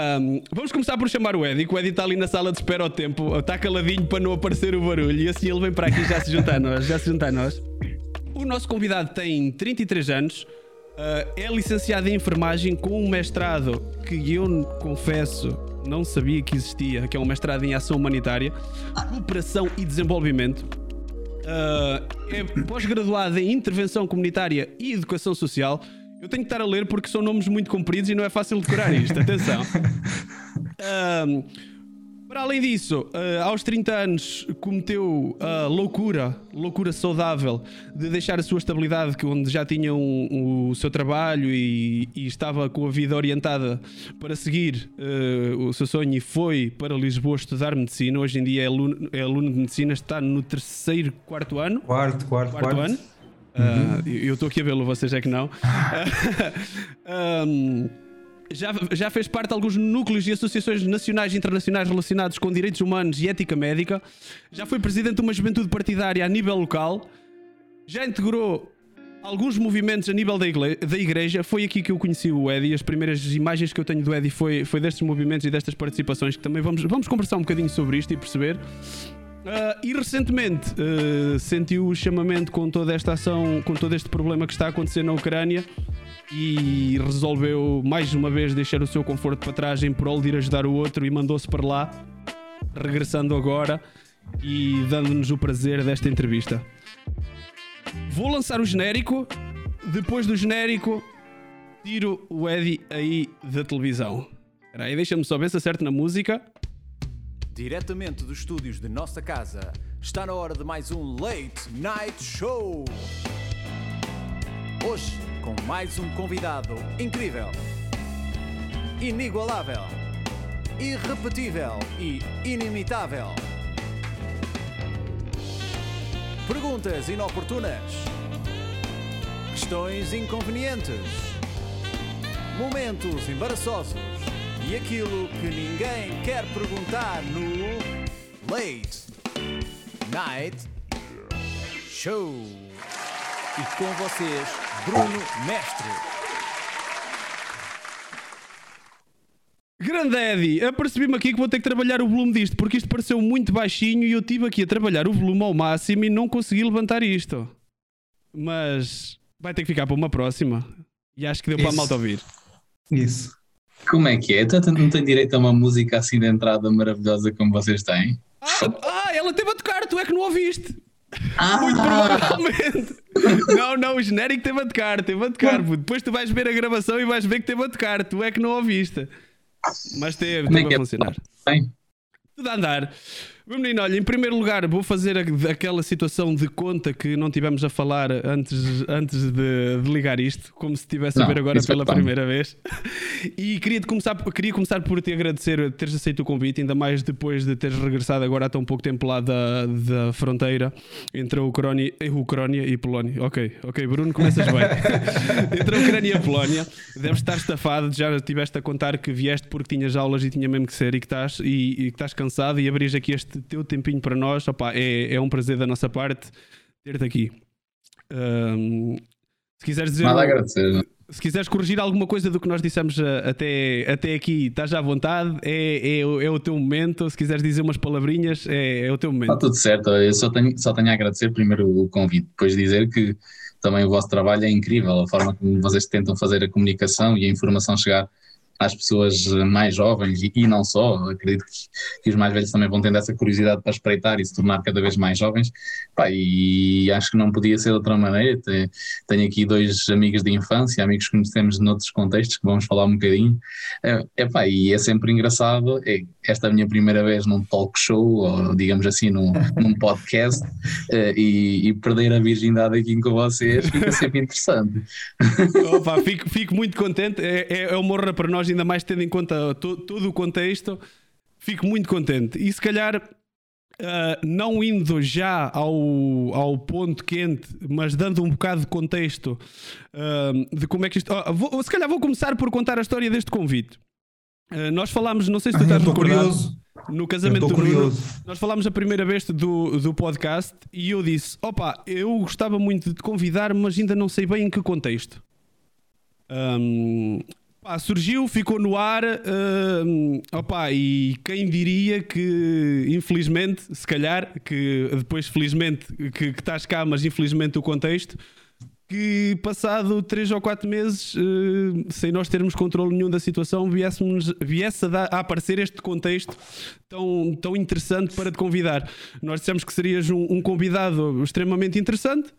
Um, vamos começar por chamar o Eddie, que o Eddie está ali na sala de espera ao tempo, está caladinho para não aparecer o barulho, e assim ele vem para aqui já se junta a nós, já se junta a nós. O nosso convidado tem 33 anos, uh, é licenciado em enfermagem com um mestrado que eu confesso não sabia que existia, que é um mestrado em ação humanitária, cooperação e desenvolvimento. Uh, é pós-graduado em intervenção comunitária e educação social eu tenho que estar a ler porque são nomes muito compridos e não é fácil decorar isto. Atenção. Um, para além disso, uh, aos 30 anos cometeu a loucura, loucura saudável, de deixar a sua estabilidade, onde já tinha um, um, o seu trabalho e, e, estava com a vida orientada para seguir uh, o seu sonho e foi para Lisboa estudar medicina. Hoje em dia é aluno, é aluno de medicina, está no terceiro, quarto ano. Quarto, quarto, quarto. quarto. ano. Uhum. Uh, eu estou aqui a vê-lo, vocês é que não. um, já, já fez parte de alguns núcleos e associações nacionais e internacionais relacionados com direitos humanos e ética médica. Já foi presidente de uma juventude partidária a nível local. Já integrou alguns movimentos a nível da igreja, da igreja. Foi aqui que eu conheci o Eddie. As primeiras imagens que eu tenho do Eddie foi, foi destes movimentos e destas participações. Que também vamos, vamos conversar um bocadinho sobre isto e perceber. Uh, e recentemente uh, sentiu o chamamento com toda esta ação, com todo este problema que está a acontecer na Ucrânia e resolveu mais uma vez deixar o seu conforto para trás em prol de ir ajudar o outro e mandou-se para lá, regressando agora e dando-nos o prazer desta entrevista. Vou lançar o genérico, depois do genérico, tiro o Eddie aí da televisão. Espera aí, deixa-me só ver se acerto na música. Diretamente dos estúdios de nossa casa, está na hora de mais um Late Night Show. Hoje, com mais um convidado incrível, inigualável, irrepetível e inimitável. Perguntas inoportunas, questões inconvenientes, momentos embaraçosos e aquilo que ninguém quer perguntar no Late Night Show. E com vocês, Bruno Mestre. Grande Eddie, apercebi-me aqui que vou ter que trabalhar o volume disto, porque isto pareceu muito baixinho e eu tive aqui a trabalhar o volume ao máximo e não consegui levantar isto. Mas vai ter que ficar para uma próxima. E acho que deu Isso. para a malta ouvir. Isso. Como é que é? Tanto não tem direito a uma música assim de entrada maravilhosa como vocês têm? Ah, ah ela teve a tocar, tu é que não ouviste. Ah. Muito provavelmente. não, não, o genérico teve a tocar, teve a tocar. Depois tu vais ver a gravação e vais ver que teve a tocar. Tu é que não ouviste. Mas teve, é teve é a funcionar. Tem? Tudo a andar. Menino, olha, em primeiro lugar, vou fazer aquela situação de conta que não tivemos a falar antes, antes de, de ligar isto, como se estivesse a ver agora é pela é primeira vez. E queria começar, queria começar por te agradecer teres aceito o convite, ainda mais depois de teres regressado agora há tão pouco tempo lá da, da fronteira entre a Ucrânia, Ucrânia e Polónia. Ok, ok, Bruno, começas bem. entre a Ucrânia e a Polónia, deves estar estafado, já estiveste a contar que vieste porque tinhas aulas e tinha mesmo que ser e que estás, e, e que estás cansado e abris aqui este teu tempinho para nós. Opa, é, é um prazer da nossa parte ter-te aqui. Um, se quiseres dizer. Nada a agradecer. Se quiseres corrigir alguma coisa do que nós dissemos eh, até, até aqui, estás à vontade, é, é, é o teu momento. Se quiseres dizer umas palavrinhas, é, é o teu momento. Está tudo certo, eu só tenho, só tenho a agradecer primeiro o convite, depois dizer que também o vosso trabalho é incrível, a forma como vocês tentam fazer a comunicação e a informação chegar às pessoas mais jovens e, e não só, acredito que, que, os mais velhos também vão tendo essa curiosidade para espreitar e se tornar cada vez mais jovens, pá, e acho que não podia ser de outra maneira, tenho aqui dois amigos de infância, amigos que conhecemos noutros contextos, que vamos falar um bocadinho, é, é pá, e é sempre engraçado, é, esta é a minha primeira vez num talk show, ou digamos assim, num, num podcast, é, e, e, perder a virgindade aqui com vocês fica sempre interessante. Opa, fico, fico muito contente, é, é, é uma honra para nós ainda mais tendo em conta todo o contexto, fico muito contente. E se calhar, uh, não indo já ao, ao ponto quente, mas dando um bocado de contexto uh, de como é que isto. Uh, vou, se calhar vou começar por contar a história deste convite. Ah, nós falámos, não sei se tu estás recordado, no casamento do Bruno, nós falámos a primeira vez do, do podcast e eu disse: opa, eu gostava muito de te convidar, mas ainda não sei bem em que contexto. Um, Pá, surgiu, ficou no ar, uh, opa, e quem diria que, infelizmente, se calhar, que depois, felizmente, que, que estás cá, mas infelizmente o contexto, que passado 3 ou 4 meses, uh, sem nós termos controle nenhum da situação, viéssemos, viesse a, dar, a, aparecer este contexto tão, tão interessante para te convidar. Nós dissemos que serias um, um convidado extremamente interessante.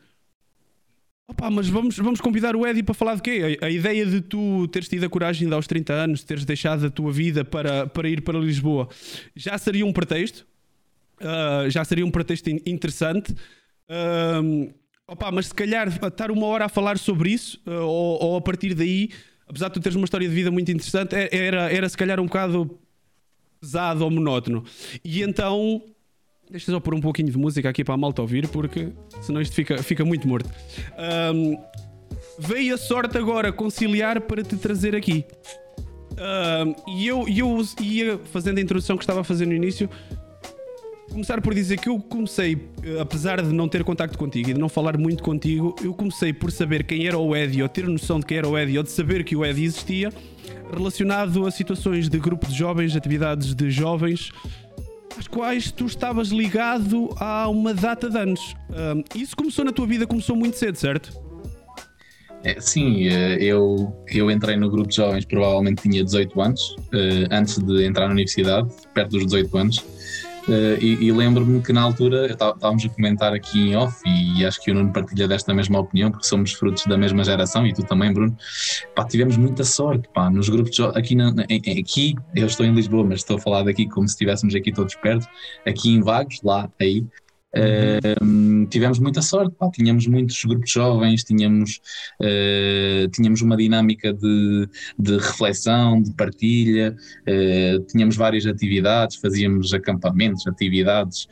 Opa, mas vamos, vamos convidar o Eddie para falar de quê? A, a, ideia de tu teres tido a coragem de aos 30 anos, teres deixado a tua vida para, para ir para Lisboa, já seria um pretexto. Uh, já seria um pretexto interessante. Uh, Opa, mas se calhar estar uma hora a falar sobre isso, uh, ou, ou, a partir daí, apesar de tu teres uma história de vida muito interessante, é, era, era se calhar um bocado pesado ou monótono. E então, deixa só pôr um pouquinho de música aqui para a malta ouvir, porque senão isto fica, fica muito morto. Um, veio a sorte agora conciliar para te trazer aqui. Um, e eu, eu ia fazendo a introdução que estava a fazer no início começar por dizer que eu comecei, eh, apesar de não ter contacto contigo e de não falar muito contigo, eu comecei por saber quem era o Eddie, ou ter noção de quem era o Eddie, ou de saber que o Eddie existia, relacionado a situações de grupo de jovens, atividades de jovens, às quais tu estavas ligado há uma data de anos. isso começou na tua vida, começou muito cedo, certo? É, sim, eh, eu, eu entrei no grupo de jovens, provavelmente tinha 18 anos, eh, antes de entrar na universidade, perto dos 18 anos. Uh, e, e lembro-me que na altura estávamos a comentar aqui em off e acho que o Nuno partilha desta mesma opinião porque somos frutos da mesma geração e tu também Bruno. Pá, tivemos muita sorte pá, nos grupos de aqui, na, aqui eu estou em Lisboa mas estou a falar daqui como se estivéssemos aqui todos perto aqui em Vagos, lá aí Uhum. Uh, tivemos muita sorte, pá, tínhamos muitos grupos jovens, tínhamos, uh, tínhamos uma dinâmica de, de reflexão, de partilha, uh, tínhamos várias atividades, fazíamos acampamentos, atividades,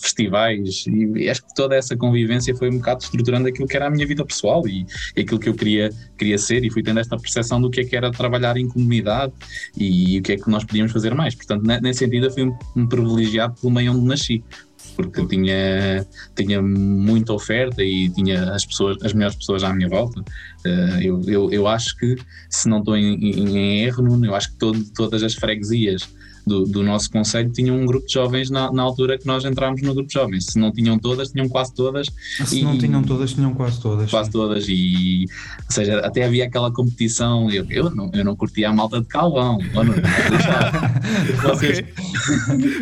festivais, e, acho que toda essa convivência foi um bocado estruturando aquilo que era a minha vida pessoal e, e aquilo que eu queria, queria ser, e fui tendo esta percepção do que é que era trabalhar em comunidade e, e o que é que nós podíamos fazer mais. Portanto, nesse sentido, eu fui um, privilegiado pelo meio onde nasci porque tinha, tinha muita oferta e tinha as, pessoas, as melhores pessoas à minha volta. Uh, eu, eu, eu acho que, se não estou em, em, em erro, eu acho que todo, todas as freguesias do, do, nosso conselho tinham um grupo de jovens na, na, altura que nós entramos no grupo de jovens. Se não tinham todas, tinham quase todas. Se e, não tinham todas, tinham quase todas. Quase sim. todas. E, ou seja, até havia aquela competição. Eu, eu, não, eu não curtia a malta de Calvão. Não, não, Vocês...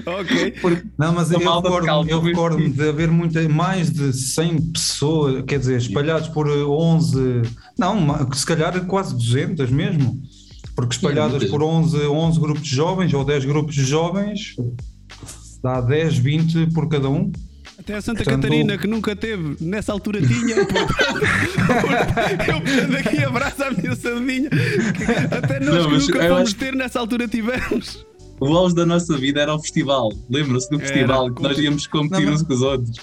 ok. Não, mas eu recordo-me eu recordo de haver muita, mais de 100 pessoas, quer dizer, espalhados por 11, não, se calhar quase 200 mesmo porque espalhadas por 11, 11 grupos de jovens ou 10 grupos de jovens, dá 10, 20 por cada um. Até a Santa Portanto, Catarina, que nunca teve, nessa altura tinha. eu puxando aqui abraço à minha sardinha. Até nós não, que nunca fomos ter, nessa altura tivemos. O auge da nossa vida era o festival. Lembram-se do festival era, que nós íamos competir não, uns com os outros.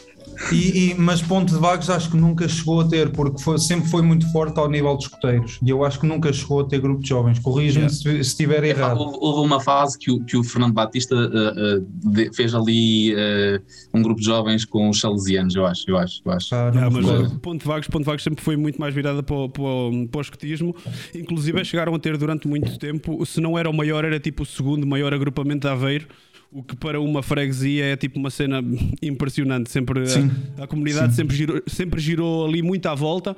E, e, mas Ponte de Vagos acho que nunca chegou a ter, porque foi, sempre foi muito forte ao nível dos escoteiros. E eu acho que nunca chegou a ter grupo de jovens. Corrija-me yeah. se, se estiver é, errado. Houve uma fase que o, que o Fernando Batista uh, uh, de, fez ali uh, um grupo de jovens com os salesianos, eu acho. Eu acho, eu acho. Ah, yeah, mas Ponte de Vagos, Ponte de Vagos sempre foi muito mais virada para, para, para o escotismo. Inclusive chegaram a ter durante muito tempo, se não era o maior, era tipo o segundo maior agrupamento de Aveiro o que para uma freguesia é tipo uma cena impressionante. Sempre a, a, comunidade sempre girou, sempre girou ali muito à volta.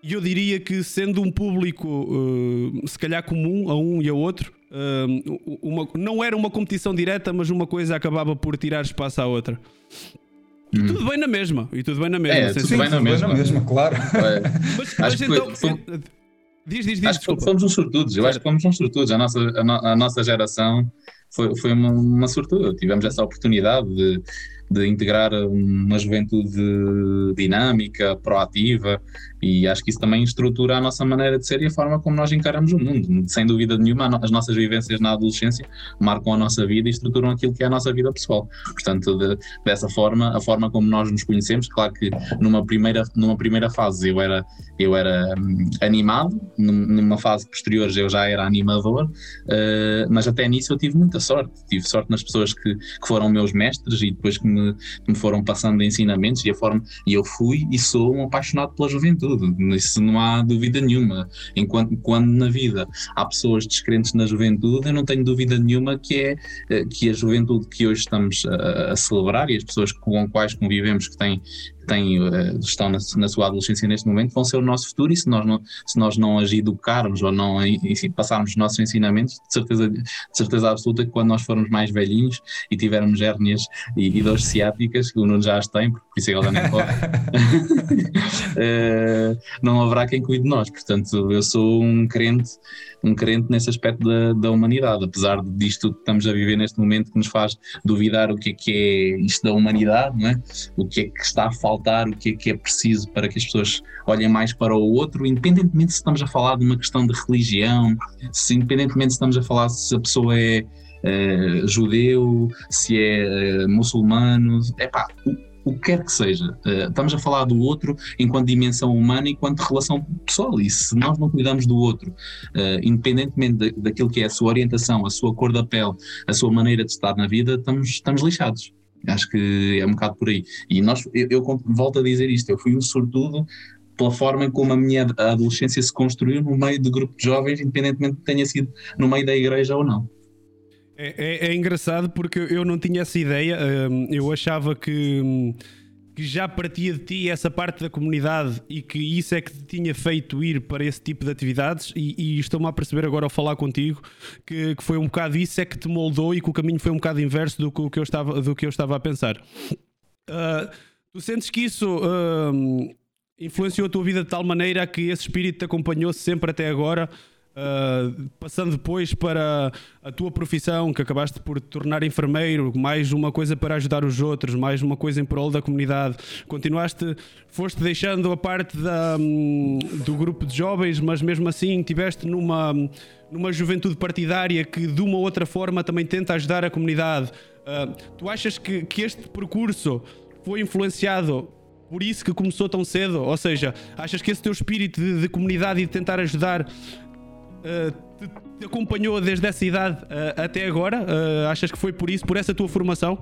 E eu diria que sendo um público uh, se calhar comum a um e a outro, uh, uma, não era uma competição direta, mas uma coisa acabava por tirar espaço à outra. E hum. tudo bem na mesma. E tudo bem na mesma. É, tudo bem na mesma. na mesma, claro. É. Mas, mas então. Foi, foi, diz, diz, diz. Acho desculpa. que fomos uns sortudos. Eu acho que fomos uns sortudos. A nossa, a, no, a nossa geração foi, foi uma, uma. Tivemos essa oportunidade de, de integrar uma juventude dinâmica, proativa, e acho que isso também estrutura a nossa maneira de ser e a forma como nós encaramos o mundo. Sem dúvida nenhuma, as nossas vivências na adolescência marcam a nossa vida e estruturam aquilo que é a nossa vida pessoal. Portanto, de, dessa forma, a forma como nós nos conhecemos, claro que numa primeira, numa primeira fase eu era, eu era hum, animado, numa fase posterior eu já era animador, uh, mas até nisso eu tive muita sorte. Tive sorte nas pessoas que, que foram meus mestres e depois que me, me foram passando ensinamentos e a forma e eu fui e sou um apaixonado pela juventude. Isso não há dúvida nenhuma. Enquanto quando na vida há pessoas descrentes na juventude, eu não tenho dúvida nenhuma que é eh, que a juventude que hoje estamos a, a celebrar e as pessoas com quais convivemos que têm têm, uh, estão na, na, sua adolescência neste momento vão ser o nosso futuro e se nós não, se nós não as educarmos ou não passarmos os nossos ensinamentos, de certeza, de certeza absoluta que quando nós formos mais velhinhos e tivermos hérnias e, e dores ciáticas, que o Nuno já as tem, por isso é que ele também pode, uh, não haverá quem cuide de nós. Portanto, eu sou um crente um crente nesse aspecto da, da humanidade, apesar disto que estamos a viver neste momento que nos faz duvidar o que é que é isto da humanidade, não é? o que é que está a faltar, o que é que é preciso para que as pessoas olhem mais para o outro, independentemente se estamos a falar de uma questão de religião, se independentemente se estamos a falar se a pessoa é, é judeu, se é, é muçulmano, é pá, o que quer que seja. Uh, estamos a falar do outro enquanto dimensão humana enquanto relação pessoal. E se nós não cuidamos do outro, uh, independentemente de, daquilo que é a sua orientação, a sua cor da pele, a sua maneira de estar na vida, estamos, estamos lixados. Acho que é um bocado por aí. E nós, eu, eu volto a dizer isto, eu fui um sortudo pela forma como a minha adolescência se construiu no meio de grupo de jovens, independentemente de tenha sido no meio da igreja ou não. É, é, é, engraçado porque eu não tinha essa ideia. Hum, eu achava que, hum, que já partia de ti essa parte da comunidade e que isso é que te tinha feito ir para esse tipo de atividades. E, e estou-me a perceber agora ao falar contigo que, que, foi um bocado isso é que te moldou e que o caminho foi um bocado inverso do que, eu, estava, do que eu estava a pensar. Uh, tu sentes que isso. Uh, influenciou a tua vida de tal maneira que esse espírito te acompanhou sempre até agora Uh, passando depois para a tua profissão, que acabaste por tornar enfermeiro, mais uma coisa para ajudar os outros, mais uma coisa em prol da comunidade. Continuaste, foste deixando a parte da, um, do grupo de jovens, mas mesmo assim tiveste numa, numa juventude partidária que de uma ou outra forma também tenta ajudar a comunidade. Uh, tu achas que, que este percurso foi influenciado por isso que começou tão cedo? Ou seja, achas que esse teu espírito de, de comunidade e de tentar ajudar te, te, acompanhou desde essa idade uh, até agora? Uh, achas que foi por isso, por essa tua formação?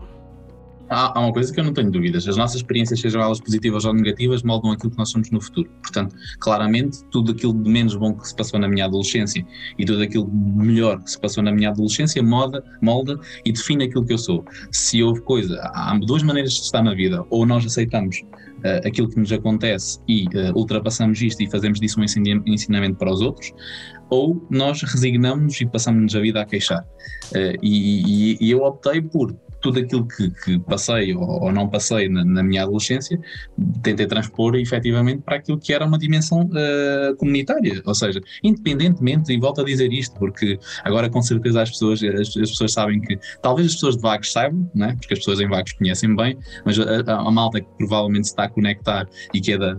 Há, há, uma coisa que eu não tenho dúvidas: as nossas experiências, sejam elas positivas ou negativas, moldam aquilo que nós somos no futuro. Portanto, claramente, tudo aquilo de menos bom que se passou na minha adolescência e tudo aquilo de melhor que se passou na minha adolescência molda, molda e define aquilo que eu sou. Se houve coisa, há duas maneiras de estar na vida: ou nós aceitamos uh, aquilo que nos acontece e uh, ultrapassamos isto e fazemos disso um ensinamento para os outros, ou nós resignamos-nos e passamos-nos a vida a queixar. Uh, e, e, e, eu optei por tudo aquilo que, que passei ou, ou, não passei na, na, minha adolescência, tentei transpor efetivamente para aquilo que era uma dimensão uh, comunitária. Ou seja, independentemente, e volto a dizer isto, porque agora com certeza as pessoas, as, as pessoas sabem que, talvez as pessoas de Vagos saibam, né? porque as pessoas em Vagos conhecem bem, mas a, a, a malta que provavelmente se está a conectar e que é da,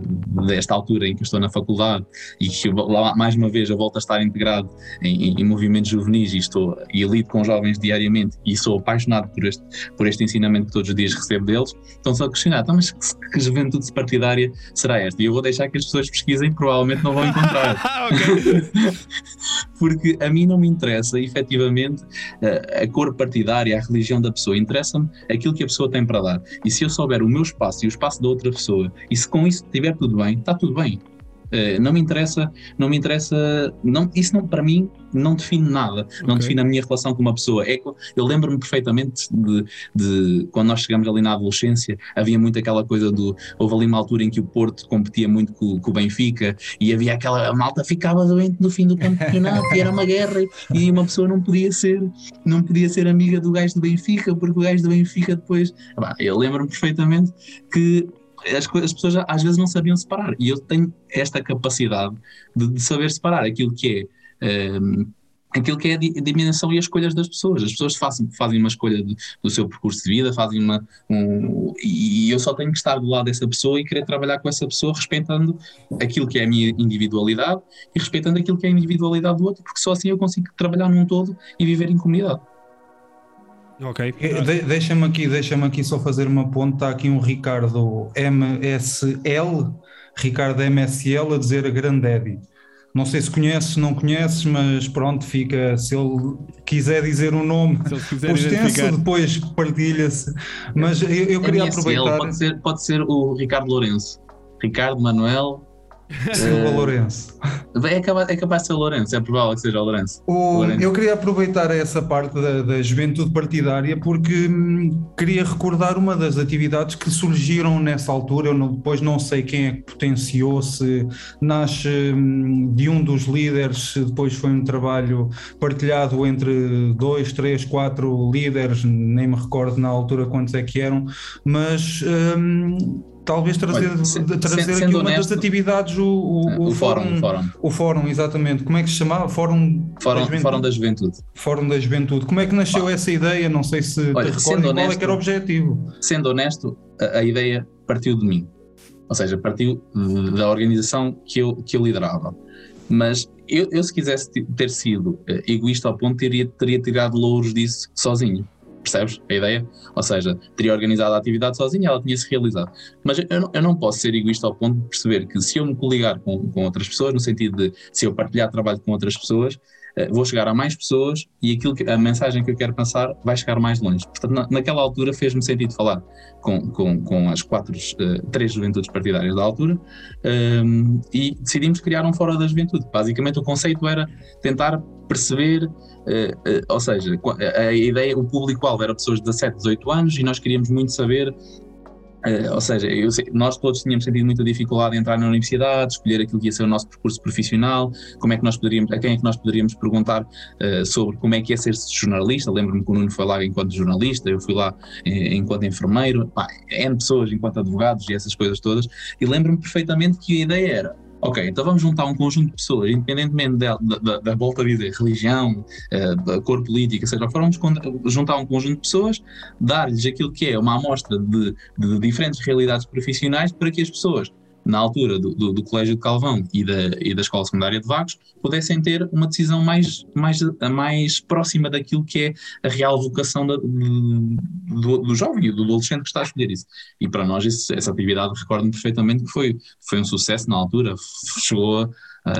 desta altura em que eu estou na faculdade e que lá, mais uma vez eu volto a estar integrado em, em, em movimentos juvenis e estou e lido com jovens diariamente e sou apaixonado por este por este ensinamento que todos os dias recebo deles, estão só a questionar, então, mas que, que juventude partidária será esta? E eu vou deixar que as pessoas pesquisem, provavelmente não vão encontrar. Porque a mim não me interessa, efetivamente, a, a cor partidária, a religião da pessoa, interessa-me aquilo que a pessoa tem para dar. E se eu souber o meu espaço e o espaço da outra pessoa, e se com isso estiver tudo bem, está tudo bem. Uh, não me interessa, não me interessa, não, isso não, para mim não define nada, okay. não define a minha relação com uma pessoa. É, eu lembro-me perfeitamente de, de, quando nós chegamos ali na adolescência, havia muito aquela coisa do. Houve ali uma altura em que o Porto competia muito com, com o Benfica e havia aquela. A malta ficava doente no fim do campeonato e era uma guerra e uma pessoa não podia ser, não podia ser amiga do gajo do Benfica porque o gajo do Benfica depois. Eu lembro-me perfeitamente que as, as pessoas às vezes não sabiam separar. E eu tenho esta capacidade de, de saber separar aquilo que é. Um, aquilo que é a dimensão e as escolhas das pessoas. As pessoas fazem, fazem uma escolha de, do seu percurso de vida, fazem uma. Um, e eu só tenho que estar do lado dessa pessoa e querer trabalhar com essa pessoa respeitando aquilo que é a minha individualidade e respeitando aquilo que é a individualidade do outro, porque só assim eu consigo trabalhar num todo e viver em comunidade. Ok. De, deixa-me aqui, deixa-me aqui só fazer uma ponta. Está aqui um Ricardo MSL, Ricardo MSL a dizer a grande Eddie. Não sei se conheces, não conheces, mas pronto, fica. Se ele quiser dizer um nome por extenso, depois partilha-se. Mas eu, eu queria aproveitar. Pode ser, pode ser o Ricardo Lourenço. Ricardo Manuel Silva Lourenço. É capaz, é capaz de ser o Lourenço, é provável que seja o Lourenço. O, Lourenço. Eu queria aproveitar essa parte da, da juventude partidária porque hum, queria recordar uma das atividades que surgiram nessa altura. Eu não, depois não sei quem é que potenciou, se nasce hum, de um dos líderes, se depois foi um trabalho partilhado entre dois, três, quatro líderes, nem me recordo na altura quantos é que eram, mas. Hum, talvez trazer, Olha, se, trazer aqui uma honesto, das atividades, o, o, o, o fórum, fórum, O fórum, exatamente. Como é que se chamava? Fórum, fórum, da fórum da Juventude. Fórum da Juventude. Como é que nasceu essa ideia? Não sei se Olha, te recordas qual é que era o objetivo. Sendo honesto, a, a, ideia partiu de mim. Ou seja, partiu da organização que eu, que eu liderava. Mas eu, eu se quisesse ter sido eh, egoísta ao ponto, teria, teria tirado louros disso sozinho Percebes a ideia? Ou seja, teria organizado a atividade sozinha, ela tinha-se realizado. Mas eu não, eu não posso ser egoísta ao ponto de perceber que se eu me coligar com, com outras pessoas, no sentido de se eu partilhar trabalho com outras pessoas, vou chegar a mais pessoas e aquilo que, a mensagem que eu quero passar vai chegar mais longe. Portanto, na, naquela altura fez-me sentido falar com, com, com as quatro, uh, três juventudes partidárias da altura um, ehm, e decidimos criar um Fórum da Juventude. Basicamente, o conceito era tentar perceber uh, ou seja, a ideia, o público-alvo era pessoas de 17, 18 anos e nós queríamos muito saber, uh, ou seja, sei, nós todos tínhamos sentido muita dificuldade em entrar na universidade, escolher aquilo que ia ser o nosso percurso profissional, como é que nós poderíamos, a quem é que nós poderíamos perguntar sobre como é que é ser jornalista, lembro-me que o Nuno foi lá enquanto jornalista, eu fui lá enquanto enfermeiro, pá, N pessoas enquanto advogados e essas coisas todas, e lembro-me perfeitamente que a ideia era, Ok, então vamos juntar um conjunto de pessoas, independentemente da, da, da volta a dizer, religião, uh, da cor política, seja vamos juntar um conjunto de pessoas, dar-lhes aquilo que é uma amostra de, de diferentes realidades profissionais para que as pessoas na altura do, do, do, Colégio de Calvão e da, e da Escola Secundária de Vagos, pudessem ter uma decisão mais, mais, mais próxima daquilo que é a real vocação da, do, do jovem, do adolescente que está a escolher isso. E para nós esse, essa atividade, recordo-me perfeitamente que foi, foi um sucesso na altura, chegou a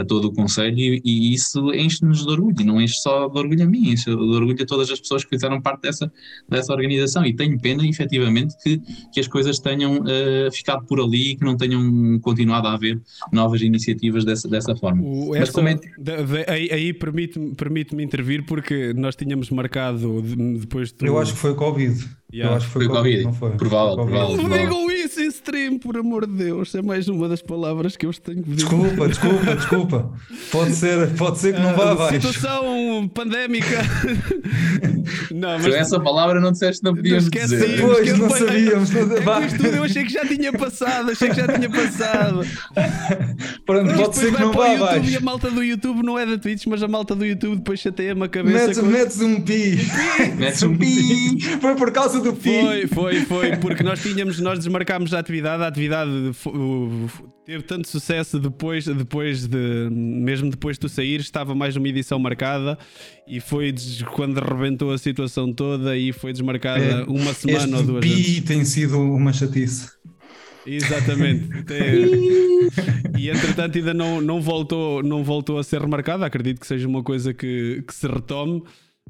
todo o Conselho e, e isso enche-nos de orgulho, e não enche só de orgulho a mim, enche de orgulho a todas as pessoas que fizeram parte dessa, dessa organização e tenho pena, efetivamente, que, que as coisas tenham uh, ficado por ali e que não tenham continuado a haver novas iniciativas dessa, dessa forma. O, Mas é... de, de, aí, aí permite-me permite intervir porque nós tínhamos marcado depois de... Eu acho que foi Covid. Yeah. Eu acho que foi, foi Covid, Covid. Não foi? Provável, foi provável. Não digam isso em stream, por amor de Deus. É mais uma das palavras que eu tenho que dizer. Desculpa, desculpa, desculpa. Pode ser, pode ser que não vá abaixo. Situação pandémica. não, mas... essa palavra não disseste, não podíamos dizer. Pois, não sabíamos. É tudo eu achei que já tinha passado, achei que já tinha passado. Pronto, mas pode ser que não vá abaixo. E a malta do YouTube não é da Twitch, mas a malta do YouTube depois chateia-me a cabeça. Metes, com... metes um pi. Metes um pi. Foi por causa do pi. Foi, foi, foi, porque nós tínhamos, nós desmarcámos a atividade, a atividade teve tanto sucesso depois, depois de, mesmo depois de tu sair, estava mais uma edição marcada e foi quando rebentou a situação toda e foi desmarcada é, uma semana ou duas pi tem sido uma chatice. Exatamente. e entretanto ainda não, não, voltou, não voltou a ser remarcada. Acredito que seja uma coisa que, que se retome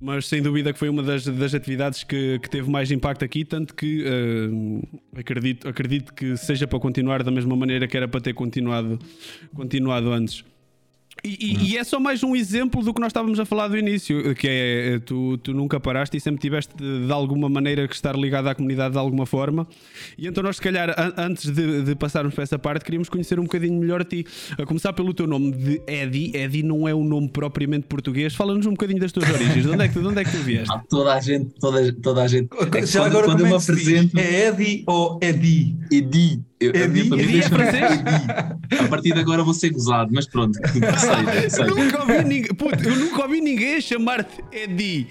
mas sem dúvida que foi uma das, das atividades que, que teve mais impacto aqui, tanto que uh, acredito, acredito que seja para continuar da mesma maneira que era para ter continuado, continuado antes. E, e, é só mais um exemplo do que nós estávamos a falar do início, que é tu, tu nunca paraste e sempre tiveste de, de alguma maneira que estar ligado à comunidade de alguma forma. E então nós, se calhar, an antes de, de, passarmos para essa parte, queríamos conhecer um bocadinho melhor a ti. A começar pelo teu nome de Eddie. Eddie não é um nome propriamente português. Fala-nos um bocadinho das tuas origens. De onde é que, de onde é que tu vieste? Ah, toda a gente, toda, toda a gente. É Já quando, agora quando eu me apresento. É Eddie ou Eddie? Eddie. Eu, é a minha? família chama é A partir de agora vou ser gozado, mas pronto, nunca ouvi ninguém, puto, eu nunca ouvi ninguém chamar-te Edi.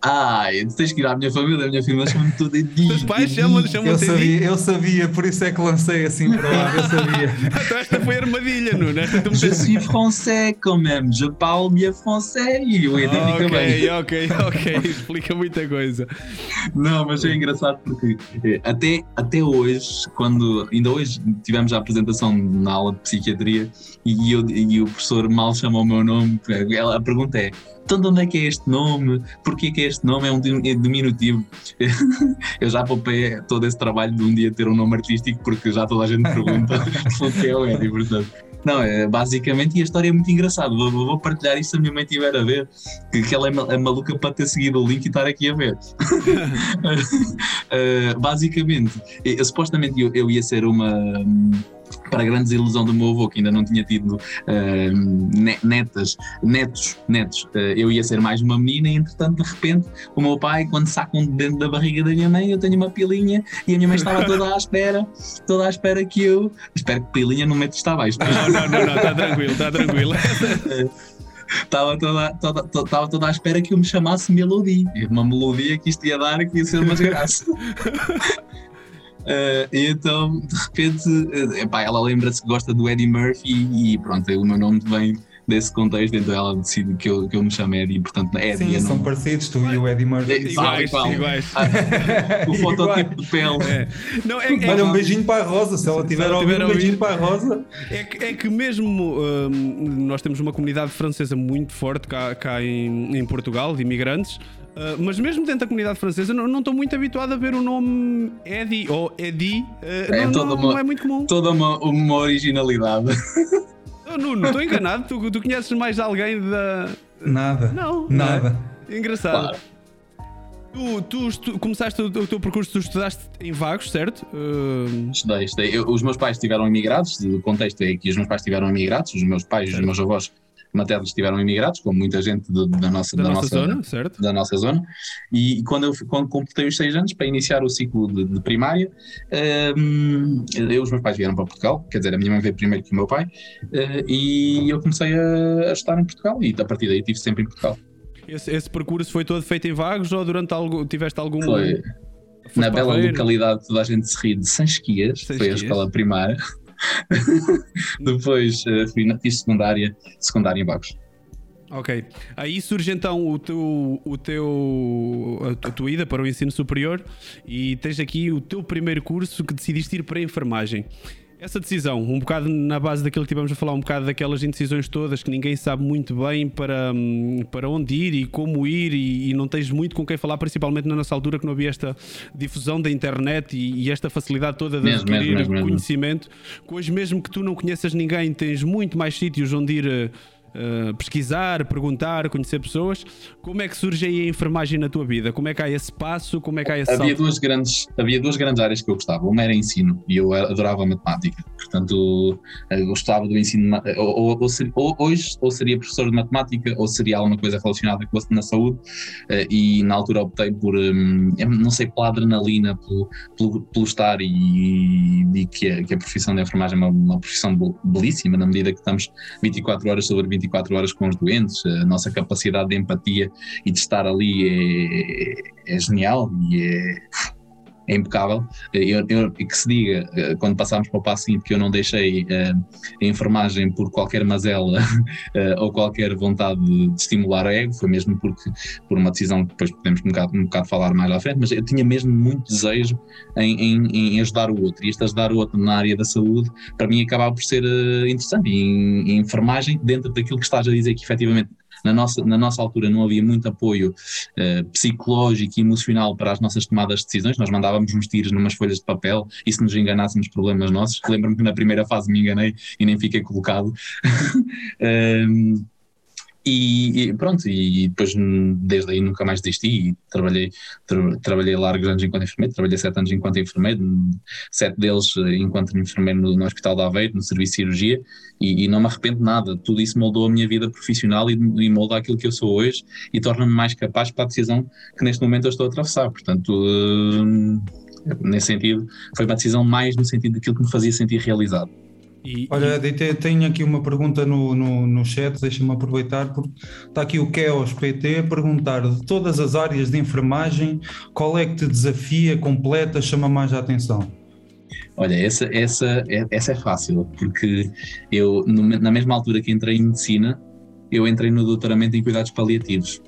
Ai, tu tens que ir à minha família, a minha família chama-me tudo Edi. Os pais chamam chamam eu sabia, eu sabia, por isso é que lancei assim para lá, eu sabia. então esta foi armadilha, Nuno. Esta tu Je suis français quand même, je parle bien français. E o Edi fica okay, bem. Ok, ok, explica muita coisa. Não, mas é engraçado porque eh, até, até hoje, quando ainda hoje tivemos a apresentação na aula de psiquiatria e, eu, e o professor mal chamou o meu nome, a pergunta é então de onde é que é este nome? Porquê que este nome é um diminutivo? Eu já poupei todo esse trabalho de um dia ter um nome artístico porque já toda a gente pergunta o que é o Eddie, portanto. Não, é, basicamente, e a história é muito engraçada. Vou, vou partilhar isso se a minha mãe estiver a ver, que, que ela é, é maluca para ter seguido o link e estar aqui a ver. uh, basicamente, eu, supostamente eu, eu ia ser uma para a grande desilusão do meu avô, que ainda não tinha tido uh, netas, netos, netos, uh, eu ia ser mais uma menina e entretanto de repente o meu pai, quando sacam de dentro da barriga da minha mãe, eu tenho uma pilinha e a minha mãe estava toda à espera, toda à espera que eu, espero que pilinha não mete está abaixo. Não, não, não, não, está tranquilo, está tranquilo. Estava toda, toda, toda, toda à espera que eu me chamasse Melodia. Uma melodia que isto ia dar, que ia ser uma desgraça. Uh, e então, de repente, uh, epá, ela lembra-se que gosta do Eddie Murphy e pronto, o meu nome vem desse contexto, então ela decide que eu, que eu me chamo Eddie, portanto, Eddie. Sim, são não... parecidos, tu e o Eddie Murphy. É, iguais, igual. iguais. Ah, o fototipo de pele. É. Não, é, é, Olha, um beijinho para a Rosa, se ela tiver a ouvir, um beijinho para a Rosa. É que, é que mesmo um, nós temos uma comunidade francesa muito forte cá, cá em, em Portugal, de imigrantes. Uh, mas mesmo dentro da comunidade francesa, não estou muito habituado a ver o nome Eddie ou Eddie. Uh, é, não, não, uma, não, é muito comum. Toda uma, uma originalidade. Oh, Nuno, estou enganado. Tu, tu conheces mais alguém da. Nada. Não. Nada. Não é? Engraçado. Claro. Tu, tu, tu, começaste o, o, teu percurso, tu estudaste em Vagos, certo? Uh... Estudei, estudei. Eu, os meus pais estiveram imigrados, o contexto é que os meus pais estiveram imigrados, os meus pais e os meus avós maternos estiveram imigrados, como muita gente de, da nossa, da, da nossa, nossa, zona, certo? da nossa zona. E quando eu quando completei os seis anos para iniciar o ciclo de, de primária, um, eu, os meus pais vieram para Portugal, quer dizer, a minha mãe veio primeiro que o meu pai, uh, e eu comecei a, a estar em Portugal e a partir daí estive sempre em Portugal. Esse, esse, percurso foi todo feito em vagos ou durante algo tiveste algum. Foi. Na bela localidade toda a gente se ri de Sanchias, foi a escola primária. Depois uh, fiz secundária, secundária em Bagos. Ok. Aí surge então o teu, o teu, a tua ida para o ensino superior e tens aqui o teu primeiro curso que decidiste ir para a enfermagem. Essa decisão, um bocado na base daquilo que tivemos a falar, um bocado daquelas indecisões todas que ninguém sabe muito bem para, hum, para onde ir e como ir, e, e não tens muito com quem falar, principalmente na nossa altura que não havia esta difusão da internet e, e esta facilidade toda de mesmo, adquirir mesmo, mesmo, conhecimento. Hoje, mesmo que tu não conheças ninguém, tens muito mais sítios onde ir eh, uh, pesquisar, perguntar, conhecer pessoas. Como é que surge aí a enfermagem na tua vida? Como é que há esse passo? Como é que há esse havia duas grandes Havia duas grandes áreas que eu gostava. Uma era ensino e eu adorava matemática. Portanto, eu gostava do ensino. Ou, ou, ou, hoje, ou seria professor de matemática, ou seria alguma coisa relacionada com na saúde. E na altura optei por, um, não sei, pela adrenalina, pelo, pelo, pelo estar e, e que, a, que, a, profissão de enfermagem é uma, uma profissão belíssima, na medida que estamos 24 horas sobre 24 24 horas com os doentes, a nossa capacidade de empatia e de estar ali é, é genial e é é impecável. Eu, eu, que se diga, eh, quando passámos para o passo seguinte, que eu não deixei uh, a enfermagem por qualquer mazela uh, ou qualquer vontade de, estimular o ego, foi mesmo porque, por uma decisão que depois podemos um bocado, um bocado falar mais à frente, mas eu tinha mesmo muito desejo em, em, em, ajudar o outro. E este ajudar o outro na área da saúde, para mim, acabava por ser interessante. E em, em enfermagem, dentro daquilo que estás a dizer, que efetivamente na nossa, na nossa altura não havia muito apoio uh, psicológico e emocional para as nossas tomadas de decisões, nós mandávamos uns tiros numas folhas de papel e se nos enganássemos problemas nossos, lembro-me que na primeira fase me enganei e nem fiquei colocado. E, pronto, e depois desde aí nunca mais desisti e trabalhei, tra, trabalhei largos anos enquanto enfermeiro, trabalhei sete anos enquanto enfermeiro, sete deles eh, enquanto enfermeiro no, no Hospital de Aveiro, no serviço de cirurgia, e, e, não me arrependo nada, tudo isso moldou a minha vida profissional e, e molda aquilo que eu sou hoje e torna-me mais capaz para a decisão que neste momento eu estou a atravessar, portanto, uh, nesse sentido, foi uma decisão mais no sentido daquilo que me fazia sentir realizado. E, Olha, e... tenho aqui uma pergunta no, no, no chat, deixa-me aproveitar, porque está aqui o Keos PT a perguntar de todas as áreas de enfermagem, qual é que te desafia, completa, chama mais a atenção? Olha, essa, essa, essa é fácil, porque eu, na mesma altura que entrei em medicina, eu entrei no doutoramento em cuidados paliativos.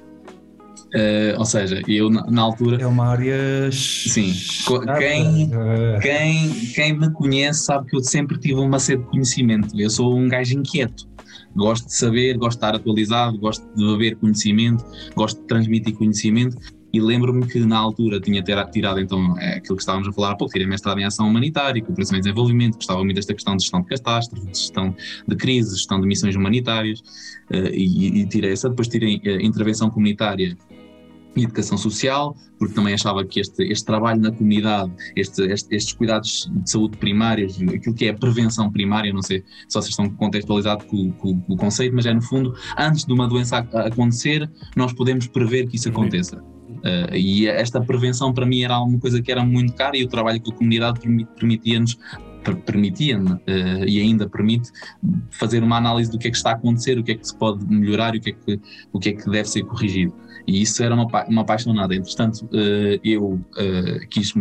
Uh, ou seja, eu na, na, altura. É uma área. Sim. Quem, quem, quem me conhece sabe que eu sempre tive uma sede de conhecimento. Eu sou um gajo inquieto. Gosto de saber, gosto de estar atualizado, gosto de beber conhecimento, gosto de transmitir conhecimento. E lembro-me que na altura tinha tirado então é, aquilo que estávamos a falar há pouco, tirei mestrado em ação humanitária, cooperação e desenvolvimento, gostava muito desta questão de gestão de catástrofes, de gestão de crises, gestão de missões humanitárias, uh, e, e, tirei essa, depois tirei uh, intervenção comunitária e educação social, porque também achava que este, este trabalho na comunidade, este, este, estes cuidados de saúde primários, aquilo que é a prevenção primária, não sei se vocês estão contextualizados com, com, com, o conceito, mas é no fundo, antes de uma doença acontecer, nós podemos prever que isso aconteça. Uh, e esta prevenção para mim era alguma coisa que era muito cara e o trabalho com a comunidade permitia-nos permitia-me uh, e ainda permite fazer uma análise do que é que está a acontecer, o que é que se pode melhorar e o que é que, o que, é que deve ser corrigido. E isso era uma, uma apaixonada. Entretanto, uh, eu uh, quis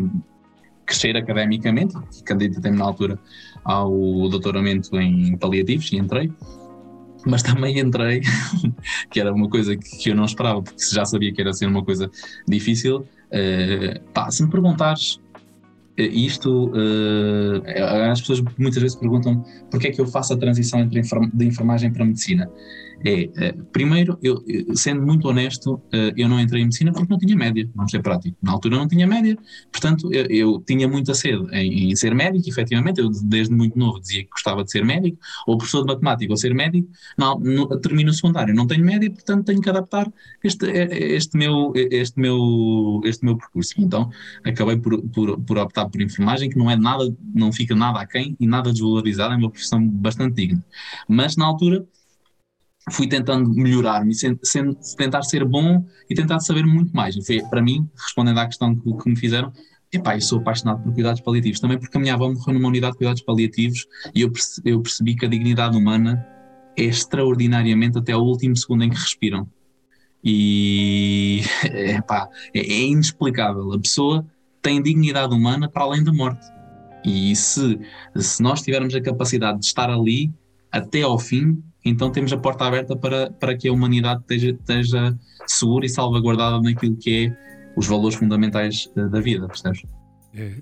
crescer academicamente, candidatei-me na altura ao doutoramento em paliativos e entrei. Mas também entrei, que era uma coisa que, eu não esperava, porque já sabia que era ser uma coisa difícil. Uh, pá, se me perguntares isto, uh, as pessoas muitas vezes perguntam porque é que eu faço a transição entre de enfermagem para medicina é, é, primeiro, eu, sendo muito honesto, eh, eu não entrei em medicina porque não tinha média, vamos ser prático. Na altura não tinha média, portanto, eu, eu tinha muita sede em, em, ser médico, efetivamente. Eu, desde muito novo, dizia que gostava de ser médico, ou professor de matemática, ou ser médico. Não, no, termino o secundário, não tenho média, portanto, tenho que adaptar este, este, meu, este, meu, este meu percurso. Então, acabei por, por, por optar por enfermagem, que não é nada, não fica nada aquém e nada desvalorizado, é uma profissão bastante digna. Mas, na altura, fui tentando melhorar-me, tentar ser bom e tentar saber muito mais. Foi, para mim, respondendo à questão que, que me fizeram, epá, eu sou apaixonado por cuidados paliativos, também porque a minha avó morreu numa unidade de cuidados paliativos e eu percebi, eu percebi que a dignidade humana é extraordinariamente até o último segundo em que respiram. E epá, é, é inexplicável. A pessoa tem dignidade humana para além da morte. E se, se nós tivermos a capacidade de estar ali até ao fim, então temos a porta aberta para, para que a humanidade esteja, esteja segura e salvaguardada naquilo que é os valores fundamentais da, da vida, percebes? É.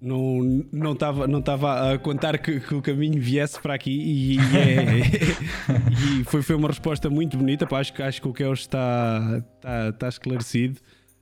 Não não estava não tava a contar que, que, o caminho viesse para aqui e, e, é, e foi, foi uma resposta muito bonita. Pá, acho, acho que o Keos está, está, está esclarecido.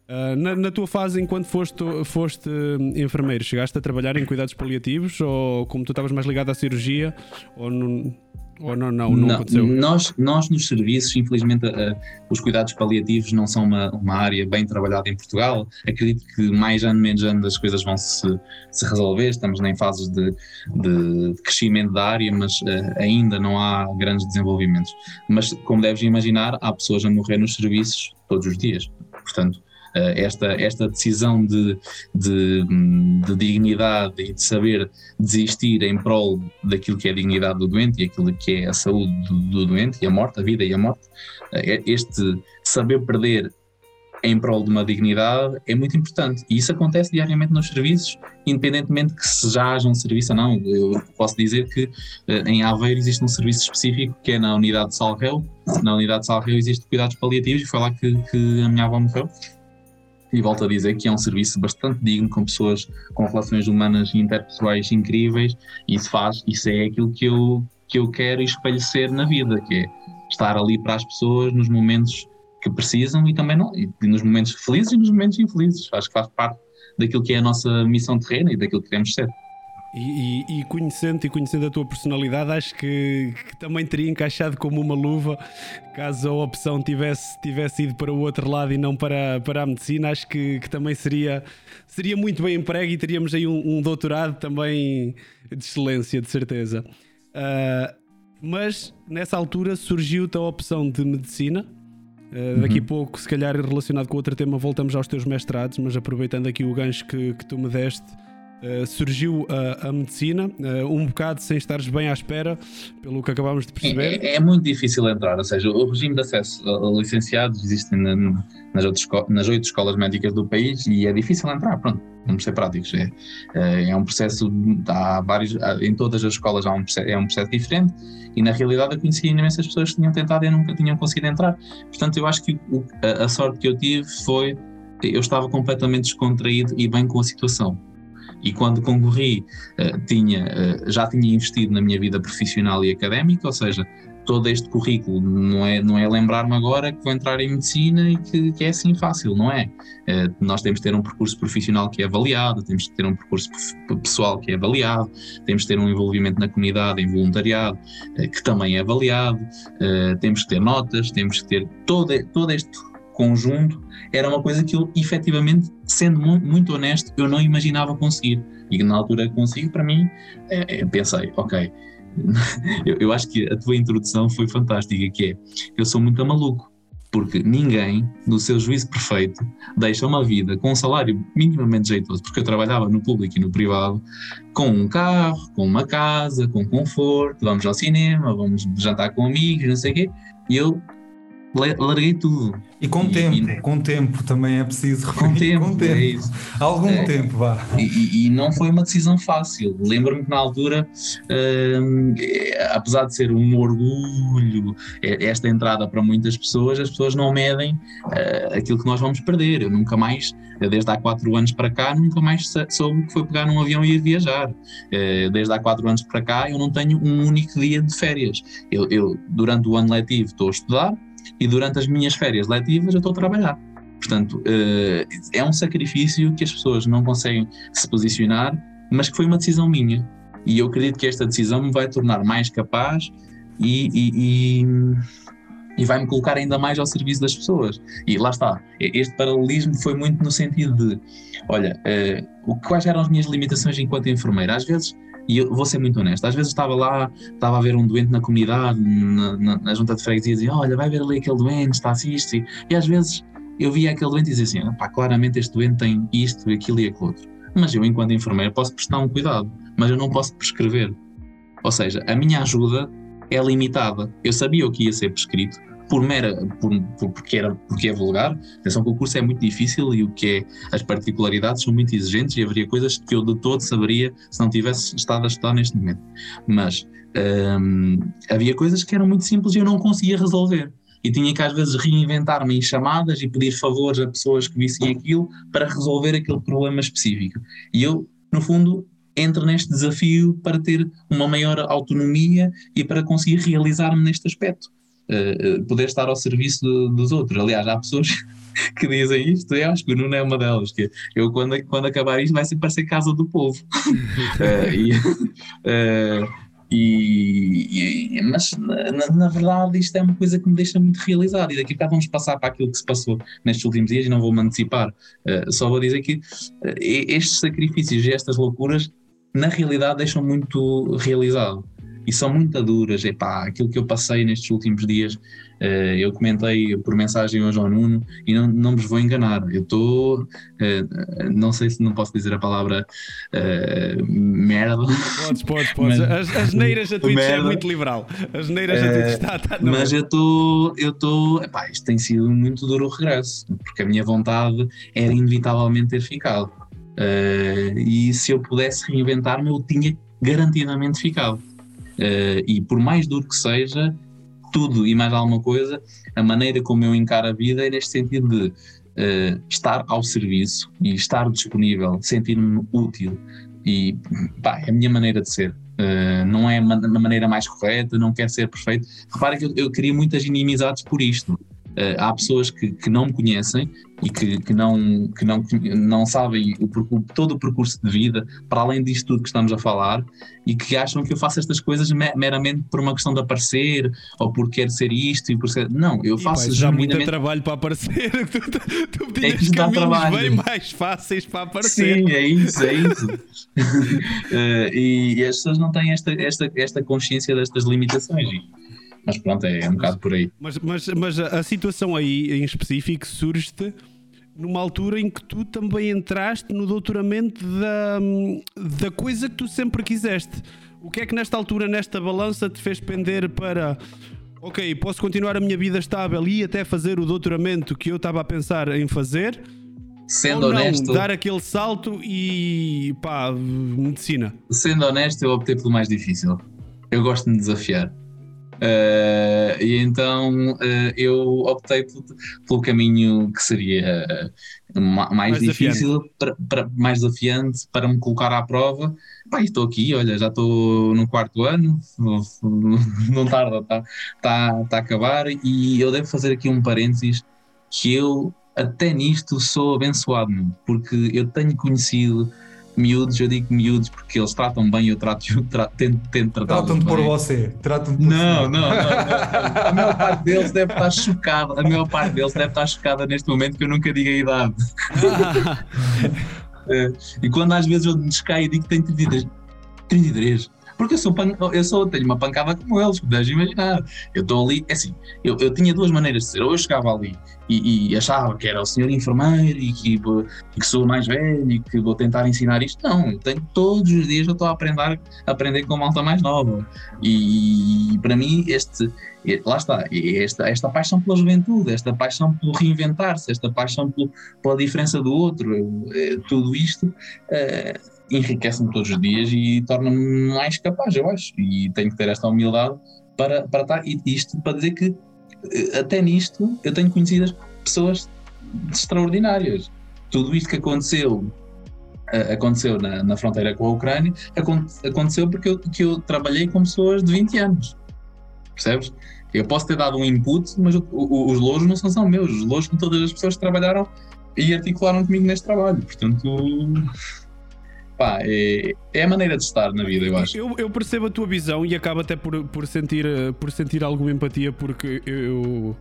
Uh, na, na, tua fase, enquanto foste, foste hum, enfermeiro, chegaste a trabalhar em cuidados paliativos ou como tu estavas mais ligado à cirurgia? Ou não, ou não, não, não, não aconteceu? Nós, nós nos serviços, infelizmente, uh, os cuidados paliativos não são uma, uma área bem trabalhada em Portugal. Acredito que mais ano, menos ano, as coisas vão se, se resolver. Estamos em fases de, de crescimento da área, mas uh, ainda não há grandes desenvolvimentos. Mas, como deves imaginar, há pessoas a morrer nos serviços todos os dias. Portanto, esta, esta decisão de, de, de, dignidade e de saber desistir em prol daquilo que é a dignidade do doente e aquilo que é a saúde do, do doente e a morte, a vida e a morte, eh, este saber perder em prol de uma dignidade é muito importante. E isso acontece diariamente nos serviços, independentemente que se já haja um serviço ou não. Eu posso dizer que eh, em Aveiro existe um serviço específico que é na unidade de Salreu. Na unidade de Salreu existe cuidados paliativos e foi lá que, que a minha avó morreu e volto a dizer que é um serviço bastante digno, com pessoas com relações humanas e interpessoais incríveis, e isso faz, isso é aquilo que eu, que eu quero espelhecer na vida, que é estar ali para as pessoas nos momentos que precisam e também não, e nos momentos felizes e nos momentos infelizes. Acho que faz parte daquilo que é a nossa missão terrena e daquilo que queremos ser. E, e, e, conhecendo e conhecendo a tua personalidade, acho que, que, também teria encaixado como uma luva caso a opção tivesse, tivesse ido para o outro lado e não para, para a medicina. Acho que, que também seria, seria muito bem emprego e teríamos aí um, um doutorado também de excelência, de certeza. Uh, mas nessa altura surgiu-te a opção de medicina. Uh, daqui a uhum. pouco, se calhar relacionado com outro tema, voltamos aos teus mestrados, mas aproveitando aqui o gancho que, que tu me deste Uh, surgiu a, a medicina, uh, um bocado sem estares bem à espera, pelo que acabámos de perceber. É, é, muito difícil entrar, ou seja, o regime de acesso a, licenciados existe na, nas, outras, nas oito escolas médicas do país e é difícil entrar, pronto, vamos ser práticos. É, é, é um processo, há vários, em todas as escolas há um processo, é um processo diferente e na realidade eu conhecia imensas pessoas que tinham tentado e nunca tinham conseguido entrar. Portanto, eu acho que o, a, a sorte que eu tive foi eu estava completamente descontraído e bem com a situação e quando concorri uh, tinha, uh, já tinha investido na minha vida profissional e académica, ou seja, todo este currículo não é, não é lembrar-me agora que vou entrar em medicina e que, que é assim fácil, não é? Uh, nós temos de ter um percurso profissional que é avaliado, temos de ter um percurso pessoal que é avaliado, temos de ter um envolvimento na comunidade, em voluntariado, que também é avaliado, temos que ter notas, temos que ter todo, todo este conjunto, era uma coisa que eu, efetivamente, sendo muito honesto, eu não imaginava conseguir. E na altura consigo, para mim, é, é, pensei, ok, eu, eu, acho que a tua introdução foi fantástica, que é, eu sou muito maluco, porque ninguém, no seu juízo perfeito, deixa uma vida com um salário minimamente jeitoso, porque eu trabalhava no público e no privado, com um carro, com uma casa, com conforto, vamos ao cinema, vamos jantar com amigos, não sei o quê, e eu larguei tudo. E com e, tempo, e, com tempo também é preciso. Com tempo, com tempo. É isso. Algum é, tempo, vá. E, e, não foi uma decisão fácil. Lembro-me que na altura, hum, apesar de ser um orgulho, é, esta entrada para muitas pessoas, as pessoas não medem uh, aquilo que nós vamos perder. Eu nunca mais, desde há quatro anos para cá, nunca mais soube que foi pegar num avião e ir viajar. Uh, desde há quatro anos para cá, eu não tenho um único dia de férias. Eu, eu durante o ano letivo, estou a estudar e durante as minhas férias letivas eu estou a trabalhar. Portanto, eh, é um sacrifício que as pessoas não conseguem se posicionar, mas que foi uma decisão minha. E eu acredito que esta decisão me vai tornar mais capaz e, e, e, e vai-me colocar ainda mais ao serviço das pessoas. E lá está, este paralelismo foi muito no sentido de: olha, uh, quais eram as minhas limitações enquanto enfermeira? Às vezes e eu vou ser muito honesto, às vezes estava lá, estava a ver um doente na comunidade, na, na, na junta de freguesia, e dizia: Olha, vai ver ali aquele doente, está assim isto. E às vezes eu via aquele doente e dizia assim: pá, claramente este doente tem isto, aquilo e aquilo outro. Mas eu, enquanto enfermeiro, posso prestar um cuidado, mas eu não posso prescrever. Ou seja, a minha ajuda é limitada. Eu sabia o que ia ser prescrito, por mera, por, por, porque, era, porque é vulgar. Atenção que o curso é muito difícil e o que é, as particularidades são muito exigentes e haveria coisas que eu de todo saberia se não tivesse estado a estudar neste momento. Mas hum, havia coisas que eram muito simples e eu não conseguia resolver. E tinha que às vezes reinventar-me em chamadas e pedir favores a pessoas que vissem aquilo para resolver aquele problema específico. E eu, no fundo, entro neste desafio para ter uma maior autonomia e para conseguir realizar-me neste aspecto uh, poder estar ao serviço do, dos outros. Aliás, há pessoas que dizem isto, eu acho que o Nuno é uma delas, que eu quando, quando acabar isto vai ser para ser casa do povo. uh, e, uh, e, e, mas na, na, verdade isto é uma coisa que me deixa muito realizado e daqui a pouco vamos passar para aquilo que se passou nestes últimos dias e não vou me antecipar uh, só vou dizer que estes sacrifícios e estas loucuras na realidade deixam muito realizado e são muito duras. Epá, aquilo que eu passei nestes últimos dias, uh, eu comentei por mensagem hoje ao Nuno e não, não vos vou enganar. Eu estou, uh, não sei se não posso dizer a palavra uh, merda. Podes, podes, podes. Mas, as, as neiras a Twitch é muito liberal. As neiras a Twitch está, está Mas eu estou, eu estou, epá, isto tem sido muito duro o regresso, porque a minha vontade era inevitavelmente ter ficado. e se eu pudesse reinventar-me, eu tinha garantidamente ficado. Uh, e por mais duro que seja, tudo e mais alguma coisa, a maneira como eu encaro a vida é neste sentido de uh, estar ao serviço e estar disponível, sentir-me útil. E pá, é a minha maneira de ser. Uh, não é uma, maneira mais correta, não quer ser perfeito. Repara que eu, eu queria muitas inimizades por isto. Uh, há pessoas que, que, não me conhecem e que, que, não, que não, não sabem o, todo o percurso de vida, para além disto tudo que estamos a falar, e que acham que eu faço estas coisas meramente por uma questão de aparecer ou por querer ser isto e por ser. Não, eu faço. E, já muito trabalho para aparecer. tu, tu, tu é que caminhos trabalho. bem mais fáceis para aparecer. Sim, é isso, é isso. uh, e, e, as pessoas não têm esta, esta, esta consciência destas limitações. Mas pronto, é, é um bocado por aí. Mas, mas, mas a situação aí em específico surge-te numa altura em que tu também entraste no doutoramento da, da coisa que tu sempre quiseste. O que é que nesta altura, nesta balança, te fez pender para ok, posso continuar a minha vida estável e até fazer o doutoramento que eu estava a pensar em fazer? Sendo ou não, honesto, dar aquele salto e pá, medicina. Sendo honesto, eu optei pelo mais difícil. Eu gosto de me desafiar. Uh, e então uh, eu optei pelo, pelo, caminho que seria uh, mais, mais, difícil, para, para, mais desafiante para me colocar à prova. Pá, estou aqui, olha, já estou no quarto ano, não tarda, está tá, tá a acabar. E eu devo fazer aqui um parênteses que eu até nisto sou abençoado, porque eu tenho conhecido miúdos, eu digo miúdos porque eles tratam bem, eu trato, eu trato, tento, tento tratar Tratam-te por você, tratam-te por não, não, não, não, A maior parte deles deve estar chocada, a maior parte deles deve estar chocada neste momento que eu nunca diga a idade. É, e quando às vezes eu descaio e digo que tenho 33, 33, porque eu sou, eu sou tenho uma pancada como eles, podes imaginar. Eu estou ali, é assim, eu, eu tinha duas maneiras de ser. Ou eu chegava ali e, e achava que era o senhor enfermeiro e que, e que sou mais velho e que vou tentar ensinar isto. Não, tenho todos os dias eu estou a aprender, a aprender com malta mais nova. E, e para mim, este, lá está, esta, esta paixão pela juventude, esta paixão pelo reinventar-se, esta paixão pelo, pela diferença do outro, eh, tudo isto. Uh, enriquece-me todos os dias e torna-me mais capaz, eu acho. E tenho que ter esta humildade para, para estar. E isto para dizer que eh, até nisto eu tenho conhecidas pessoas extraordinárias. Tudo isto que aconteceu eh, aconteceu na, na fronteira com a Ucrânia aconteceu porque eu, que eu trabalhei com pessoas de 20 anos. Percebes? Eu posso ter dado um input, mas o, o, os louros não são só meus. Os louros são todas as pessoas que trabalharam e articularam comigo neste trabalho. Portanto, pá, é, é a maneira de estar na vida, eu acho. Eu, eu percebo a tua visão e acabo até por, por, sentir, por sentir alguma empatia, porque eu.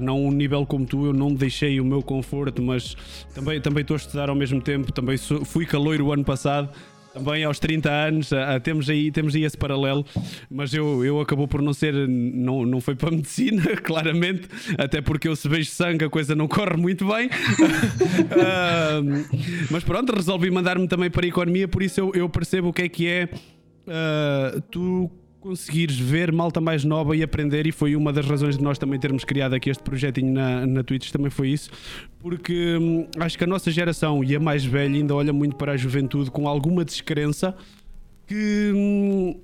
Não um nível como tu, eu não deixei o meu conforto, mas também, também estou a estudar ao mesmo tempo. Também sou, fui caloiro o ano passado também aos 30 anos, uh, temos, aí, temos aí esse paralelo, mas eu, eu acabou por não ser, não, não foi para medicina, claramente, até porque eu se vejo sangue a coisa não corre muito bem. uh, mas pronto, resolvi mandar-me também para a economia, por isso eu, eu percebo o que é que é uh, tu conseguires ver malta mais nova e aprender, e foi uma das razões de nós também termos criado aqui este projetinho na, na Twitch, também foi isso, porque hum, acho que a nossa geração e a mais velha ainda olha muito para a juventude com alguma descrença que hum,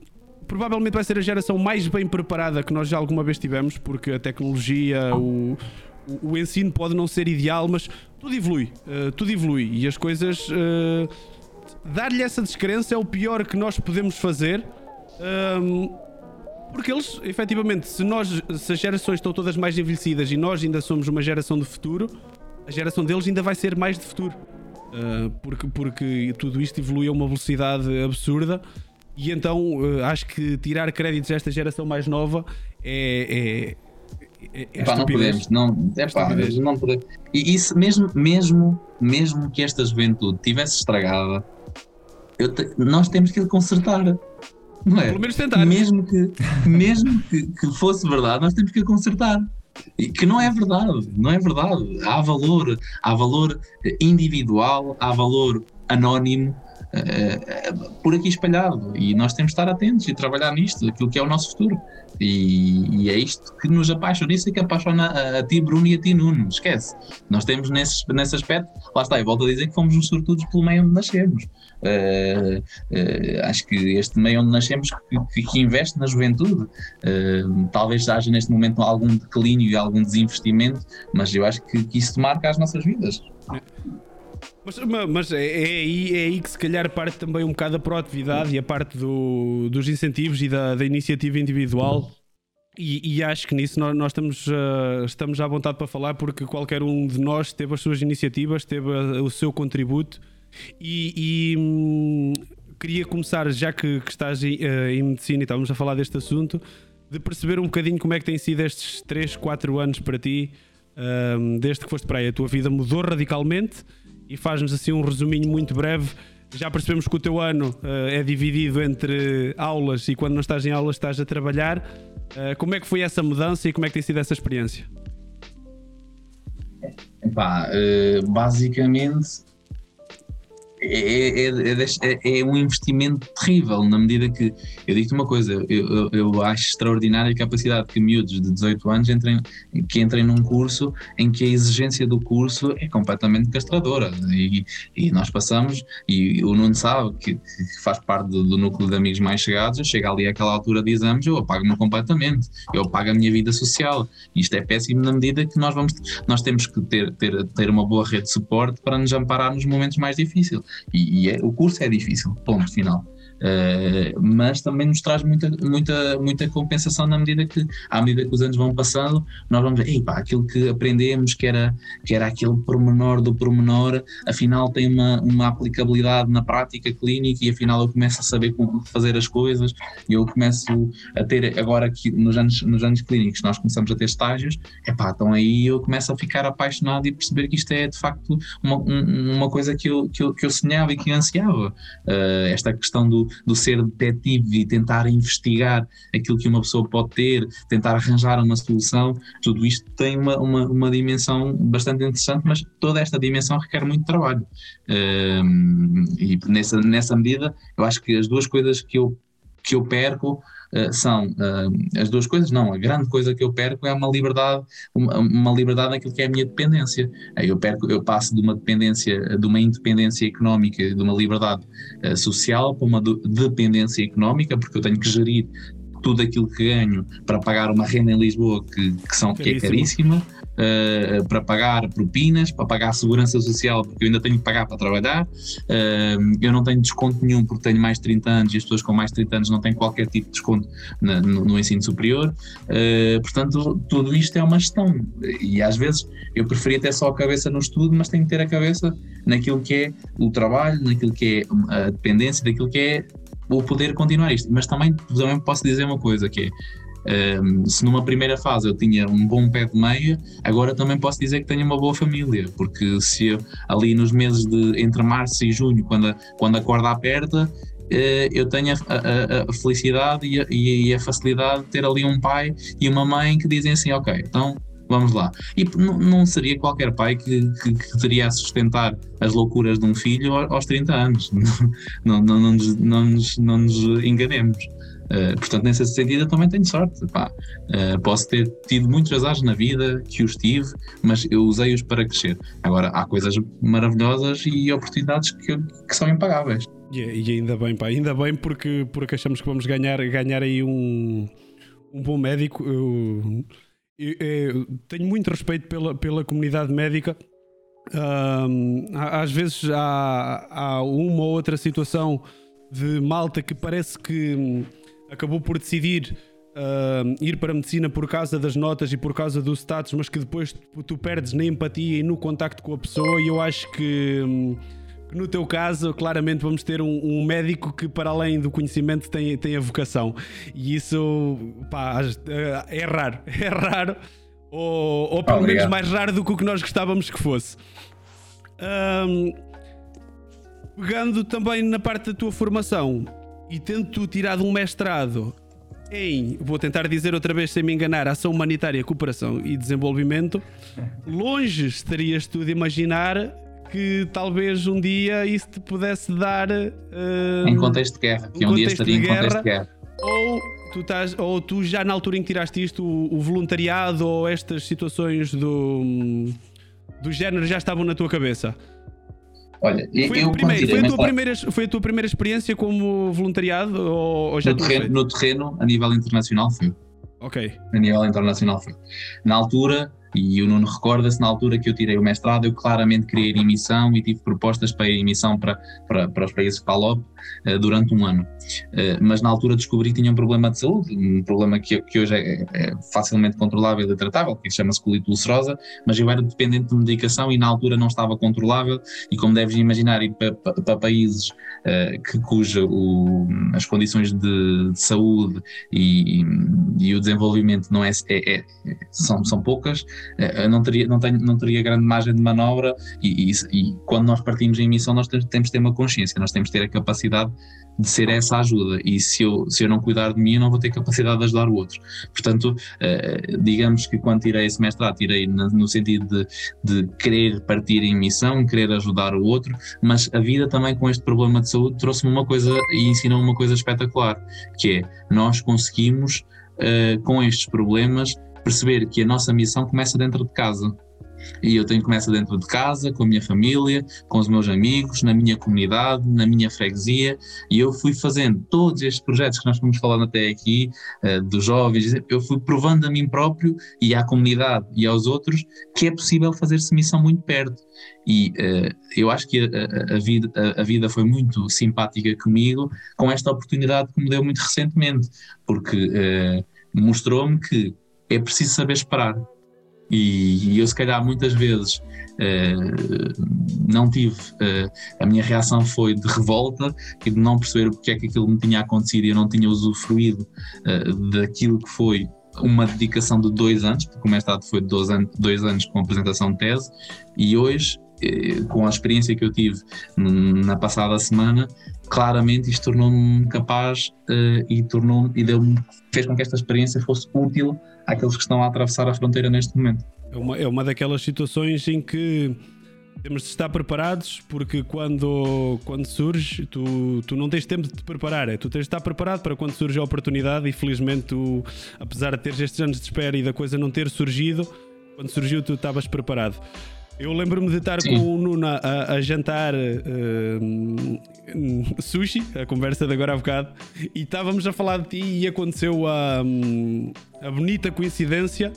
provavelmente vai ser a geração mais bem preparada que nós já alguma vez tivemos, porque a tecnologia, o, o, ensino pode não ser ideal, mas tudo evolui, uh, tudo evolui e as coisas. Uh, Dar-lhe essa descrença é o pior que nós podemos fazer um, porque eles, efetivamente, se, nós, se as gerações estão todas mais envelhecidas e nós ainda somos uma geração de futuro, a geração deles ainda vai ser mais de futuro. Uh, porque, porque tudo isto evolui a uma velocidade absurda e então uh, acho que tirar créditos a esta geração mais nova é. é, é, é pá, não podemos, não, é pá, não podemos. E isso mesmo, mesmo, mesmo que esta juventude tivesse estragada, te, nós temos que consertar. Não é? Pelo menos tentar. Mesmo que, mesmo que, que fosse verdade, nós temos que consertar. E que não é verdade, não é verdade. Há valor, há valor individual, há valor anónimo por aqui espalhado. E nós temos de estar atentos e trabalhar nisto, aquilo que é o nosso futuro. E, e, é isto que nos apaixona, isso é que apaixona a, a, ti, Bruno, e a ti, Nuno. Esquece. Nós temos nesse, nesse aspecto, lá está, e volto a dizer que fomos uns sortudos pelo meio onde nascemos. Uh, uh, acho que este meio onde nascemos que, que investe na juventude, uh, talvez haja neste momento algum declínio e algum desinvestimento, mas eu acho que, que isso marca as nossas vidas. Mas, mas é, é, aí, é aí que se calhar parte também um bocado a proatividade e a parte do, dos incentivos e da, da iniciativa individual. E, e, acho que nisso nós, nós estamos, uh, estamos à vontade para falar porque qualquer um de nós teve as suas iniciativas, teve a, o seu contributo e, e hum, queria começar, já que, que estás em, uh, em medicina e estávamos a falar deste assunto, de perceber um bocadinho como é que têm sido estes 3, 4 anos para ti, desde que foste para aí. A tua vida mudou radicalmente e faz-nos assim um resuminho muito breve. Já percebemos que o teu ano uh, é dividido entre aulas e quando não estás em aulas estás a trabalhar. Uh, como é que foi essa mudança e como é que tem sido essa experiência? Epá, uh, basicamente é, é, é, é, um investimento terrível, na medida que, eu digo-te uma coisa, eu, eu, eu, acho extraordinária a capacidade que miúdos de 18 anos entrem, que entrem num curso em que a exigência do curso é completamente castradora. E, e nós passamos, e o Nuno sabe que, que faz parte do, do, núcleo de amigos mais chegados, chega ali àquela altura de exames, eu apago-me completamente, eu apago a minha vida social, isto é péssimo na medida que nós vamos, nós temos que ter, ter, ter uma boa rede de suporte para nos amparar nos momentos mais difíceis e, e é, o curso é difícil, ponto final. Uh, mas também nos traz muita, muita, muita compensação na medida que, à medida que os anos vão passando, nós vamos ver, pá, aquilo que aprendemos, que era, que era aquele pormenor do pormenor, afinal tem uma, uma aplicabilidade na prática clínica e afinal eu começo a saber como fazer as coisas e eu começo a ter, agora que nos anos, nos anos clínicos nós começamos a ter estágios, pá, então aí eu começo a ficar apaixonado e perceber que isto é de facto uma, uma coisa que eu, que, eu, que eu sonhava e que ansiava. Uh, esta questão do, do ser detetive e tentar investigar aquilo que uma pessoa pode ter, tentar arranjar uma solução, tudo isto tem uma, uma, uma dimensão bastante interessante, mas toda esta dimensão requer muito trabalho. Um, e nessa, nessa medida, eu acho que as duas coisas que eu, que eu perco Uh, são uh, as duas coisas, não, a grande coisa que eu perco é uma liberdade, uma, uma liberdade naquilo que é a minha dependência. eu perco, eu passo de uma dependência, de uma independência económica, de uma liberdade uh, social para uma dependência económica, porque eu tenho que gerir tudo aquilo que ganho para pagar uma renda em Lisboa que, que, são, que é caríssima, uh, para pagar propinas, para pagar segurança social, porque eu ainda tenho que pagar para trabalhar, uh, eu não tenho desconto nenhum porque tenho mais de 30 anos e as pessoas com mais de 30 anos não têm qualquer tipo de desconto na, no, no, ensino superior, uh, portanto, tudo isto é uma gestão. E às vezes eu preferia ter só a cabeça no estudo, mas tenho que ter a cabeça naquilo que é o trabalho, naquilo que é a dependência, daquilo que é o poder continuar isto. Mas também, também posso dizer uma coisa que é um, se numa primeira fase eu tinha um bom pé de meia, agora também posso dizer que tenho uma boa família, porque se eu, ali nos meses de entre março e junho, quando a, quando a corda aperta, uh, eu tenho a, a, a felicidade e a, e a, facilidade de ter ali um pai e uma mãe que dizem assim: Ok, então vamos lá. E não seria qualquer pai que, que, que, teria a sustentar as loucuras de um filho aos 30 anos. Não, não, não, nos, não, nos, não nos enganemos. Uh, portanto, nesse sentido, eu também tenho sorte. Uh, posso ter tido muitos azares na vida que os tive, mas eu usei-os para crescer. Agora, há coisas maravilhosas e oportunidades que, que são impagáveis. E, e, ainda bem, pá, ainda bem porque, porque achamos que vamos ganhar, ganhar aí um, um bom médico. Eu, eu, eu tenho muito respeito pela, pela comunidade médica. Um, às vezes há, há uma ou outra situação de malta que parece que acabou por decidir uh, ir para a medicina por causa das notas e por causa do status, mas que depois tu, tu perdes na empatia e no contacto com a pessoa. E eu acho que, um, que no teu caso, claramente vamos ter um, um, médico que, para além do conhecimento, tem, tem a vocação. E isso pá, é raro, é raro, ou, ou pelo Obrigado. menos mais raro do que o que nós gostávamos que fosse. Um, pegando também na parte da tua formação, e tendo tu tirado um mestrado em, vou tentar dizer outra vez sem me enganar, ação humanitária, cooperação e desenvolvimento, longe estarias tu de imaginar que talvez um dia isso te pudesse dar uh, em contexto de guerra, que um, um dia estaria em contexto de guerra. Ou tu, estás, ou tu já na altura em que tiraste isto, o, o voluntariado ou estas situações do, do género já estavam na tua cabeça? Olha, foi, eu primeiro, foi, a tua primeira, foi a tua primeira experiência como voluntariado ou, ou já no terreno, no terreno, a nível internacional, foi. Ok. A nível internacional, foi. Na altura, e o Nuno recorda-se, na altura que eu tirei o mestrado, eu claramente queria ir em missão e tive propostas para ir em missão para, para, para os países FALOP uh, durante um ano. Uh, mas na altura descobri que tinha um problema de saúde, um problema que, que hoje é, é facilmente controlável e tratável, que chama-se colite ulcerosa, mas eu era dependente de medicação e na altura não estava controlável e como deves imaginar, ir para, para, para países que, cuja o, as condições de, de saúde e, e, e, o desenvolvimento não é, é, é, são, são poucas, uh, não, teria, não, tenho, não teria grande margem de manobra e, e, e, quando nós partimos em missão nós temos, temos de ter uma consciência, nós temos de ter a capacidade de ser essa ajuda e se eu, se eu não cuidar de mim eu não vou ter capacidade de ajudar o outro. Portanto, uh, digamos que quando tirei esse mestrado, tirei no, no sentido de, de querer partir em missão, querer ajudar o outro, mas a vida também com este problema de saúde trouxe-me uma coisa e ensinou-me uma coisa espetacular, que é nós conseguimos uh, com estes problemas perceber que a nossa missão começa dentro de casa e eu tenho que começar dentro de casa, com a minha família, com os meus amigos, na minha comunidade, na minha freguesia. E eu fui fazendo todos estes projetos que nós fomos falando até aqui, uh, dos jovens, eu fui provando a mim próprio e à comunidade e aos outros que é possível fazer-se missão muito perto. E uh, eu acho que a, a, a vida, a, a, vida foi muito simpática comigo com esta oportunidade que me deu muito recentemente, porque uh, mostrou-me que é preciso saber esperar e, e eu, se calhar, muitas vezes uh, não tive. Uh, a minha reação foi de revolta e de não perceber porque é que aquilo me tinha acontecido e eu não tinha usufruído uh, daquilo que foi uma dedicação de dois anos, porque o mestrado foi de dois anos, dois anos com a apresentação de tese, e hoje, com a experiência que eu tive na passada semana, claramente isto tornou-me capaz e tornou e deu fez com que esta experiência fosse útil àqueles que estão a atravessar a fronteira neste momento. É uma, é uma daquelas situações em que temos de estar preparados porque quando, quando surge, tu, tu não tens tempo de te preparar, é, tu tens de estar preparado para quando surge a oportunidade e felizmente tu, apesar de teres estes anos de espera e da coisa não ter surgido, quando surgiu tu estavas preparado. Eu lembro-me de estar Sim. com o Nuno a, a jantar uh, sushi, a conversa de agora há bocado, e estávamos a falar de ti e aconteceu a, a bonita coincidência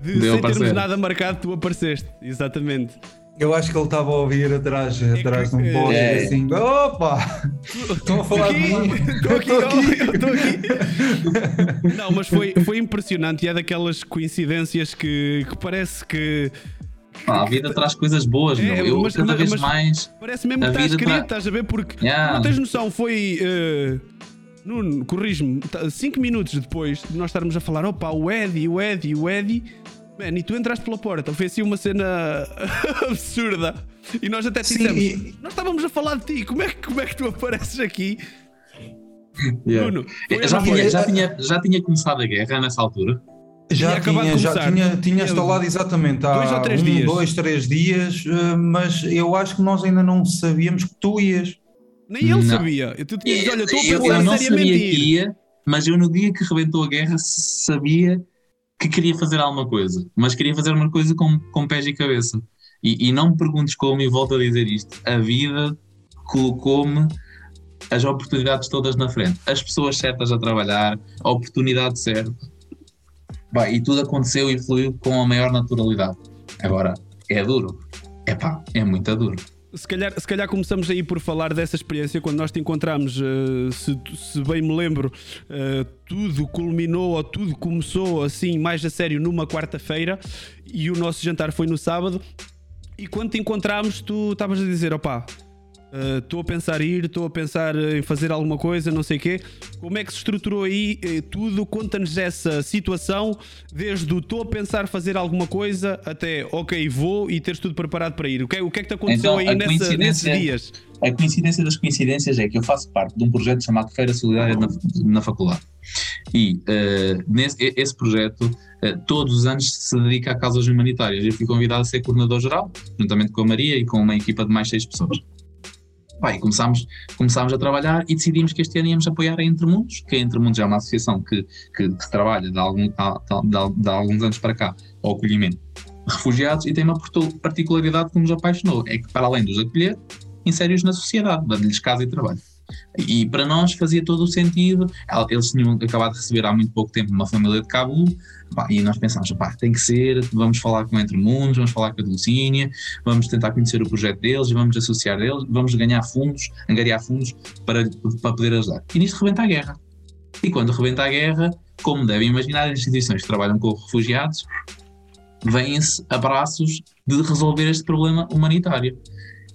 de Deu sem termos nada marcado, tu apareceste. Exatamente. Eu acho que ele estava a ouvir atrás, é atrás de um poste é. assim. Opa! Estão a falar de mim. Estou aqui, estou aqui. Não, mas foi, foi impressionante e é daquelas coincidências que, que parece que ah, a vida traz coisas boas, é, meu. Eu mas, cada vez mais. Parece mesmo que estás querido, tra... estás a ver? Porque yeah. não tens noção, foi. Uh, Nuno, corrijo-me, 5 minutos depois de nós estarmos a falar, opa, o Eddie, o Eddie, o Eddie. Man, e tu entraste pela porta, foi assim uma cena absurda. E nós até te dissemos, e... nós estávamos a falar de ti, como é, como é que tu apareces aqui? Yeah. Nuno, já, tinha, já, tinha, já tinha começado a guerra nessa altura? Já tinha, já tinha, tinha instalado exatamente há dois ou três um, dias. dois, três dias, eh, mas eu acho que nós ainda não sabíamos que tu ias. Nem ele não. sabia. Tu tinhas, olha, estou a pensar eu, eu não sabia que ia, mas eu no dia que rebentou a guerra sabia que queria fazer alguma coisa, mas queria fazer uma coisa com, com pés e cabeça. E, e não me perguntes como, e volto a dizer isto: a vida colocou-me as oportunidades todas na frente, as pessoas certas a trabalhar, a oportunidade certa Bah, e tudo aconteceu e fluiu com a maior naturalidade. Agora, é duro. É pá, é muito duro. Se calhar, se calhar começamos aí por falar dessa experiência quando nós te encontramos. Uh, se, se, bem me lembro, uh, tudo culminou ou tudo começou assim, mais a sério, numa quarta-feira e o nosso jantar foi no sábado. E quando te encontramos, tu estavas a dizer: opá, Estou uh, a pensar em ir, estou a pensar em fazer alguma coisa, não sei o quê. Como é que se estruturou aí eh, tudo? Conta-nos essa situação, desde o estou a pensar fazer alguma coisa até ok, vou e teres tudo preparado para ir. O que, o que é que te aconteceu então, aí nessa, nesses dias? A coincidência das coincidências é que eu faço parte de um projeto chamado Feira Solidária na, na faculdade. E uh, nesse, esse projeto uh, todos os anos se dedica a causas humanitárias. Eu fui convidado a ser coordenador geral, juntamente com a Maria e com uma equipa de mais seis pessoas. Pá, e começámos, começámos a trabalhar e decidimos que este ano íamos apoiar a Entre Mundos, que a Entre Mundos é uma associação que, que, que trabalha de, algum, de, de, de, alguns anos para cá ao acolhimento de refugiados e tem uma particularidade que nos apaixonou, é que para além de os acolher, insere-os na sociedade, dando-lhes casa e trabalho. E para nós fazia todo o sentido. Eles tinham acabado de receber há muito pouco tempo uma família de Cabul, e nós pensámos, pá, tem que ser, vamos falar com Entre Mundos, vamos falar com a Dulcínia, vamos tentar conhecer o projeto deles vamos associar deles, vamos ganhar fundos, angariar fundos para, para poder ajudar. E nisto rebenta a guerra. E quando rebenta a guerra, como devem imaginar, as instituições que trabalham com refugiados vêm-se abraços de resolver este problema humanitário.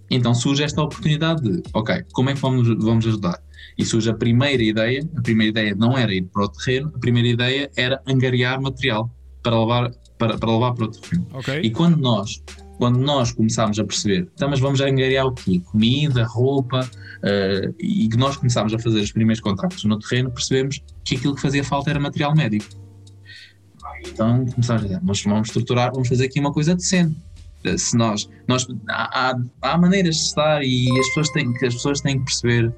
Então surge esta oportunidade de, ok, como é que vamos, vamos ajudar? E surge a primeira ideia, a primeira ideia não era ir para o terreno, a primeira ideia era angariar material para levar para, para levar para outro terreno. Okay. E quando nós, quando nós começámos a perceber, então, mas vamos angariar o quê? Comida, roupa, uh, e que nós começámos a fazer os primeiros contactos no terreno, percebemos que aquilo que fazia falta era material médico. Então começámos a dizer, mas vamos estruturar, vamos fazer aqui uma coisa decente. Eh, se nós, nós há, há, maneiras de estar e as pessoas têm, que as pessoas têm que perceber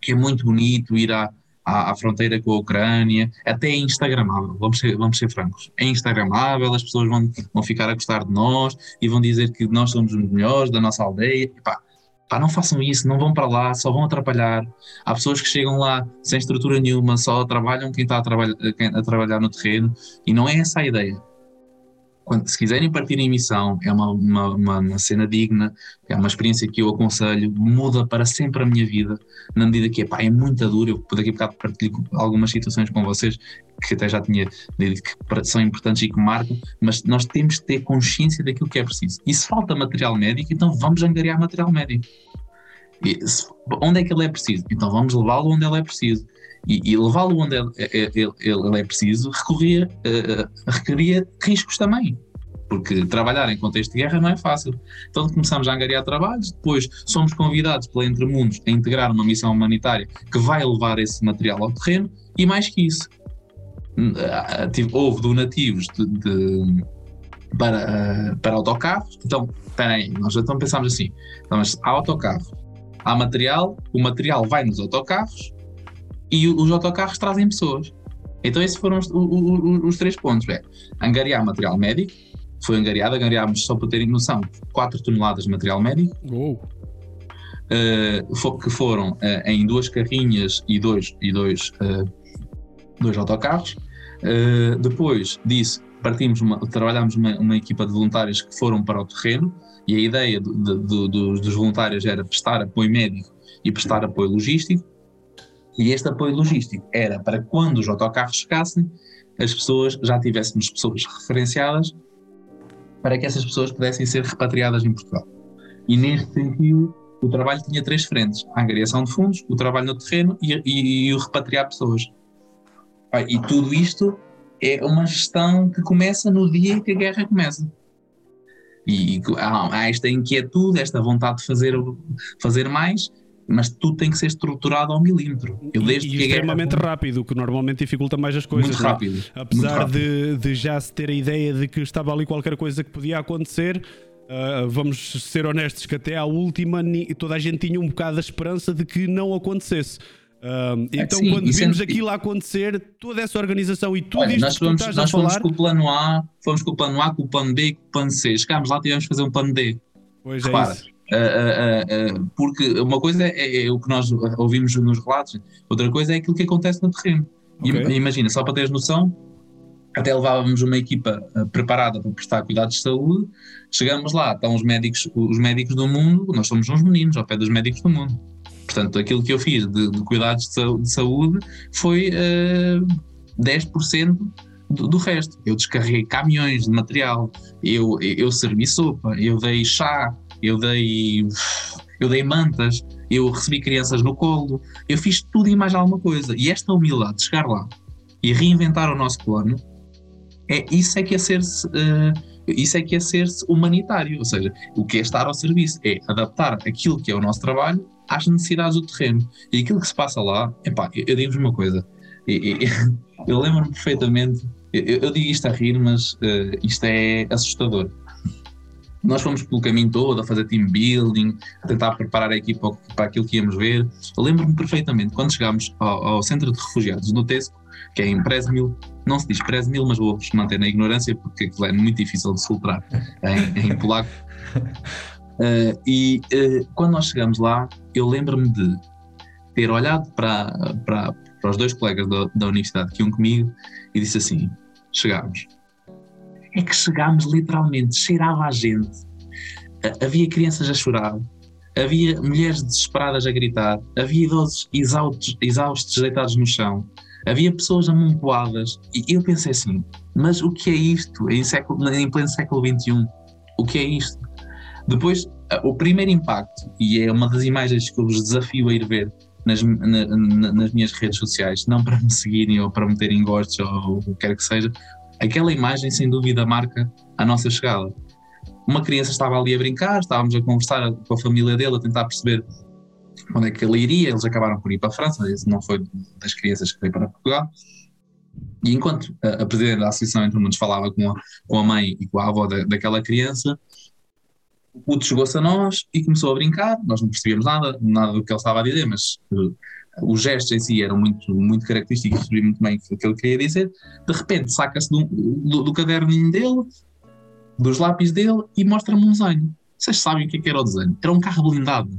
que é muito bonito ir à, à, à, fronteira com a Ucrânia, até é instagramável, vamos ser, vamos ser francos, é instagramável, as pessoas vão, vão ficar a gostar de nós e vão dizer que nós somos os melhores da nossa aldeia, pá, pá, não façam isso, não vão para lá, só vão atrapalhar, há pessoas que chegam lá sem estrutura nenhuma, só trabalham quem está a, a trabalhar no terreno, e não é essa a ideia, quando, se quiserem partir em missão, é uma, uma, uma, cena digna, é uma experiência que eu aconselho, muda para sempre a minha vida, na medida que epá, é muito dura. Eu daqui a bocado partilho algumas situações com vocês que até já tinha dito que são importantes e que marcam, mas nós temos de ter consciência daquilo que é preciso. E se falta material médico, então vamos angariar material médico. E, se, onde é que ele é preciso? Então vamos levá-lo onde ele é preciso e, e levá-lo onde ele, ele, ele, é preciso recorria, uh, requeria riscos também. Porque trabalhar em contexto de guerra não é fácil. Então começamos a angariar trabalhos, depois somos convidados pela Entre Mundos a integrar uma missão humanitária que vai levar esse material ao terreno, e mais que isso, uh, houve donativos de, de, para, uh, para autocarros. Então, peraí, nós então pensámos assim: então, há autocarro, há material, o material vai nos autocarros, e os autocarros trazem pessoas. Então esses foram os, os, os três pontos. É, angariar material médico, foi angariado, angariámos, só para terem noção, 4 toneladas de material médico. Uh, que foram uh, em duas carrinhas e dois, e dois, uh, dois autocarros. depois disso, partimos uma, trabalhámos uma, uma, equipa de voluntários que foram para o terreno e a ideia do, do, do, dos voluntários era prestar apoio médico e prestar apoio logístico. E este apoio logístico era para quando os autocarros chegassem, as pessoas já tivéssemos pessoas referenciadas para que essas pessoas pudessem ser repatriadas em Portugal. E neste sentido, o trabalho tinha três frentes: a angariação de fundos, o trabalho no terreno e, e, e o repatriar pessoas. E tudo isto é uma gestão que começa no dia em que a guerra começa. E há, há esta inquietude, esta vontade de fazer, fazer mais, mas tudo tem que ser estruturado ao milímetro. Eu desde e, e extremamente guerra... rápido, o que normalmente dificulta mais as coisas. Muito é? rápido. Apesar muito rápido. De, de já se ter a ideia de que estava ali qualquer coisa que podia acontecer, uh, vamos ser honestos que até à última toda a gente tinha um bocado a esperança de que não acontecesse. Uh, então, Sim, quando vimos é... aquilo a acontecer, toda essa organização e tudo Olha, isto nós fomos, que nós fomos com o plano A, fomos com o plano A, com o plano B, com o plano C. Chegámos lá, tivemos que fazer um plano D. Pois é Repara, é isso. Uh, uh, uh, porque uma coisa é, é, o que nós ouvimos nos relatos, outra coisa é aquilo que acontece no terreno. Okay. Imagina, só para teres noção, até levávamos uma equipa preparada para prestar cuidados de saúde, chegamos lá, estão os médicos, os médicos do mundo, nós somos uns meninos ao pé dos médicos do mundo. Portanto, aquilo que eu fiz de, de cuidados de saúde foi uh, 10% do, do, resto. Eu descarreguei caminhões de material, eu, eu servi sopa, eu dei chá, eu dei, eu dei mantas, eu recebi crianças no colo, eu fiz tudo e mais alguma coisa. E esta humildade de chegar lá e reinventar o nosso plano, é, isso é que é ser uh, isso é que é ser humanitário, ou seja, o que é estar ao serviço, é adaptar aquilo que é o nosso trabalho às necessidades do terreno. E aquilo que se passa lá, epá, eu, eu digo-vos uma coisa, eu, eu, eu lembro-me perfeitamente, eu, eu, digo isto a rir, mas uh, isto é assustador nós fomos pelo caminho todo a fazer team building, a tentar preparar a equipa para aquilo que íamos ver. Lembro-me perfeitamente quando chegámos ao, ao, centro de refugiados do Tesco, que é em Presmil, não se diz Presmil, mas vou-vos manter na ignorância porque aquilo é muito difícil de filtrar em, em polaco. Uh, e uh, quando nós chegamos lá, eu lembro-me de ter olhado para, para, para os dois colegas da, da universidade que iam comigo e disse assim: chegámos é que chegámos literalmente, cheirava a gente. Havia crianças a chorar, havia mulheres desesperadas a gritar, havia idosos exaustos, exaustos deitados no chão, havia pessoas amontoadas. E eu pensei assim: mas o que é isto em, século, em pleno século XXI? O que é isto? Depois, o primeiro impacto, e é uma das imagens que eu vos desafio a ir ver nas, na, nas minhas redes sociais, não para me seguirem ou para me terem gostos ou o que quer que seja, aquela imagem sem dúvida marca a nossa chegada. Uma criança estava ali a brincar, estávamos a conversar com a família dele, a tentar perceber onde é que ele iria, eles acabaram por ir para a França, esse não foi das crianças que veio para Portugal. E enquanto a, presidente da Associação Entre Mundos falava com a, com a mãe e com a avó da, daquela criança, o chegou-se a nós e começou a brincar, nós não percebíamos nada, nada do que ele estava a dizer, mas uh, os gestos em si eram muito, muito característicos, percebi muito bem o que ele queria dizer. De repente, saca-se do, do, do, caderninho dele, dos lápis dele e mostra-me um desenho. Vocês sabem o que, é que era o desenho? Era um carro blindado.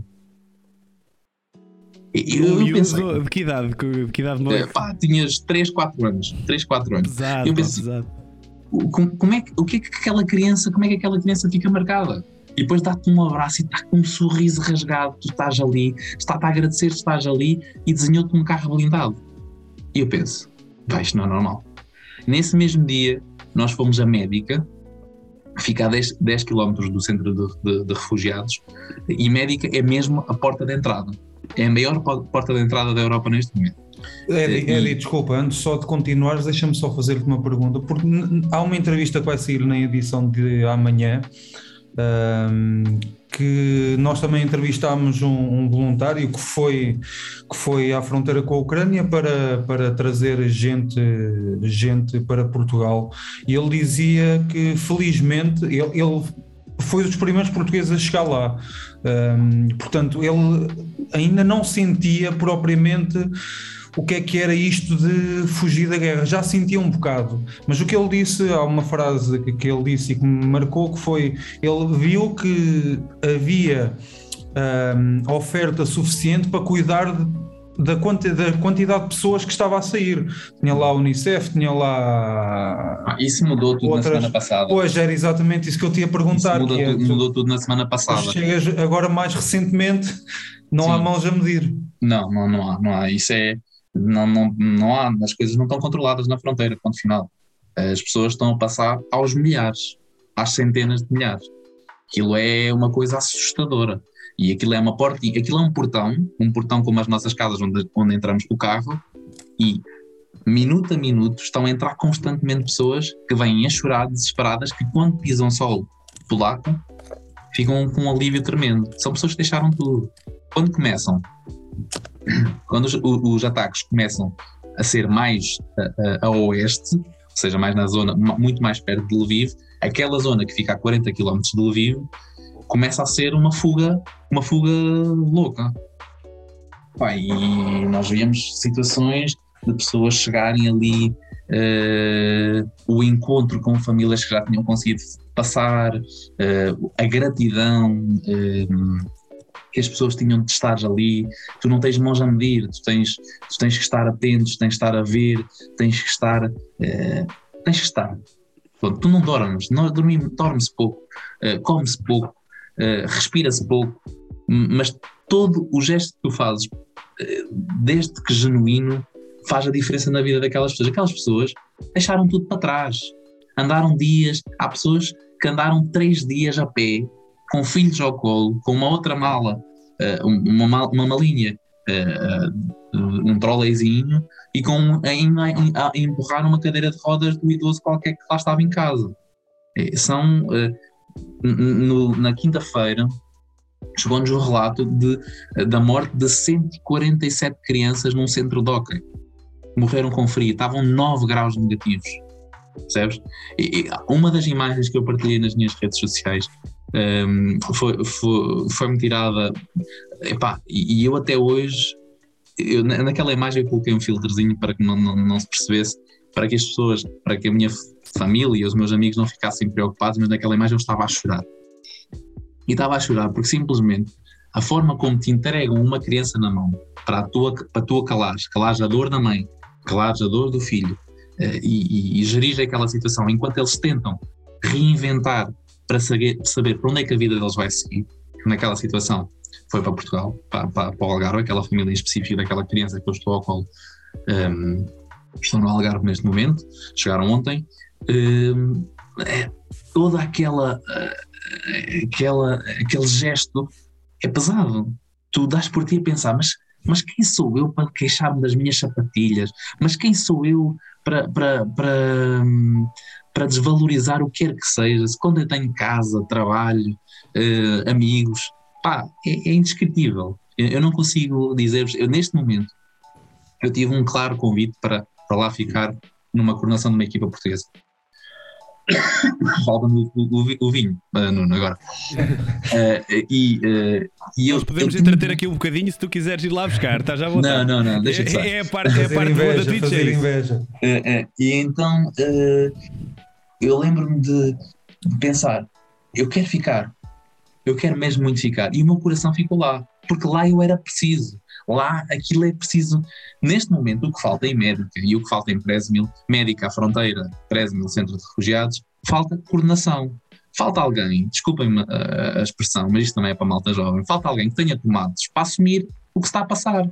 Eu, eu pensei, de que idade? De que idade é, pá, tinhas 3, 4 anos. 3, 4 anos. Pesado, eu pensei, pesado. Como, como, é que, o que é que aquela criança, como é que aquela criança fica marcada? E depois dá-te um abraço e está com um sorriso rasgado, tu estás ali, está-te a agradecer que estás ali e desenhou-te um carro blindado. E eu penso, pá, isto não é normal. Nesse mesmo dia, nós fomos a médica, fica a 10, 10 km do centro de, de, de refugiados, e médica é mesmo a porta de entrada é a maior porta de entrada da Europa neste momento. Edi, Edi desculpa, antes só de continuares, deixa-me só fazer-te uma pergunta, porque há uma entrevista que vai sair na edição de amanhã. Um, que nós também entrevistámos um, um, voluntário que foi, que foi à fronteira com a Ucrânia para, para trazer gente, gente para Portugal e ele dizia que felizmente ele, ele foi dos primeiros portugueses a chegar lá. Um, portanto, ele ainda não sentia propriamente o que é que era isto de fugir da guerra. Já sentia um bocado, mas o que ele disse, há uma frase que, ele disse e que me marcou que foi: ele viu que havia um, oferta suficiente para cuidar de da, quanti, da quantidade de pessoas que estava a sair. Tinha lá a Unicef, tinha lá. Ah, isso mudou tudo outras... na semana passada. Pois, era exatamente isso que eu tinha a perguntar. Mudou, é, tudo, mudou tudo na semana passada. Chegas agora mais recentemente, não Sim. há mãos a medir. Não, não, não há, não há. Isso é. Não, não, não há, as coisas não estão controladas na fronteira, ponto final. As pessoas estão a passar aos milhares, às centenas de milhares. Aquilo é uma coisa assustadora. E aquilo é uma porta, aquilo é um portão, um portão como as nossas casas onde, onde entramos com o carro, e minuto a minuto estão a entrar constantemente pessoas que vêm a chorar desesperadas que quando pisam solo polaco ficam com um alívio tremendo. São pessoas que deixaram tudo. Quando começam, quando os, os ataques começam a ser mais a, a, a, oeste, ou seja, mais na zona, muito mais perto de Lviv, aquela zona que fica a 40 km de Lviv, começa a ser uma fuga, uma fuga louca. Pá, e nós víamos situações de pessoas chegarem ali, uh, o encontro com famílias que já tinham conseguido passar, uh, a gratidão uh, que as pessoas tinham de estar ali. Tu não tens mãos a medir, tu tens, tu tens que estar atento, tens que estar a ver, tens que estar. tens que estar. tu não dormes, nós dormimos, dorme-se pouco, come-se pouco, uh, respira-se pouco, mas todo o gesto que tu fazes, uh, desde que genuíno, faz a diferença na vida daquelas pessoas. Aquelas pessoas deixaram tudo para trás, andaram dias, há pessoas que andaram três dias a pé, com filhos ao colo, com uma outra mala, uh, uma, uma malinha, um troleizinho, e com ainda a, empurrar uma cadeira de rodas do idoso qualquer que lá estava em casa. São no, na quinta-feira, chegou-nos o relato de, da morte de 147 crianças num centro de hockey. Morreram com frio, estavam 9 graus negativos. Percebes? E uma das imagens que eu partilhei nas minhas redes sociais um, foi, foi, foi-me tirada. Epá, e, eu até hoje, eu, naquela imagem eu coloquei um filtrozinho para que não, não, não se percebesse, para que as pessoas, para que a minha família e os meus amigos não ficassem preocupados, mas naquela imagem eu estava a chorar. E estava a chorar porque simplesmente a forma como te entregam uma criança na mão para a tua, para a tua calares, calares a dor da mãe, calares a dor do filho uh, e, e, e gerir aquela situação enquanto eles tentam reinventar para saber, saber para onde é que a vida deles vai seguir, naquela situação foi para Portugal, para, para, para o Algarve, aquela família em específico daquela criança que eu estou ao colo. Um, no Algarve neste momento, chegaram ontem Hum, é, toda aquela, aquela aquele gesto é pesado. Tu dás por ti a pensar, mas mas quem sou eu para queixar-me das minhas sapatilhas? Mas quem sou eu para, para, para, para desvalorizar o que quer que seja? Se quando eu tenho casa, trabalho, uh, amigos, pá, é, é indescritível. Eu, eu não consigo dizer-vos, eu neste momento, eu tive um claro convite para, para lá ficar numa coordenação de uma equipa portuguesa. Falta-me o, o, o, vinho, uh, Nuno, agora. Uh, e, uh, e eu, Nós podemos eu, entreter aqui um bocadinho se tu quiseres ir lá buscar, estás à vontade. Não, não, não, deixa é, é, a parte, é a parte inveja, boa da Twitch. É inveja. e então eu lembro-me de pensar: eu quero ficar, eu quero mesmo muito ficar. E o meu coração ficou lá, porque lá eu era preciso. Lá aquilo é preciso. Neste momento, o que falta em médica e o que falta em Presmil, médica à fronteira, Presmil, centro de refugiados, falta coordenação. Falta alguém, desculpem-me a, expressão, mas isto também é para malta jovem, falta alguém que tenha tomates para assumir o que está a passar.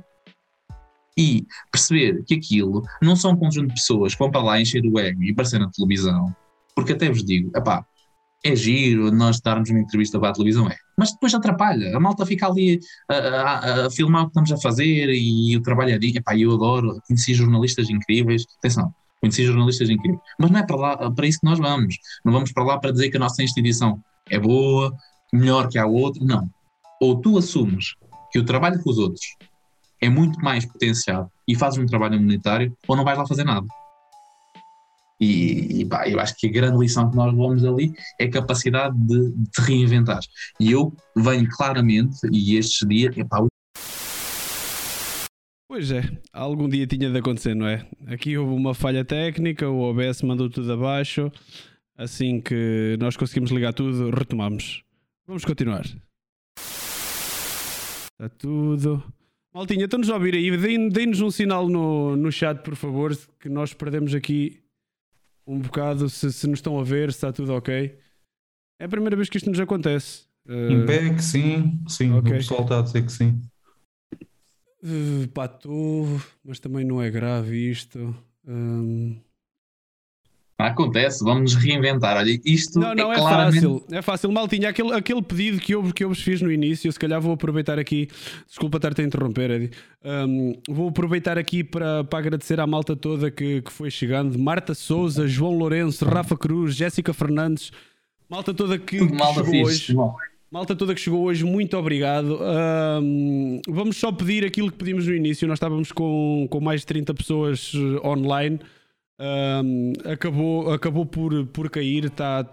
E perceber que aquilo não são um conjunto de pessoas que vão para lá encher o ego e aparecer na televisão, porque até vos digo, epá, é giro nós darmos uma entrevista para a televisão, é. Mas depois atrapalha. A malta fica ali a, a, a filmar o que estamos a fazer e o trabalho é de. Epá, eu adoro, conheci jornalistas incríveis. Atenção, conheci jornalistas incríveis. Mas não é para, lá, para isso que nós vamos. Não vamos para lá para dizer que a nossa instituição é boa, melhor que a outra. Não. Ou tu assumes que o trabalho com os outros é muito mais potenciado e fazes um trabalho humanitário, ou não vais lá fazer nada. E, e pá, eu acho que a grande lição que nós levamos ali é a capacidade de, de reinventar. E eu venho claramente, e estes dias, epá, Pois é, algum dia tinha de acontecer, não é? Aqui houve uma falha técnica, o OBS mandou tudo abaixo. Assim que nós conseguimos ligar tudo, retomamos. Vamos continuar. Está tudo. Maltinha, estão-nos a ouvir aí. Deem-nos um sinal no, no chat, por favor, que nós perdemos aqui um bocado se, se nos estão a ver, se está tudo ok. É a primeira vez que isto nos acontece. Uh... Impec, sim, sim, okay. o pessoal está a dizer que sim. Uh, pá, estou, mas também não é grave isto. Um... Acontece, vamos nos reinventar. Olha, isto não, não, é, é claramente... fácil. É fácil. Maltinha, aquele, aquele pedido que eu, que eu vos fiz no início, se calhar vou aproveitar aqui. Desculpa estar-te a interromper, Eddie. Um, vou aproveitar aqui para, para agradecer à malta toda que, que foi chegando: Marta Souza, João Lourenço, Rafa Cruz, Jéssica Fernandes, malta toda que, que chegou fixe, hoje. Bom. Malta toda que chegou hoje, muito obrigado. Um, vamos só pedir aquilo que pedimos no início. Nós estávamos com, com mais de 30 pessoas eh, online um, acabou, acabou por, por cair, está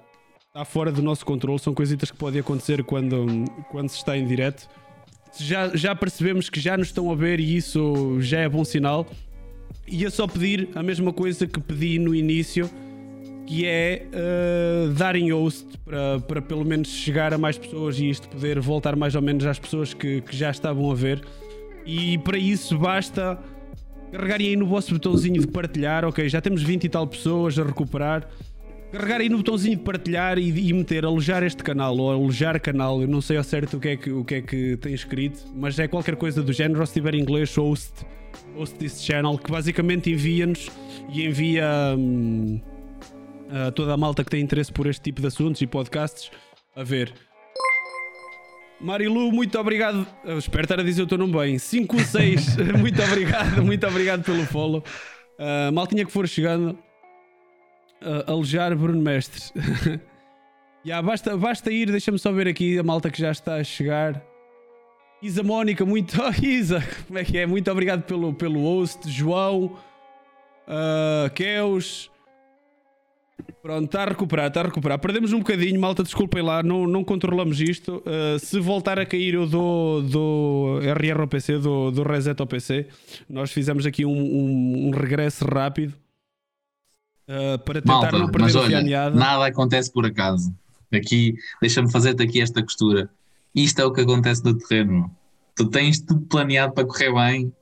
tá fora do nosso controle. São coisitas que podem acontecer quando, quando se está em direto. Já, já percebemos que já nos estão a ver e isso já é bom sinal. Ia só pedir a mesma coisa que pedi no início, que é uh, darem host para, para pelo menos chegar a mais pessoas e isto poder voltar mais ou menos às pessoas que, que já estavam a ver. E para isso basta Carregarem aí no vosso botãozinho de partilhar, ok, já temos 20 e tal pessoas a recuperar. Carregarem aí no botãozinho de partilhar e, e meter alojar este canal ou alojar canal, eu não sei ao certo o que, é que, o que é que tem escrito, mas é qualquer coisa do género, se tiver em inglês, host, host this channel, que basicamente envia-nos e envia hum, a toda a malta que tem interesse por este tipo de assuntos e podcasts a ver. Marilu, muito obrigado. Eu espero estar a dizer o teu nome bem. 56, muito obrigado, muito obrigado pelo follow. Uh, maltinha que for chegando, uh, alejar Bruno Mestre. yeah, basta, basta ir, deixa-me só ver aqui a malta que já está a chegar. Isa Mónica, muito. Oh, Isa, como é que é? Muito obrigado pelo, pelo host. João, uh, Keus. Pronto, está a recuperar, está a recuperar. Perdemos um bocadinho, malta, desculpem lá, não, não controlamos isto. Uh, se voltar a cair, eu dou, dou RR ao PC, dou, dou reset ao PC. Nós fizemos aqui um, um, um regresso rápido uh, para tentar malta, não perder mas olha, Nada acontece por acaso. Aqui, deixa-me fazer-te aqui esta costura. Isto é o que acontece no terreno. Tu tens tudo planeado para correr bem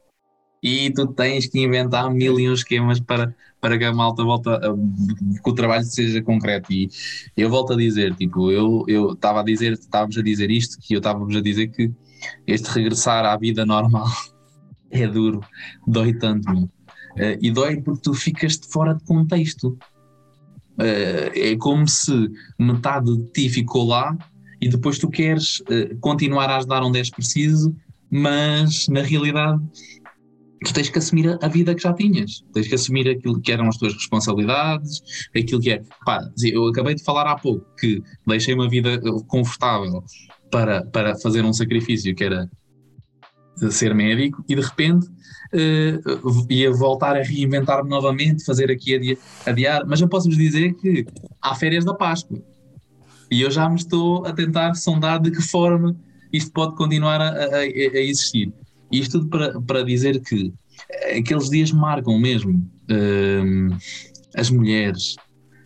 e tu tens que inventar mil e um esquemas para, para que a malta volta a, que o trabalho seja concreto. E eu volto a dizer, tipo, eu estava a dizer, estávamos a dizer isto, que eu estávamos a dizer que este regressar à vida normal é duro, dói tanto. Uh, e dói porque tu ficas de fora de contexto. Uh, é como se metade de ti ficou lá e depois tu queres uh, continuar a ajudar onde és preciso, mas na realidade tu tens que assumir a, vida que já tinhas, tens que assumir aquilo que eram as tuas responsabilidades, aquilo que é. Pá, eu acabei de falar há pouco que deixei uma vida confortável para, para fazer um sacrifício que era ser médico e de repente uh, ia voltar a reinventar-me novamente, fazer aqui adiar, adiar, mas eu posso-vos dizer que há férias da Páscoa e eu já me estou a tentar sondar de que forma isto pode continuar a, a, a existir. Isto tudo para, para dizer que aqueles dias marcam mesmo uh, as mulheres,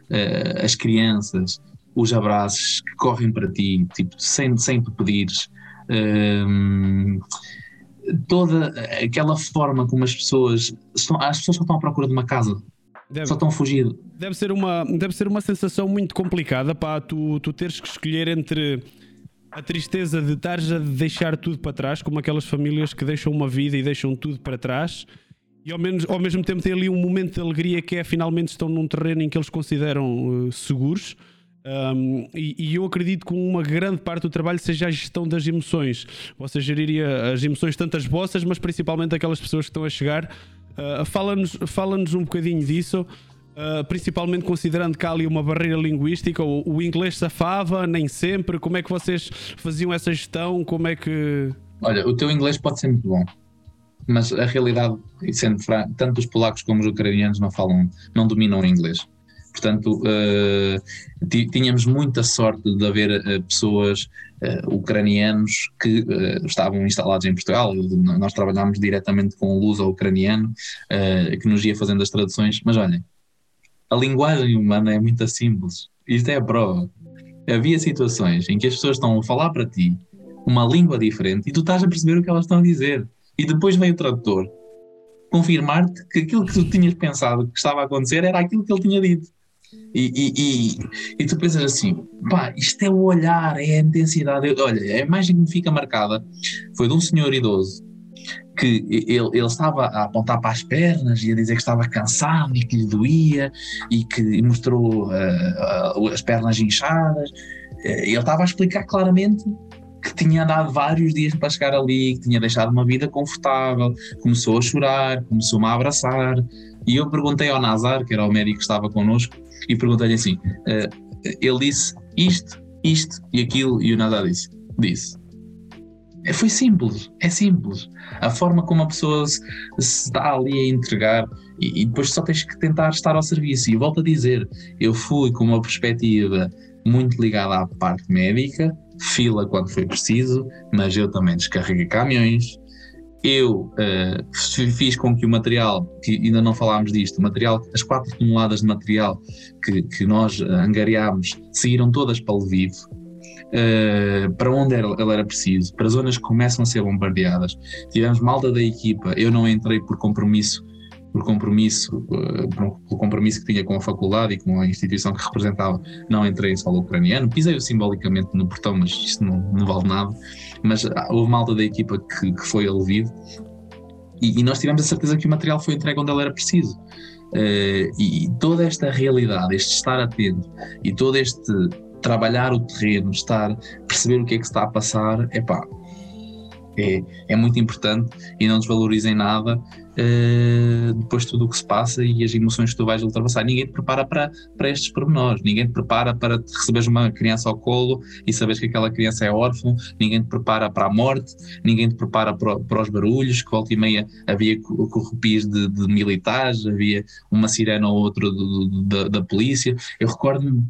uh, as crianças, os abraços que correm para ti, tipo, sem, sem tu pedires. Uh, toda aquela forma como as pessoas estão, as pessoas só estão à procura de uma casa. Deve, só estão a fugir. Deve ser uma, deve ser uma sensação muito complicada para tu, tu teres que escolher entre a tristeza de estares a deixar tudo para trás, como aquelas famílias que deixam uma vida e deixam tudo para trás, e ao, menos, ao mesmo tempo ter ali um momento de alegria que é finalmente estão num terreno em que eles consideram uh, seguros. Um, e, e, eu acredito que uma grande parte do trabalho seja a gestão das emoções. Você geriria as emoções, tanto as vossas, mas principalmente aquelas pessoas que estão a chegar. Uh, Fala-nos fala um bocadinho disso. Uh, principalmente considerando que há ali uma barreira linguística, o, o, inglês safava, nem sempre. Como é que vocês faziam essa gestão? Como é que. Olha, o teu inglês pode ser muito bom, mas a realidade, sendo franco, tanto os polacos como os ucranianos não falam, não dominam o inglês. Portanto, uh, tínhamos muita sorte de haver uh, pessoas uh, ucranianos que estavam instalados em Portugal. Nós trabalhámos diretamente com o luso ucraniano, que nos ia fazendo as traduções. Mas olhem, a linguagem humana é muito simples. Isto é a prova. Havia situações em que as pessoas estão a falar para ti uma língua diferente e tu estás a perceber o que elas estão a dizer. E depois vem o tradutor confirmar-te que aquilo que tu tinhas pensado que estava a acontecer era aquilo que ele tinha dito. E, e, e, e tu pensas assim, pá, isto é o olhar, é a intensidade. Olha, a imagem que me fica marcada foi de um senhor idoso que ele, ele estava a apontar para as pernas e a dizer que estava cansado e que lhe doía e que mostrou uh, uh, as pernas inchadas. Uh, ele estava a explicar claramente que tinha andado vários dias para chegar ali, que tinha deixado uma vida confortável, começou a chorar, começou-me a abraçar. E eu perguntei ao Nazar, que era o médico que estava connosco, e perguntei-lhe assim: ele disse isto, isto e aquilo, e o Nazar disse: disse foi simples, é simples. A forma como a pessoa se, se está ali a entregar e, e, depois só tens que tentar estar ao serviço. E volto a dizer, eu fui com uma perspectiva muito ligada à parte médica, fila quando foi preciso, mas eu também descarreguei caminhões. Eu uh, fiz com que o material, que ainda não falámos disto, o material, as 4 toneladas de material que, que nós angariámos saíram todas para o Lviv, uh, para onde ele era preciso, para zonas que começam a ser bombardeadas. Tivemos malta da equipa, eu não entrei por compromisso, por compromisso, uh, por, compromisso que tinha com a faculdade e com a instituição que representava, não entrei em solo ucraniano, pisei-o simbolicamente no portão, mas isso não, não vale nada. Mas ah, houve malta da equipa que, que foi a e, e, nós tivemos a certeza que o material foi entregue onde ele era preciso. Uh, e toda esta realidade, este estar atento e todo este trabalhar o terreno, estar, perceber o que é que está a passar, epá, é, é muito importante e não desvalorizem nada uh, depois de tudo o que se passa e as emoções que tu vais ultrapassar. Ninguém te prepara para, para estes pormenores, ninguém te prepara para receberes uma criança ao colo e saberes que aquela criança é órfã, ninguém te prepara para a morte, ninguém te prepara para, para os barulhos, que volta e meia havia corrupis de, de militares, havia uma sirena ou outra da polícia. Eu recordo-me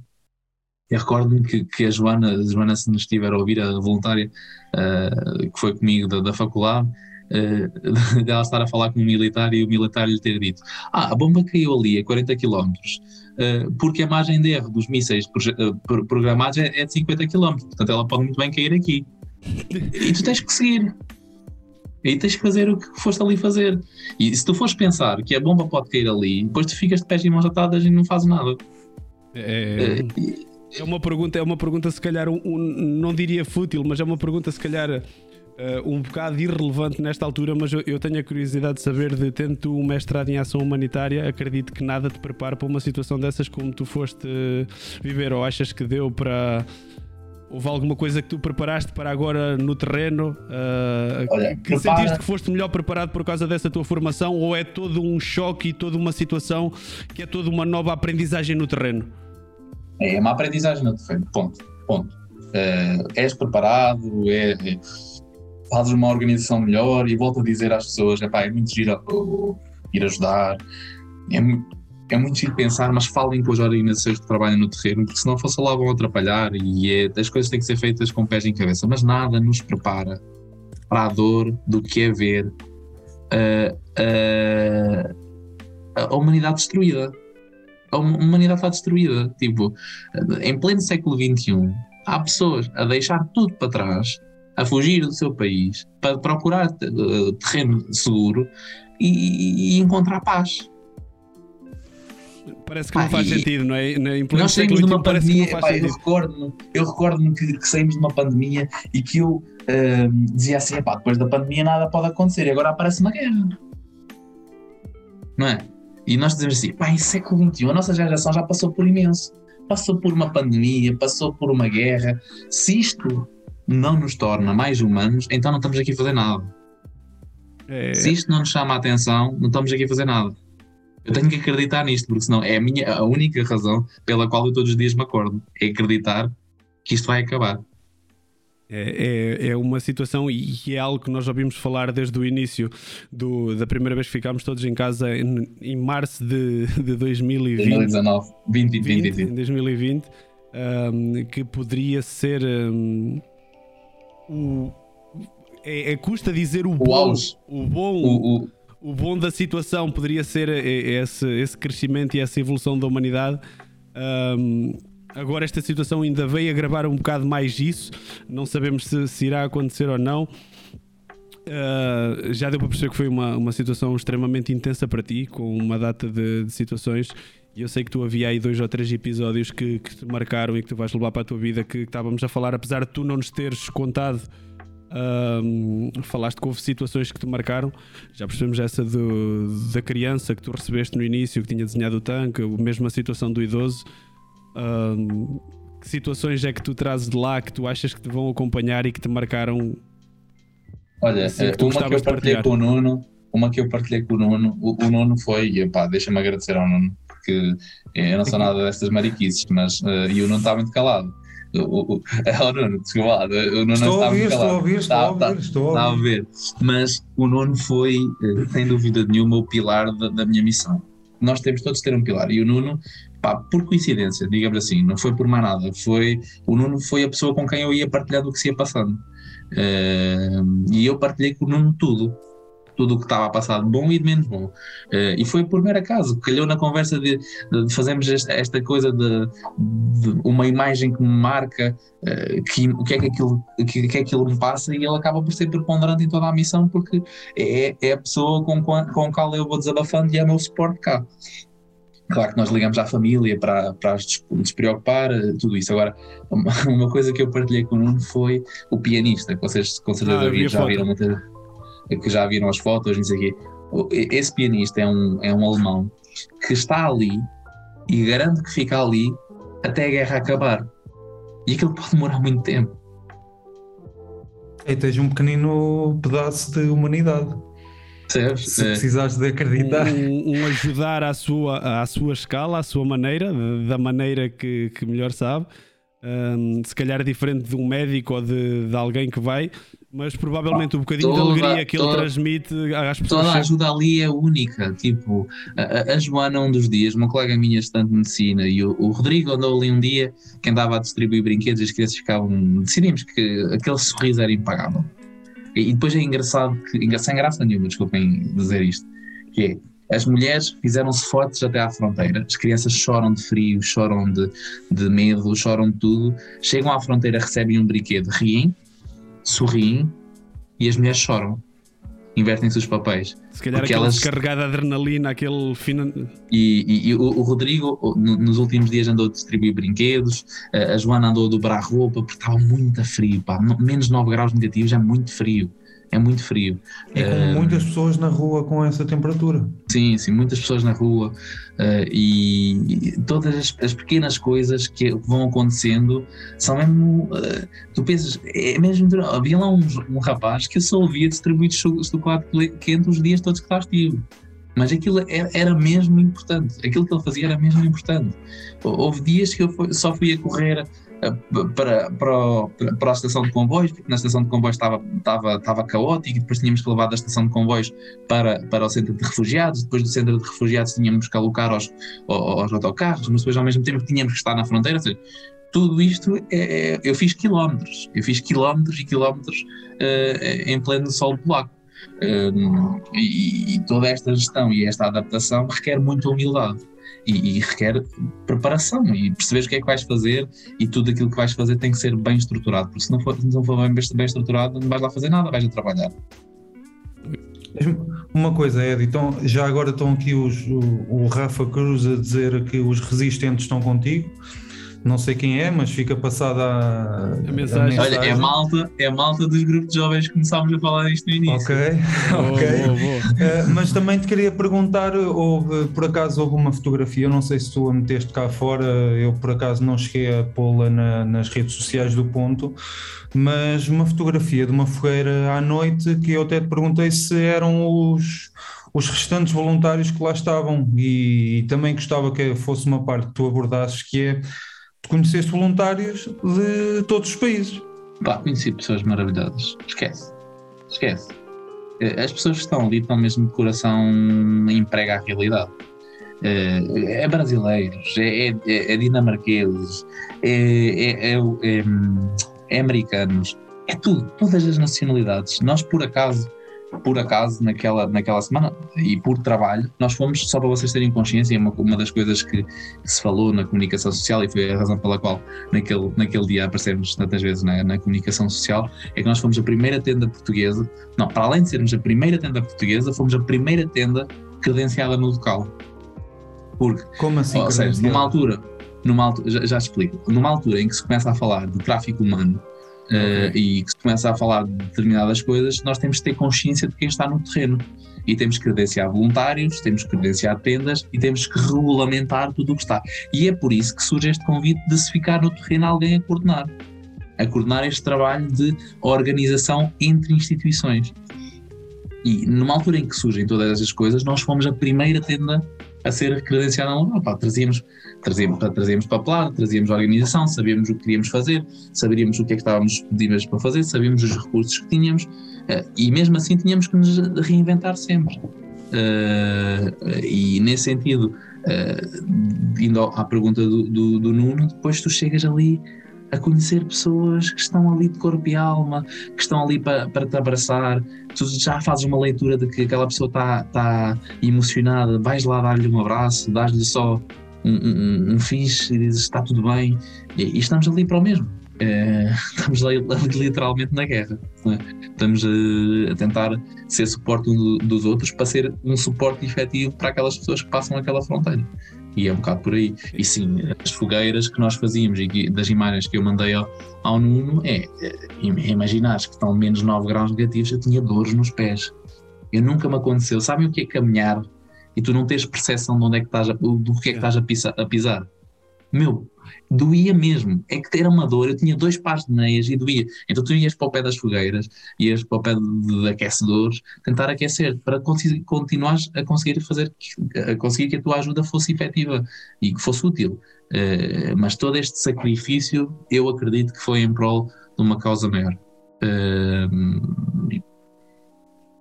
eu recordo-me que, que, a Joana, a Joana, se nos estiver a ouvir, a voluntária uh, que foi comigo da, da faculdade, uh, dela estar a falar com um militar e o militar lhe ter dito: Ah, a bomba caiu ali a 40 km, uh, porque a margem de erro dos mísseis uh, programados é, é de 50 km, portanto ela pode muito bem cair aqui. E tu tens que seguir. E tens que fazer o que foste ali fazer. E se tu fores pensar que a bomba pode cair ali, depois tu ficas de pés e mãos atadas e não fazes nada. É... Uh, é uma pergunta, é uma pergunta se calhar um, um, não diria fútil, mas é uma pergunta se calhar uh, um bocado irrelevante nesta altura, mas eu, eu, tenho a curiosidade de saber de tendo um mestrado em ação humanitária, acredito que nada te prepara para uma situação dessas como tu foste uh, viver ou achas que deu para Houve alguma coisa que tu preparaste para agora no terreno? Uh, Olha, que prepara... sentiste que foste melhor preparado por causa dessa tua formação ou é todo um choque e toda uma situação que é toda uma nova aprendizagem no terreno? É uma aprendizagem no terreno, ponto. ponto. Uh, és preparado, é, é, fazes uma organização melhor e volto a dizer às pessoas: é muito giro ir ajudar, é muito é muito difícil pensar, mas falem com as organizações que trabalham no terreno, porque senão fosse lá vão atrapalhar e é, as coisas têm que ser feitas com pés em cabeça, mas nada nos prepara para a dor do que é ver uh, uh, a humanidade destruída. A humanidade está destruída. Tipo, em pleno século XXI, há pessoas a deixar tudo para trás, a fugir do seu país, para procurar uh, terreno seguro e, e encontrar paz Parece que não faz sentido, não é? Na, nós saímos de uma pandemia, pá, eu recordo-me eu recordo que, que, saímos de uma pandemia e que eu uh, dizia assim: depois da pandemia nada pode acontecer e agora aparece uma guerra. Não é? E nós dizemos assim: pá, em século XXI a nossa geração já passou por imenso. Passou por uma pandemia, passou por uma guerra. Se isto não nos torna mais humanos, então não estamos aqui a fazer nada. É... Se isto não nos chama a atenção, não estamos aqui a fazer nada. Eu tenho que acreditar nisto, porque senão é a, minha, a única razão pela qual eu todos os dias me acordo. É acreditar que isto vai acabar. É, é, é, uma situação e é algo que nós já ouvimos falar desde o início do, da primeira vez que ficámos todos em casa em, em março de, de 2020. 2019, 20, 20, 20, 20. 2020, um, que poderia ser um, o. É, é, custa dizer o, o bom. Auge. O bom. O, o o bom da situação poderia ser esse, esse crescimento e essa evolução da humanidade. Um, agora esta situação ainda veio agravar um bocado mais isso. Não sabemos se, se irá acontecer ou não. Uh, já deu para perceber que foi uma, uma situação extremamente intensa para ti, com uma data de, de situações. E eu sei que tu havia aí dois ou três episódios que, que te marcaram e que tu vais levar para a tua vida que, estávamos a falar, apesar de tu não nos teres contado um, falaste que houve situações que te marcaram. Já percebemos essa do, da criança que tu recebeste no início, que tinha desenhado o tanque, a mesma situação do idoso. Que situações é que tu trazes de lá que tu achas que te vão acompanhar e que te marcaram? Olha, assim, que uma que eu partilhei com o Nuno, uma que eu partilhei com o Nuno, o, o Nuno foi, e pá, deixa-me agradecer ao Nuno, porque eu não sou nada destas mariquices, mas uh, e o Nuno está muito calado o, o, é o Nuno, desculpa lá, o Nuno estou a ouvir, estou a ouvir, estou a ouvir, estou a ouvir. Mas o Nuno foi, eh, sem dúvida nenhuma, o pilar da, da minha missão. Nós temos todos de ter um pilar. E o Nuno, pá, por coincidência, digamos assim, não foi por mais nada, foi, o Nuno foi a pessoa com quem eu ia partilhar do que se ia passando. Uh, e eu partilhei com o Nuno tudo tudo o que estava a passar de bom e de menos bom. Uh, e foi por mero acaso, calhou na conversa de, de fazermos esta, esta coisa de, de, uma imagem que me marca uh, que, o que é que aquilo, que, que é aquilo me passa e ele acaba por ser preponderante em toda a missão porque é, é a pessoa com, com a qual eu vou desabafando e é o meu suporte cá. Claro que nós ligamos à família para, para despreocupar, eh, tudo isso. Agora, uma, coisa que eu partilhei com o Nuno foi o pianista, que vocês com certeza ah, já viram muita, que já viram as fotos, não sei o quê. Esse pianista é um, é um alemão que está ali e garante que fica ali até a guerra acabar. E aquilo pode demorar muito tempo. E tens um pequenino pedaço de humanidade. Percebes? Se é. precisares de acreditar. Um, um, ajudar à sua, à sua escala, à sua maneira, da maneira que, que melhor sabe. Um, se calhar diferente de um médico ou de, de alguém que vai, mas provavelmente o um bocadinho toda, de alegria que toda, ele transmite às pessoas. Toda a ajuda ali é única. Tipo, a, a, Joana, um dos dias, uma colega minha estudante de medicina, e o, o, Rodrigo andou ali um dia que andava a distribuir brinquedos e as crianças ficavam. Decidimos que aquele sorriso era impagável. E, depois é engraçado, que, sem graça nenhuma, desculpem dizer isto, que é as mulheres fizeram-se fortes até à fronteira. As crianças choram de frio, choram de, de medo, choram de tudo. Chegam à fronteira, recebem um brinquedo, riem, sorriem e as mulheres choram. Invertem-se os papéis. Se calhar aquela elas... descarregada adrenalina, aquele fina... E, e, e o, o, Rodrigo, nos últimos dias, andou a distribuir brinquedos, a Joana andou a dobrar roupa, porque estava muito frio, pá. menos 9 graus negativos, é muito frio é muito frio. E com muitas pessoas na rua com essa temperatura. Sim, sim, muitas pessoas na rua uh, e todas as, as, pequenas coisas que vão acontecendo são mesmo. Uh, tu pensas, é mesmo. Havia lá um, um rapaz que eu só ouvia distribuir chocolate quente os dias todos que lá estive. Mas aquilo era, era, mesmo importante, aquilo que ele fazia era mesmo importante. Houve dias que eu só fui a correr para, para, para a estação de comboios, porque na estação de comboios estava, estava, estava caótico, e depois tínhamos que levar da estação de comboios para, para o centro de refugiados, depois do centro de refugiados tínhamos que alocar aos, aos autocarros, mas depois ao mesmo tempo tínhamos que estar na fronteira, seja, tudo isto é, é eu fiz quilómetros, eu fiz quilómetros e quilómetros uh, em pleno sol polaco. Um, e, e, toda esta gestão e esta adaptação requer muita humildade e, e, requer preparação e perceberes o que é que vais fazer e tudo aquilo que vais fazer tem que ser bem estruturado, porque se não for, se não for bem, bem estruturado, não vais lá fazer nada, vais a trabalhar. Uma coisa, Ed, então já agora estão aqui os, o, o Rafa Cruz a dizer que os resistentes estão contigo não sei quem é, mas fica passada a, a, mensagem. a mensagem. Olha, é malta, é malta dos grupos de jovens que começámos a falar isto no início. Ok, ok. Boa, boa. Uh, mas também te queria perguntar, houve, por acaso houve uma fotografia, eu não sei se tu a meteste cá fora, eu por acaso não cheguei a pô-la na, nas redes sociais do ponto, mas uma fotografia de uma fogueira à noite que eu até te perguntei se eram os os restantes voluntários que lá estavam e, e, também gostava que fosse uma parte que tu abordasses que é conheceste voluntários de todos os países. Pá, conheci pessoas maravilhosas. Esquece. Esquece. Eh, as pessoas que estão ali estão mesmo de coração emprega a realidade. Eh, é brasileiros, é, é, é dinamarqueses, é, é, é, é americanos, é tudo, todas as nacionalidades. Nós, por acaso, por acaso, naquela, naquela semana e por trabalho, nós fomos, só para vocês terem consciência, uma, uma das coisas que, que, se falou na comunicação social e foi a razão pela qual naquele, naquele dia aparecemos tantas vezes na, na comunicação social, é que nós fomos a primeira tenda portuguesa, não, para além de sermos a primeira tenda portuguesa, fomos a primeira tenda credenciada no local. Porque, Como assim? Ou seja, numa altura, numa altura já, já explico, numa altura em que se começa a falar de tráfico humano, okay. uh, e que se começa a falar de determinadas coisas, nós temos que ter consciência de quem está no terreno. E temos que credenciar voluntários, temos que credenciar tendas e temos que regulamentar tudo o que está. E é por isso que surge este convite de se ficar no terreno alguém a coordenar. A coordenar este trabalho de organização entre instituições. E numa altura em que surgem todas essas coisas, nós fomos a primeira tenda a ser credenciada na local. Trazíamos trazíamos, trazíamos papelada, trazíamos organização, sabíamos o que queríamos fazer, sabíamos o que é que estávamos disponíveis para fazer, sabíamos os recursos que tínhamos uh, e mesmo assim tínhamos que nos reinventar sempre. Uh, e nesse sentido, uh, indo à pergunta do, do, do Nuno, depois tu chegas ali a conhecer pessoas que estão ali de corpo e alma, que estão ali para, para te abraçar, tu já fazes uma leitura de que aquela pessoa está tá emocionada, vais lá dar-lhe um abraço, dás-lhe só um, um, um fixe e dizes está tudo bem e, e estamos ali para o mesmo. É, estamos ali, literalmente na guerra. É? Estamos a, a, tentar ser suporte um dos outros para ser um suporte efetivo para aquelas pessoas que passam aquela fronteira. E é um bocado por aí. E sim, as fogueiras que nós fazíamos e das imagens que eu mandei ao, ao Nuno é, é imaginares que estão menos 9 graus negativos, eu tinha dores nos pés. Eu nunca me aconteceu. Sabem o que é caminhar e tu não tens percepção de onde é que estás a, do que é que estás a pisar, a pisar. Meu, doía mesmo. É que era uma dor. Eu tinha dois pares de meias e doía. Então tu ias para o pé das fogueiras, ias para o pé de, de aquecedores, tentar aquecer para continuar a conseguir fazer, a conseguir que a tua ajuda fosse efetiva e que fosse útil. Uh, mas todo este sacrifício, eu acredito que foi em prol de uma causa maior. Uh,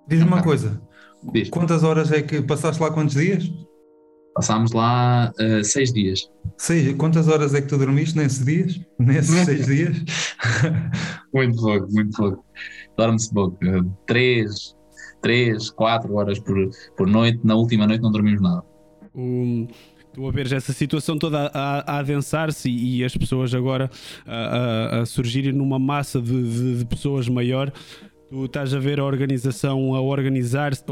Diz-me uma coisa. Diz. Quantas horas é que passaste lá? Quantos dias? Passámos lá uh, seis dias. Seis, quantas horas é que tu dormiste nesses dias? Nesses seis dias? muito pouco, muito pouco. Dorme-se pouco. Uh, três, três, quatro horas por, por noite. Na última noite não dormimos nada. Um, tu a ver essa situação toda a, a adensar-se e, e, as pessoas agora a, a, a surgirem numa massa de, de, de pessoas maior Tu estás a ver a organização a organizar-se,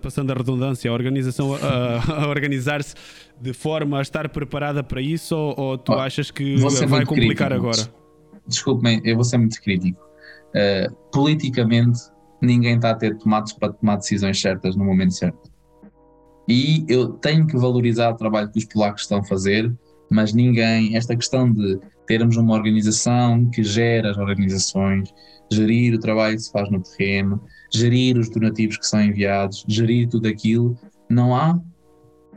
passando a redundância, a organização a, a organizar-se de forma a estar preparada para isso ou, ou tu oh, achas que vai complicar crítico, agora? Desculpe-me, eu vou ser muito crítico. Uh, politicamente ninguém está a ter tomates para tomar decisões certas no momento certo. E eu tenho que valorizar o trabalho que os polacos estão a fazer, mas ninguém, esta questão de termos uma organização que gera as organizações, gerir o trabalho que se faz no terreno, gerir os donativos que são enviados, gerir tudo aquilo, não há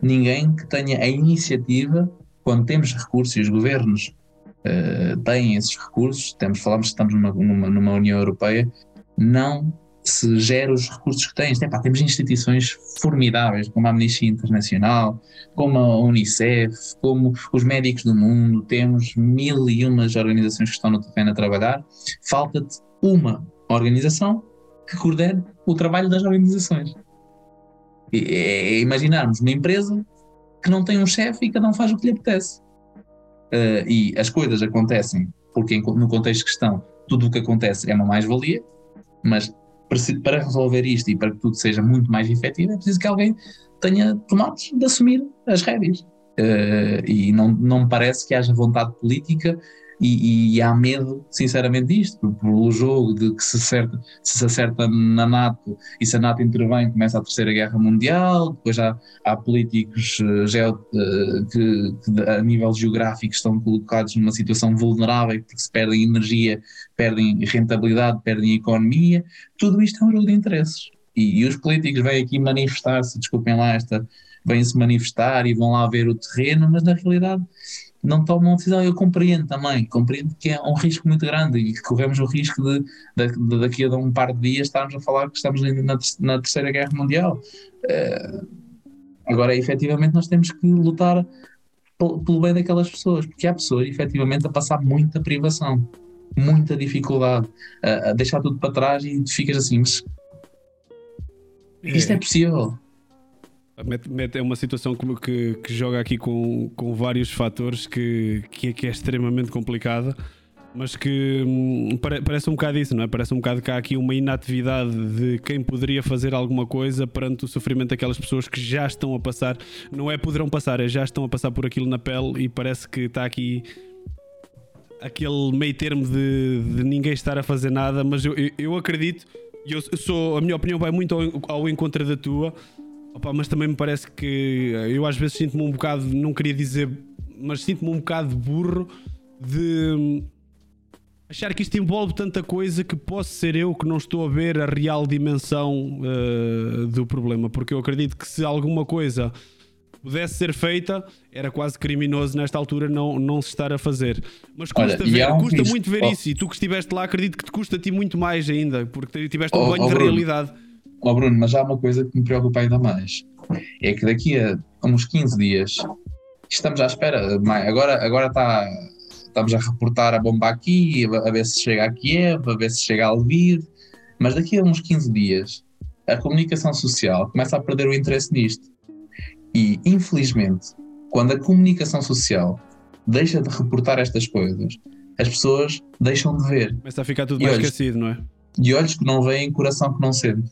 ninguém que tenha a iniciativa, quando temos recursos e os governos uh, têm esses recursos, temos, falamos que estamos numa, numa, numa União Europeia, não se gera os recursos que tens. Epá, temos instituições formidáveis, como a Amnistia Internacional, como a Unicef, como os médicos do mundo, temos mil e umas organizações que estão no terreno a trabalhar. Falta-te uma organização que coordene o trabalho das organizações. É, é imaginarmos uma empresa que não tem um chefe e cada um faz o que lhe apetece. Uh, e as coisas acontecem porque no contexto que estão, tudo o que acontece é uma mais-valia, mas para resolver isto e para que tudo seja muito mais efetivo, é preciso que alguém tenha tomado de assumir as rédeas. Uh, e não, não me parece que haja vontade política e, e, há medo, sinceramente, disto, pelo jogo de que se acerta, se, se acerta na NATO e se a NATO intervém, começa a Terceira Guerra Mundial, depois há, há políticos uh, geo, uh, que, que, a nível geográfico estão colocados numa situação vulnerável porque se perdem energia, perdem rentabilidade, perdem economia, tudo isto é um jogo de interesses. E, e os políticos vêm aqui manifestar-se, desculpem lá esta, vêm-se manifestar e vão lá ver o terreno, mas na realidade não tomam decisão. Eu compreendo também, compreendo que é um risco muito grande e que corremos o risco de, de, de daqui a um par de dias estarmos a falar que estamos ainda na, na Terceira Guerra Mundial. Uh, agora, efetivamente, nós temos que lutar pelo bem daquelas pessoas, porque há pessoas, efetivamente, a passar muita privação, muita dificuldade, a, a deixar tudo para trás e ficas assim, mas isto é, é possível. É uma situação que, que joga aqui com, com vários fatores que, que, é, que é extremamente complicada, mas que hum, parece um bocado isso, não é? Parece um bocado que há aqui uma inatividade de quem poderia fazer alguma coisa perante o sofrimento daquelas pessoas que já estão a passar, não é poderão passar, é já estão a passar por aquilo na pele e parece que está aqui aquele meio termo de, de ninguém estar a fazer nada, mas eu, eu, eu acredito, eu sou, a minha opinião vai muito ao, ao encontro da tua Opa, mas também me parece que eu às vezes sinto-me um bocado, não queria dizer, mas sinto-me um bocado burro de achar que isto envolve tanta coisa que posso ser eu que não estou a ver a real dimensão uh, do problema. Porque eu acredito que se alguma coisa pudesse ser feita, era quase criminoso nesta altura não, não se estar a fazer. Mas custa, Olha, ver, um custa muito ver oh. isso. E tu que estiveste lá, acredito que te custa a ti muito mais ainda, porque tiveste um oh, banho oh, de realidade. Ó oh Bruno, mas há uma coisa que me preocupa ainda mais. É que daqui a uns 15 dias estamos à espera. Agora, agora está, estamos a reportar a bomba aqui, a ver se chega a Kiev, a ver se chega a Lviv. Mas daqui a uns 15 dias a comunicação social começa a perder o interesse nisto. E, infelizmente, quando a comunicação social deixa de reportar estas coisas, as pessoas deixam de ver. Começa a ficar tudo mais esquecido, não é? E olhos que não veem, coração que não sente.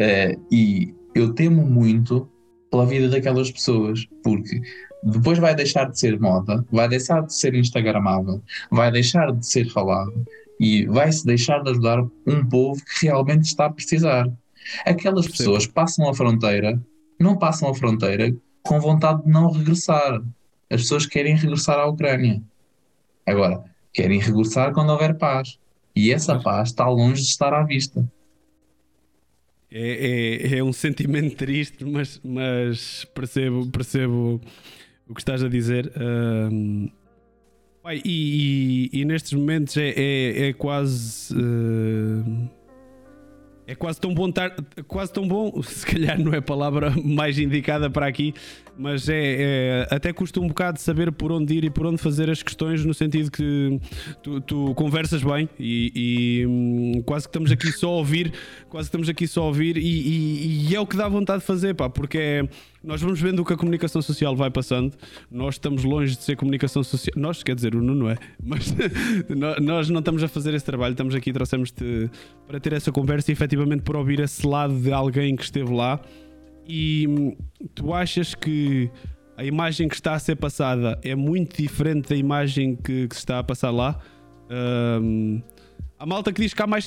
Uh, e eu temo muito pela vida daquelas pessoas, porque depois vai deixar de ser moda, vai deixar de ser instagramável, vai deixar de ser falado e vai-se deixar de ajudar um povo que realmente está a precisar. Aquelas pessoas passam a fronteira, não passam a fronteira com vontade de não regressar. As pessoas querem regressar à Ucrânia. Agora, querem regressar quando houver paz. E essa paz está longe de estar à vista. É, é, é, um sentimento triste, mas, mas percebo, percebo o que estás a dizer. E, e, e, nestes momentos é, é, é quase. Uh, é quase tão bom estar, quase tão bom, se calhar não é a palavra mais indicada para aqui, mas é, é, até custa um bocado saber por onde ir e por onde fazer as questões, no sentido que tu, tu conversas bem e, e hum, quase que estamos aqui só a ouvir, quase que estamos aqui só a ouvir e, e, e é o que dá vontade de fazer, pá, porque é nós vamos vendo o que a comunicação social vai passando. Nós estamos longe de ser comunicação social. Nós, quer dizer, o Nuno é, mas nós não estamos a fazer esse trabalho. Estamos aqui, trouxemos-te para ter essa conversa e efetivamente para ouvir esse lado de alguém que esteve lá. E hum, tu achas que a imagem que está a ser passada é muito diferente da imagem que, que se está a passar lá? Um, Há malta que diz que há mais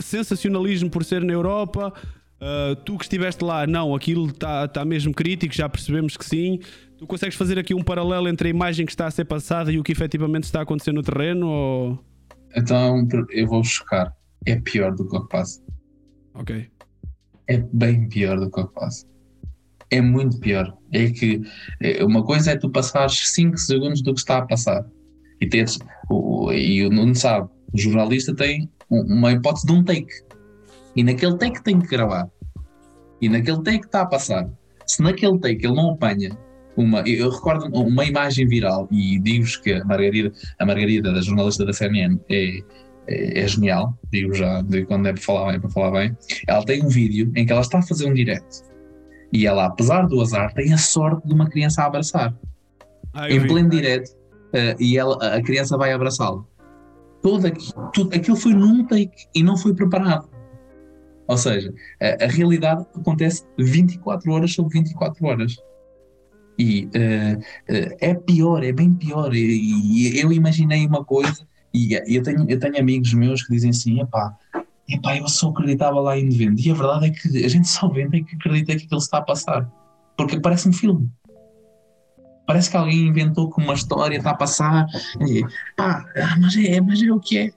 sensacionalismo por ser na Europa. Uh, tu que estiveste lá, não, aquilo está tá mesmo crítico, já percebemos que sim. Tu consegues fazer aqui um paralelo entre a imagem que está a ser passada e o que efetivamente está a acontecer no terreno? Ou... Então eu vou chocar. É pior do que o que passa. Ok. É bem pior do que o que passa. É muito pior. É que é, uma coisa é tu passares 5 segundos do que está a passar e teres. O, e o Nuno sabe, o jornalista tem uma hipótese de um take. E naquele take tem que gravar. E naquele take está a passar. Se naquele take ele não apanha uma. Eu recordo uma imagem viral e digo-vos que a Margarida, a Margarida, da jornalista da CNN, é, é, é genial. Digo já, de quando é para falar bem, para falar bem. Ela tem um vídeo em que ela está a fazer um direct. E ela, apesar do azar, tem a sorte de uma criança a abraçar. Ah, em pleno direct. Uh, e ela, a criança vai abraçá-la todo aquilo, tudo, aquilo foi num take e não foi preparado. Ou seja, a, a realidade acontece 24 horas sobre 24 horas. E uh, uh, é pior, é bem pior. E, e, eu imaginei uma coisa, e eu tenho, eu tenho amigos meus que dizem assim: epá, epá, eu só acreditava lá em venda. E a verdade é que a gente só vende é que acredita que aquilo está a passar. Porque parece um filme. Parece que alguém inventou que uma história está a passar. E, pá, ah, mas é, mas é o que é.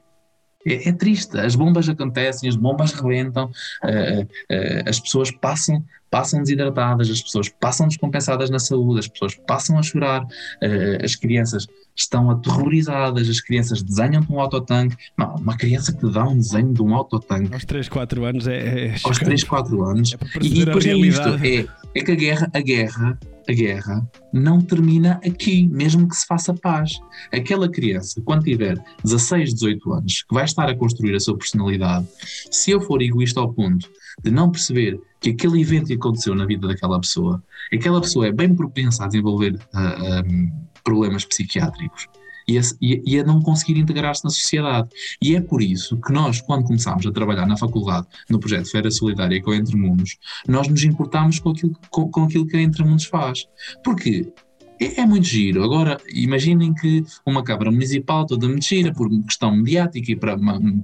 É, é, triste, as bombas acontecem, as bombas rebentam, uh, uh, as pessoas passam, passam desidratadas, as pessoas passam descompensadas na saúde, as pessoas passam a chorar, uh, as crianças estão aterrorizadas, as crianças desenham com um autotanque. Não, uma criança que dá um desenho de um autotanque. Aos 3, 4 anos é. é aos 3, 4 anos. É e, e depois é isto: é, é que a guerra, a guerra a guerra não termina aqui, mesmo que se faça paz. Aquela criança, quando tiver 16, 18 anos, que vai estar a construir a sua personalidade, se eu for egoísta ao ponto de não perceber que aquele evento que aconteceu na vida daquela pessoa, aquela pessoa é bem propensa a desenvolver uh, ah, um, ah, problemas psiquiátricos e a, e a não conseguir integrar-se na sociedade. E é por isso que nós, quando começámos a trabalhar na faculdade, no projeto Feira Solidária com Entre Mundos, nós nos importámos com aquilo, com, com aquilo que a Entre Mundos faz. Porque é, é, muito giro. Agora, imaginem que uma Câmara Municipal toda mentira por questão mediática e para,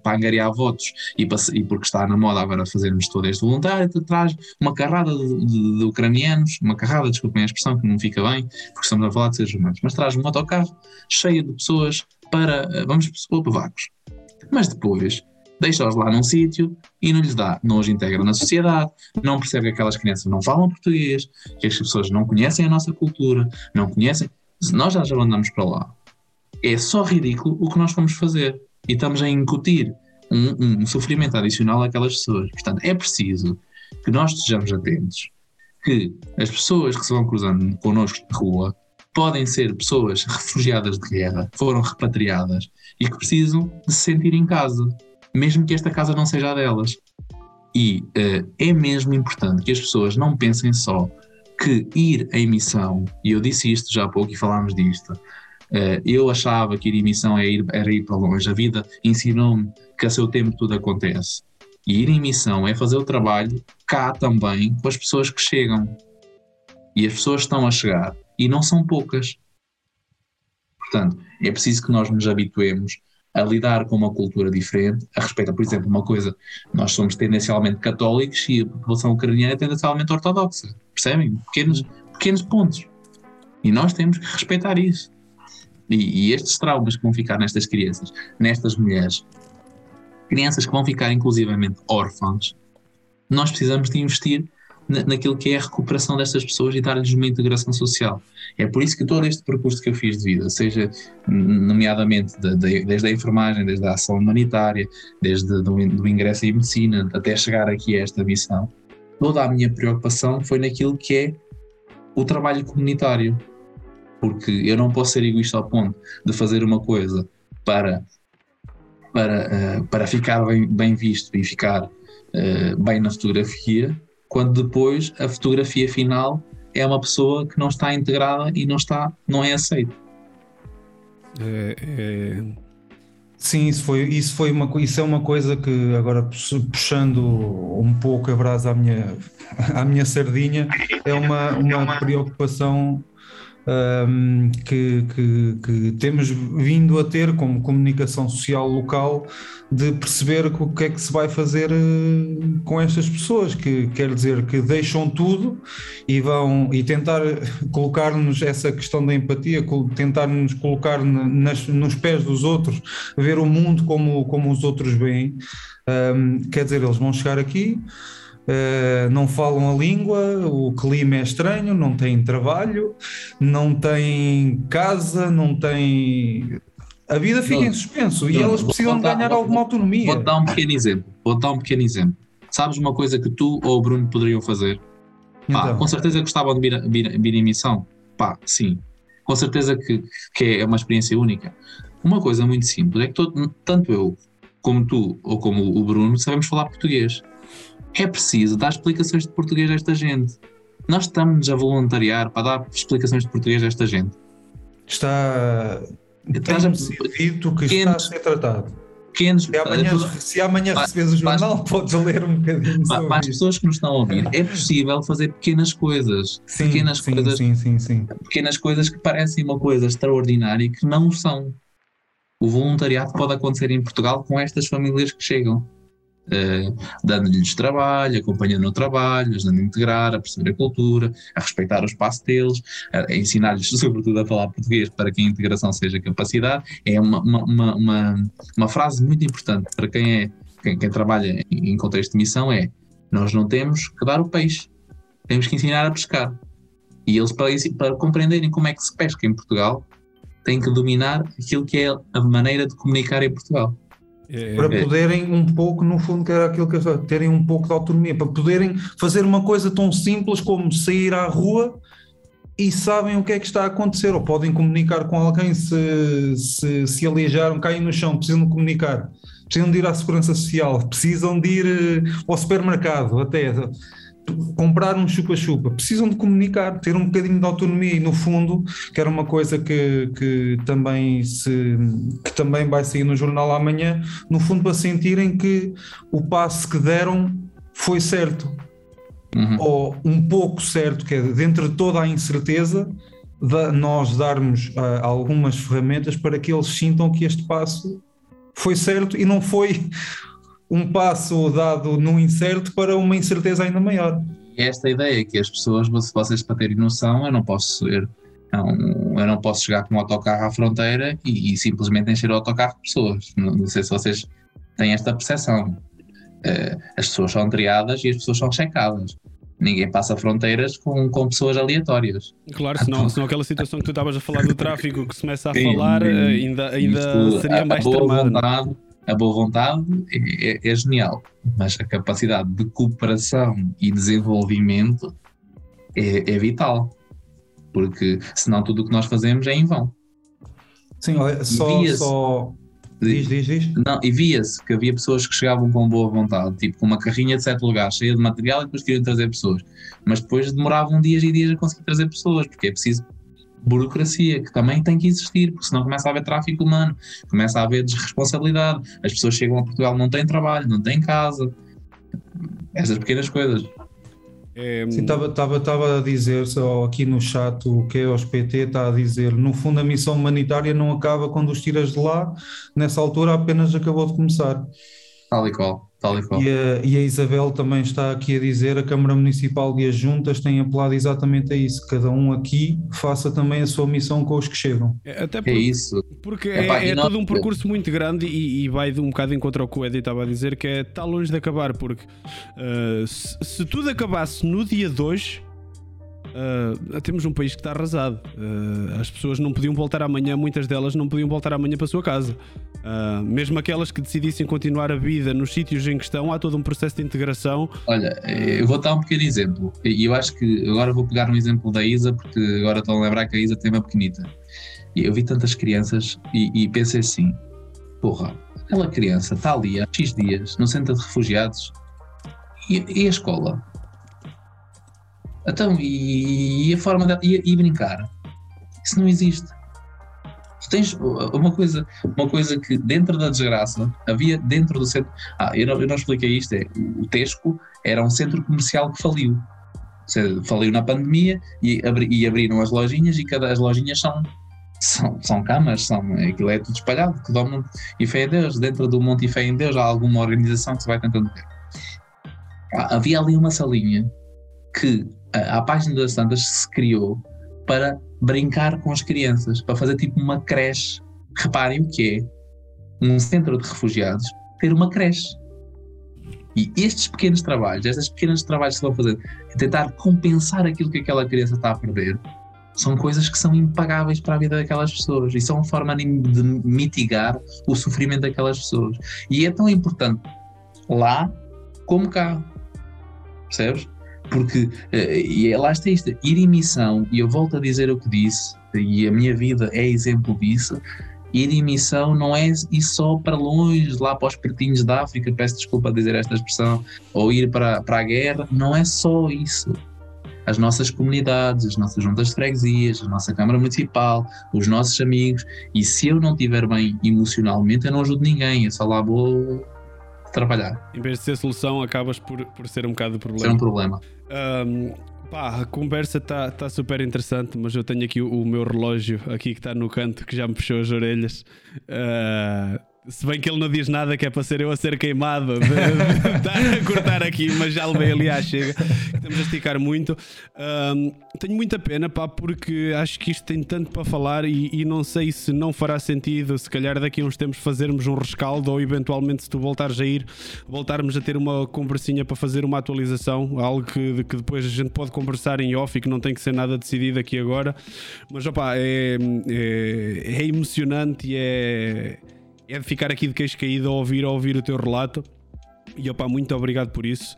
para angariar votos e, para, e, porque está na moda agora fazermos todo este voluntário, traz uma carrada de, de, de, ucranianos, uma carrada, desculpem a expressão que não fica bem, porque estamos a falar de seres humanos, mas traz um autocarro cheio de pessoas para, eh, vamos supor, para vagos. Mas depois deixa-os lá num sítio e não lhes dá, não os integra na sociedade, não percebe que aquelas crianças não falam português, que as pessoas não conhecem a nossa cultura, não conhecem. Nós já já andamos para lá. É só ridículo o que nós vamos fazer e estamos a incutir um, um sofrimento adicional àquelas pessoas. Portanto, é preciso que nós estejamos atentos que as pessoas que se vão cruzando connosco na rua podem ser pessoas refugiadas de guerra, foram repatriadas e que precisam de se sentir em casa mesmo que esta casa não seja a delas. E uh, é mesmo importante que as pessoas não pensem só que ir em missão, e eu disse isto já há pouco e falámos disto, uh, eu achava que ir em missão era ir, era ir para longe. A vida ensinou-me que a seu tempo tudo acontece. E ir em missão é fazer o trabalho cá também com as pessoas que chegam. E as pessoas estão a chegar e não são poucas. Portanto, é preciso que nós nos habituemos a lidar com uma cultura diferente, a respeitar, por exemplo, uma coisa, nós somos tendencialmente católicos e a população ucraniana é tendencialmente ortodoxa, percebem? Pequenos, pequenos pontos. E nós temos que respeitar isso. E, e estes traumas que vão ficar nestas crianças, nestas mulheres, crianças que vão ficar inclusivamente órfãs, nós precisamos de investir naquilo que é a recuperação destas pessoas e dar-lhes uma integração social. É por isso que todo este percurso que eu fiz de vida, seja nomeadamente de, de, desde a enfermagem, desde a ação humanitária, desde do, do ingresso em medicina até chegar aqui a esta missão, toda a minha preocupação foi naquilo que é o trabalho comunitário. Porque eu não posso ser egoísta ao ponto de fazer uma coisa para, para, uh, para ficar bem, bem visto e ficar uh, bem na fotografia quando depois a fotografia final é uma pessoa que não está integrada e não está, não é aceita. É, é... Sim, isso, foi, isso, foi uma, isso é uma coisa que agora puxando um pouco a brasa à minha, à minha sardinha, é uma, uma preocupação um, que, que, que, temos vindo a ter como comunicação social local de perceber o que é que se vai fazer uh, com estas pessoas, que quer dizer que deixam tudo e vão e tentar colocar-nos essa questão da empatia, tentar nos colocar nas, nos pés dos outros, ver o mundo como, como os outros veem. Um, quer dizer, eles vão chegar aqui Uh, não falam a língua, o clima é estranho, não têm trabalho, não têm casa, não têm. A vida fica não, em suspenso não, e elas precisam dar, ganhar vou, alguma autonomia. Vou-te dar um pequeno exemplo. Vou dar um pequeno exemplo. Sabes uma coisa que tu ou o Bruno poderiam fazer? Pá, então. com certeza gostavam de vir, vir, vir em missão. Pá, sim. Com certeza que, que é uma experiência única. Uma coisa muito simples é que todo, tanto eu como tu ou como o Bruno sabemos falar português é preciso dar explicações de português a esta gente. Nós estamos a voluntariar para dar explicações de português a esta gente. Está. Tem-me dito que está a ser tratado. Pequenos, se amanhã, se amanhã receberes o jornal, para, podes ler um bocadinho. Para, para as pessoas que nos estão a ouvir, é possível fazer pequenas coisas. Sim, pequenas sim, coisas, sim, sim, sim. Pequenas coisas que parecem uma coisa extraordinária e que não são. O voluntariado pode acontecer em Portugal com estas famílias que chegam. Uh, dando-lhes trabalho, acompanhando no trabalho, ajudando a integrar, a perceber a cultura, a respeitar o espaço deles, a, a ensinar-lhes, sobretudo, a falar português para que a integração seja capacidade. É uma, uma, uma, uma, uma frase muito importante para quem, é, quem, quem trabalha em, em contexto de missão: é nós não temos que dar o peixe, temos que ensinar a pescar. E eles, para, para compreenderem como é que se pesca em Portugal, têm que dominar aquilo que é a maneira de comunicar em Portugal. É, para é. poderem um pouco, no fundo, que era aquilo que eu terem um pouco de autonomia, para poderem fazer uma coisa tão simples como sair à rua e sabem o que é que está a acontecer, ou podem comunicar com alguém se, se, se aleijaram, caem no chão, precisam de comunicar, precisam de ir à segurança social, precisam de ir eh, ao supermercado até comprar um chupa-chupa, precisam de comunicar, ter um bocadinho de autonomia e no fundo, que era uma coisa que, que, também, se, que também vai sair no jornal amanhã, no fundo para sentirem que o passo que deram foi certo. Uhum. Ou um pouco certo, que é dentro de toda a incerteza, nós darmos uh, algumas ferramentas para que eles sintam que este passo foi certo e não foi um passo dado no incerto para uma incerteza ainda maior. E esta ideia que as pessoas, vocês para terem noção, eu não posso ser, não, eu não posso chegar com um autocarro à fronteira e, e simplesmente encher o autocarro de pessoas. Não, não, sei se vocês têm esta percepção. Uh, as pessoas são triadas e as pessoas são checadas. Ninguém passa fronteiras com, com pessoas aleatórias. Claro, senão, senão aquela situação que tu estavas a falar do tráfico que se começa a sim, falar, sim, ainda, ainda seria mais tramado a boa vontade é, é, é, genial, mas a capacidade de cooperação e desenvolvimento é, é vital, porque senão tudo o que nós fazemos é em vão. Sim, só, só... Diz, diz, diz. Não, e via-se que havia pessoas que chegavam com boa vontade, tipo com uma carrinha de sete lugares cheia de material e depois queriam trazer pessoas. Mas depois demoravam dias e dias a conseguir trazer pessoas, porque é preciso burocracia, que também tem que existir, porque senão começa a haver tráfico humano, começa a haver desresponsabilidade, as pessoas chegam a Portugal, não têm trabalho, não têm casa, essas pequenas coisas. É... Sim, estava a dizer só aqui no chat o que é os PT está a dizer. No fundo, a missão humanitária não acaba quando os tiras de lá, nessa altura apenas acabou de começar. Tal e qual. Tal e, qual. E, a, e a Isabel também está aqui a dizer: a Câmara Municipal e as juntas têm apelado exatamente a isso. Cada um aqui faça também a sua missão com os que chegam. É, até por, é isso. Porque é, é todo um percurso muito grande e, e, vai de um bocado em contra o que o Eddie estava a dizer, que é está longe de acabar. Porque uh, se, se tudo acabasse no dia de hoje Uh, temos um país que está arrasado. Uh, as pessoas não podiam voltar amanhã, muitas delas não podiam voltar amanhã para a sua casa. Uh, mesmo aquelas que decidissem continuar a vida nos sítios em que estão, há todo um processo de integração. Olha, eu vou dar um pequeno exemplo. E eu acho que agora vou pegar um exemplo da Isa, porque agora estão a lembrar que a Isa tem uma pequenita. E eu vi tantas crianças e, e pensei assim: porra, aquela criança está ali há X dias no centro de refugiados e, e a escola? Então, e, e a forma de e, e, brincar? Isso não existe. Tu tens uma coisa, uma coisa que dentro da desgraça havia dentro do centro. Ah, eu não, eu não expliquei isto: é o Tesco era um centro comercial que faliu. Faliu na pandemia e, abri, e abriram as lojinhas e cada as lojinhas são são, são camas, são, aquilo é tudo espalhado, tudo ao mundo. E fé em Deus, dentro do Monte e fé em Deus há alguma organização que se vai tentando ver. Havia ali uma salinha que a, a página das Santas se criou para brincar com as crianças, para fazer tipo uma creche. Reparem o que é um centro de refugiados ter uma creche. E estes pequenos trabalhos, estes pequenos trabalhos que se vão fazer, tentar compensar aquilo que aquela criança está a perder, são coisas que são impagáveis para a vida daquelas pessoas e são uma forma de mitigar o sofrimento daquelas pessoas. E é tão importante lá como cá. Percebes? Porque, eh, e é, lá está isto, ir em missão, e eu volto a dizer o que disse, e a minha vida é exemplo disso, ir em missão não é ir só para longe, lá para os pertinhos da África, peço desculpa a dizer esta expressão, ou ir para, para a guerra, não é só isso as nossas comunidades, as nossas juntas de freguesias, a nossa Câmara Municipal, os nossos amigos. E se eu não estiver bem emocionalmente, eu não ajudo ninguém, eu só lá vou trabalhar. Em vez de ser solução, acabas por, por ser um bocado problema. Ser um problema. Um, pá, a conversa está tá super interessante, mas eu tenho aqui o, o meu relógio aqui que está no canto que já me puxou as orelhas. Uh, se bem que ele não diz nada que é para ser eu a ser queimado, de, de, estar a cortar aqui, mas já levei ali à chega. Estamos a esticar muito. Um, tenho muita pena, pá, porque acho que isto tem tanto para falar e, e, não sei se não fará sentido, se calhar daqui a uns tempos fazermos um rescaldo ou eventualmente se tu voltares a ir, voltarmos a ter uma conversinha para fazer uma atualização, algo que, que depois a gente pode conversar em off e que não tem que ser nada decidido aqui agora. Mas opá, é, é, é emocionante e é é de ficar aqui de queixo caído a ouvir, a ouvir o teu relato. E opá, muito obrigado por isso.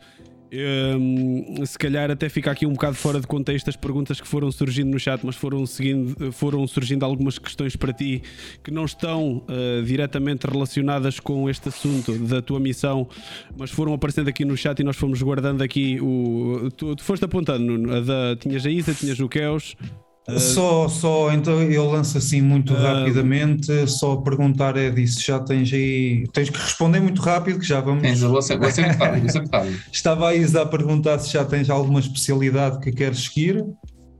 Um, se calhar até fica aqui um bocado fora de contexto as perguntas que foram surgindo no chat, mas foram, seguindo, foram surgindo algumas questões para ti que não estão uh, diretamente relacionadas com este assunto da tua missão, mas foram aparecendo aqui no chat e nós fomos guardando aqui o. Tu, tu foste apontando, a da, tinhas a Isa, tinhas o Keos, só, só, então eu lanço assim muito uh, rapidamente, só perguntar é disso, já tens aí, tens que responder muito rápido que já vamos... Tens, vou ser, vou ser Estava a Isa a perguntar se já tens alguma especialidade que queres seguir.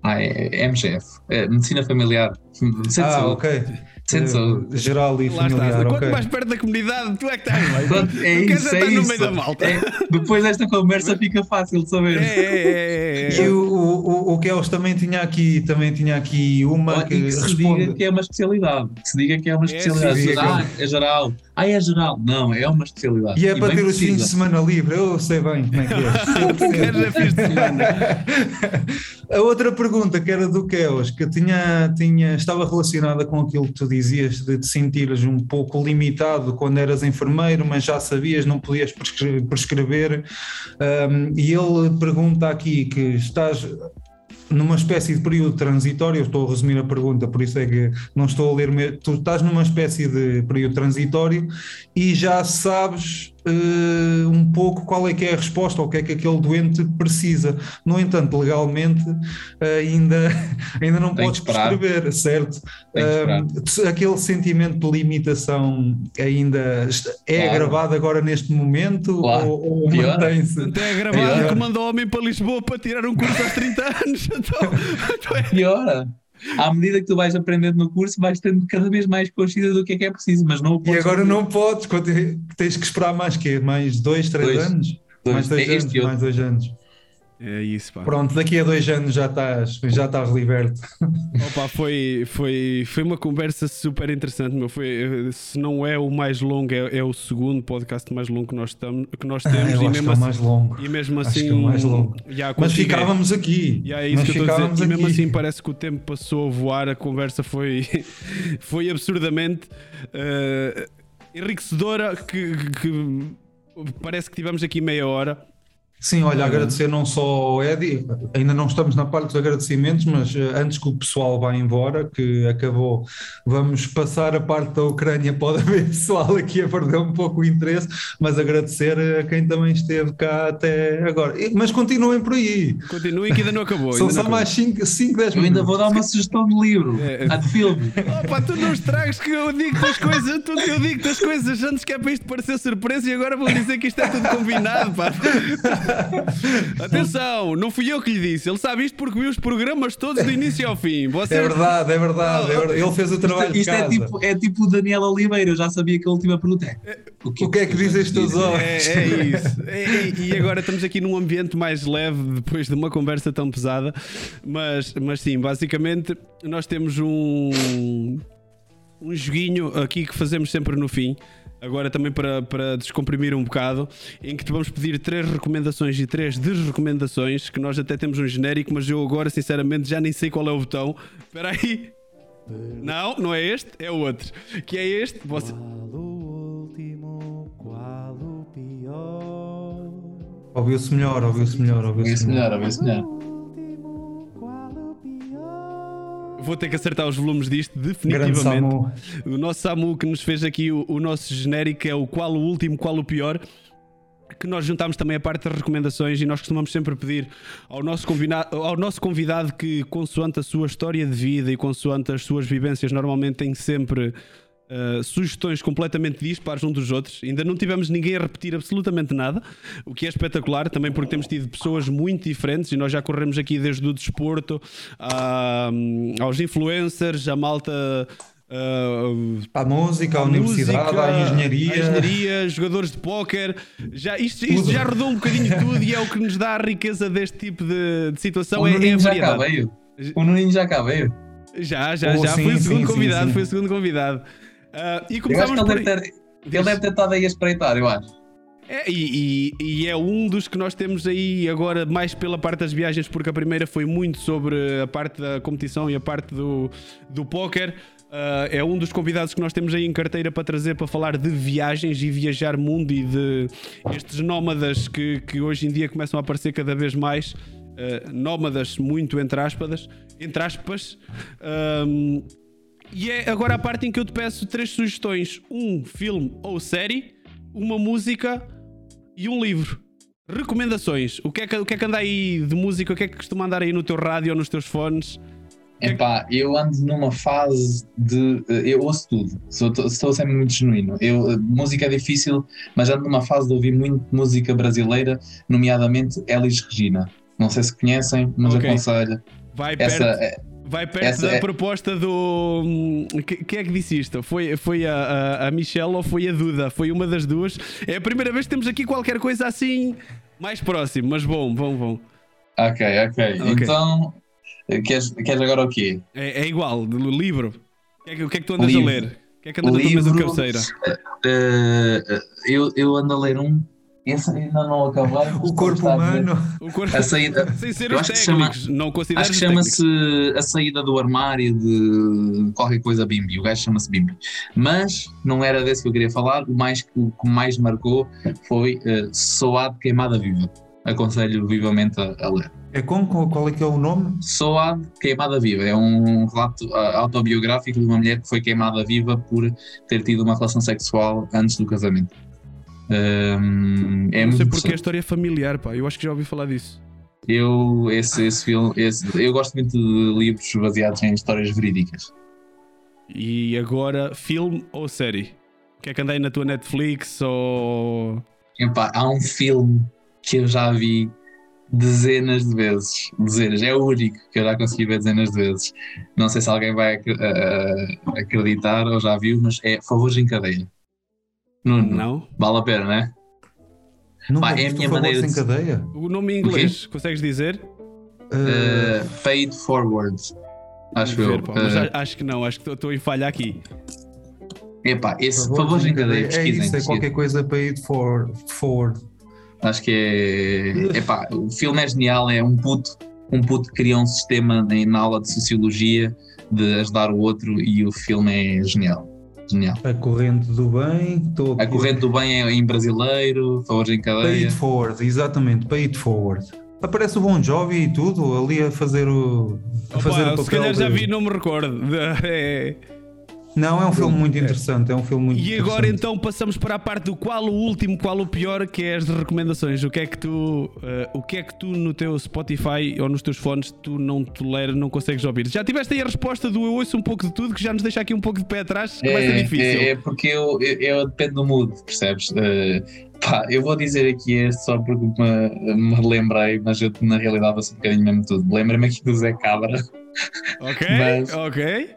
Ah, é, é MGF, é Medicina Familiar. Ah, ok. Centro geral e Lá familiar. Quanto okay. mais perto da comunidade, tu é que estás, mais. É tu isso, é estar isso. no meio da malta. É, depois desta conversa fica fácil de saber. É, é, é, é. e o, o, o Kels também tinha aqui, também tinha aqui uma que, que se responde... diga que é uma especialidade. Que se diga que é uma especialidade. É, ah, é geral. Ah, é geral. Não, é uma especialidade. E é e para ter os fins de semana livre. Eu sei bem como é que é. A outra pergunta que era do Keos, que tinha, tinha, estava relacionada com aquilo que tu dizias de te sentires um pouco limitado quando eras enfermeiro, mas já sabias, não podias prescrever. Um, e ele pergunta aqui que estás numa espécie de período transitório, estou a resumir a pergunta, por isso é que não estou a ler, tu estás numa espécie de período transitório e já sabes uh, um pouco qual é que é a resposta, ou o que é que aquele doente precisa. No entanto, legalmente uh, ainda, ainda não Tem podes prescrever, certo? Uh, aquele sentimento de limitação ainda é claro. agravado agora neste momento claro. ou, ou mantém-se? Até é agravado que mandou o homem para Lisboa para tirar um curso aos 30 anos. Então, então é... Piora à medida que tu vais aprendendo no curso, vais tendo cada vez mais consciência do que é que é preciso, mas não E agora fazer. não podes, tens que esperar mais que Mais dois, três dois, anos? Dois, mais dois anos, mais dois anos. É isso, pá. Pronto, daqui a dois anos já estás, já estás liberto. Opa, foi, foi, foi uma conversa super interessante, meu. Foi, se não é o mais longo, é, é o segundo podcast mais longo que nós, tam, que nós temos. Ah, e, mesmo assim, é mais longo. e mesmo assim. É o mais longo. Mas ficávamos aqui. é isso que eu estou a dizer. E mesmo assim parece que o tempo passou a voar, a conversa foi, foi absurdamente uh, enriquecedora. Que, que parece que tivemos aqui meia hora. Sim, olha, agradecer não só ao Edi, ainda não estamos na parte dos agradecimentos, mas eh, antes que o pessoal vá embora, que acabou, vamos passar a parte da Ucrânia, pode haver pessoal aqui a perder um pouco o interesse, mas agradecer a quem também esteve cá até agora. Mas continuem por aí. Continuem que ainda não acabou. São só mais 5, 10 minutos. Eu ainda vou dar uma sugestão de livro, é. a de filme. Opa, tu não estragas que eu digo as coisas, tu, eu digo as coisas antes que é para isto parecer surpresa e agora vou dizer que isto é tudo combinado, pá. Atenção, não fui eu que lhe disse. Ele sabe isto porque viu os programas todos do início ao fim. Você... É verdade, é verdade. É. Ele fez o trabalho isto, isto é, tipo, é tipo o Daniel Oliveira. Eu já sabia que a última pergunta é: o que, o que é que dizem estes olhos? É, é isso. É, e agora estamos aqui num ambiente mais leve depois de uma conversa tão pesada. Mas, mas sim, basicamente nós temos um, um joguinho aqui que fazemos sempre no fim agora também para, para descomprimir um bocado, em que te vamos pedir três recomendações e três desrecomendações, que nós até temos um genérico, mas eu agora sinceramente já nem sei qual é o botão. Espera aí. Não, não é este, é o outro. Que é este. Você... Qual o último, qual o pior? Ouviu-se melhor, ouviu-se melhor, ouviu-se melhor, ouviu-se melhor. Vou ter que acertar os volumes disto, definitivamente. O nosso Samu que nos fez aqui o, o nosso genérico é o qual o último, qual o pior que nós juntámos também a parte das recomendações e nós costumamos sempre pedir ao nosso, convidado, ao nosso convidado que, consoante a sua história de vida e consoante as suas vivências, normalmente tem sempre Uh, sugestões completamente dispares um dos outros. Ainda não tivemos ninguém a repetir absolutamente nada, o que é espetacular, também porque temos tido pessoas muito diferentes e nós já corremos aqui desde o desporto a, aos influencers, a malta. Uh, a música, a, universidade, a engenharia. A engenharia, jogadores de póquer, já, isto, isto já rodou um bocadinho tudo e é o que nos dá a riqueza deste tipo de, de situação. O é, é a já cá veio. O Nuninho já cá veio. Já, já, oh, já. Sim, foi o segundo sim, convidado, sim, foi o segundo convidado. Uh, e começamos eu acho que ele, deve ter, ele deve ter estado aí a espreitar, eu acho. É, e, e, e, é um dos que nós temos aí agora mais pela parte das viagens, porque a primeira foi muito sobre a parte da competição e a parte do, do póquer. Uh, é um dos convidados que nós temos aí em carteira para trazer para falar de viagens e viajar mundo e de estes nómadas que, que hoje em dia começam a aparecer cada vez mais. Uh, nómadas, muito entre aspas. Entre aspas. E é agora a parte em que eu te peço três sugestões: um filme ou série, uma música e um livro. Recomendações. O que é que, o que, é que anda aí de música? O que é que costuma andar aí no teu rádio ou nos teus fones? Epá, eu ando numa fase de. Eh, eu ouço tudo, sou, estou sempre muito genuíno. Eu, eh, música é difícil, mas ando numa fase de ouvir muito música brasileira, nomeadamente Elis Regina. Não sei se conhecem, mas okay. aconselho. Vai perto. Essa, é, Vai perto Essa da é... proposta do. Quem é que disse isto? Foi, foi a, a, a Michelle ou foi a Duda? Foi uma das duas. É a primeira vez que temos aqui qualquer coisa assim mais próximo, mas bom, bom, bom. Ok, ok. okay. Então, queres, queres agora o quê? É, é igual, livro. O que, é que, o que é que tu andas livro. a ler? O que é que andas livro, a tua mesa de cabeceira? Uh, eu, eu ando a ler um esse ainda não acabei. O corpo humano. O corpo... A saída. Sem ser os técnicos, chama... não Acho que chama-se a saída do armário de qualquer coisa Bimbi. O gajo chama-se Bimbi. Mas não era desse que eu queria falar. O, mais, o que mais marcou foi uh, Soado Queimada Viva. Aconselho vivamente a, a ler. É como? Qual é que é o nome? Soad Queimada Viva. É um relato autobiográfico de uma mulher que foi queimada viva por ter tido uma relação sexual antes do casamento. Um, é não sei porque a história é familiar, pá. Eu acho que já ouvi falar disso. Eu, esse, esse filme, esse, eu gosto muito de livros baseados em histórias verídicas. E agora, filme ou série? O que é que andei na tua Netflix ou. Epá, há um filme que eu já vi dezenas de vezes. Dezenas, é o único que eu já consegui ver dezenas de vezes. Não sei se alguém vai acreditar ou já viu, mas é Favores em Cadeia. Não, não. Vale a pena, né? Não Pá, é a minha maneira de... cadeia? O nome em inglês, consegues dizer? Uh, uh, paid Forward. Acho ver, eu. Uh, acho que não, acho que estou em falha aqui. Epá, esse favor em cadeia, pesquisem. É isso, é qualquer coisa paid for, forward. Acho que é. Epá, o filme é genial, é um puto, um puto que cria um sistema na aula de sociologia de ajudar o outro e o filme é genial. Genial. A corrente do bem. A corrente do bem é em brasileiro, favores em cadeia. Pay it forward, exatamente, pay it forward. Aparece o Bon Jovi e tudo ali a fazer o. A fazer Opa, o papel se calhar de... já vi, não me recordo. É. Não, é um filme muito interessante, é um filme muito E agora então passamos para a parte do qual o último, qual o pior, que é as recomendações. O que é que tu, uh, o que é que tu no teu Spotify ou nos teus fones tu não toleras, não consegues ouvir? Já tiveste aí a resposta do eu ouço um pouco de tudo, que já nos deixa aqui um pouco de pé atrás, que é, vai ser difícil. É, é porque eu, eu, eu, dependo do mood, percebes? Uh, Pá, eu vou dizer aqui este só porque me, me lembrei, mas eu na realidade sou um bocadinho mesmo tudo. Lembra-me aqui do Zé Cabra. Ok, mas, ok.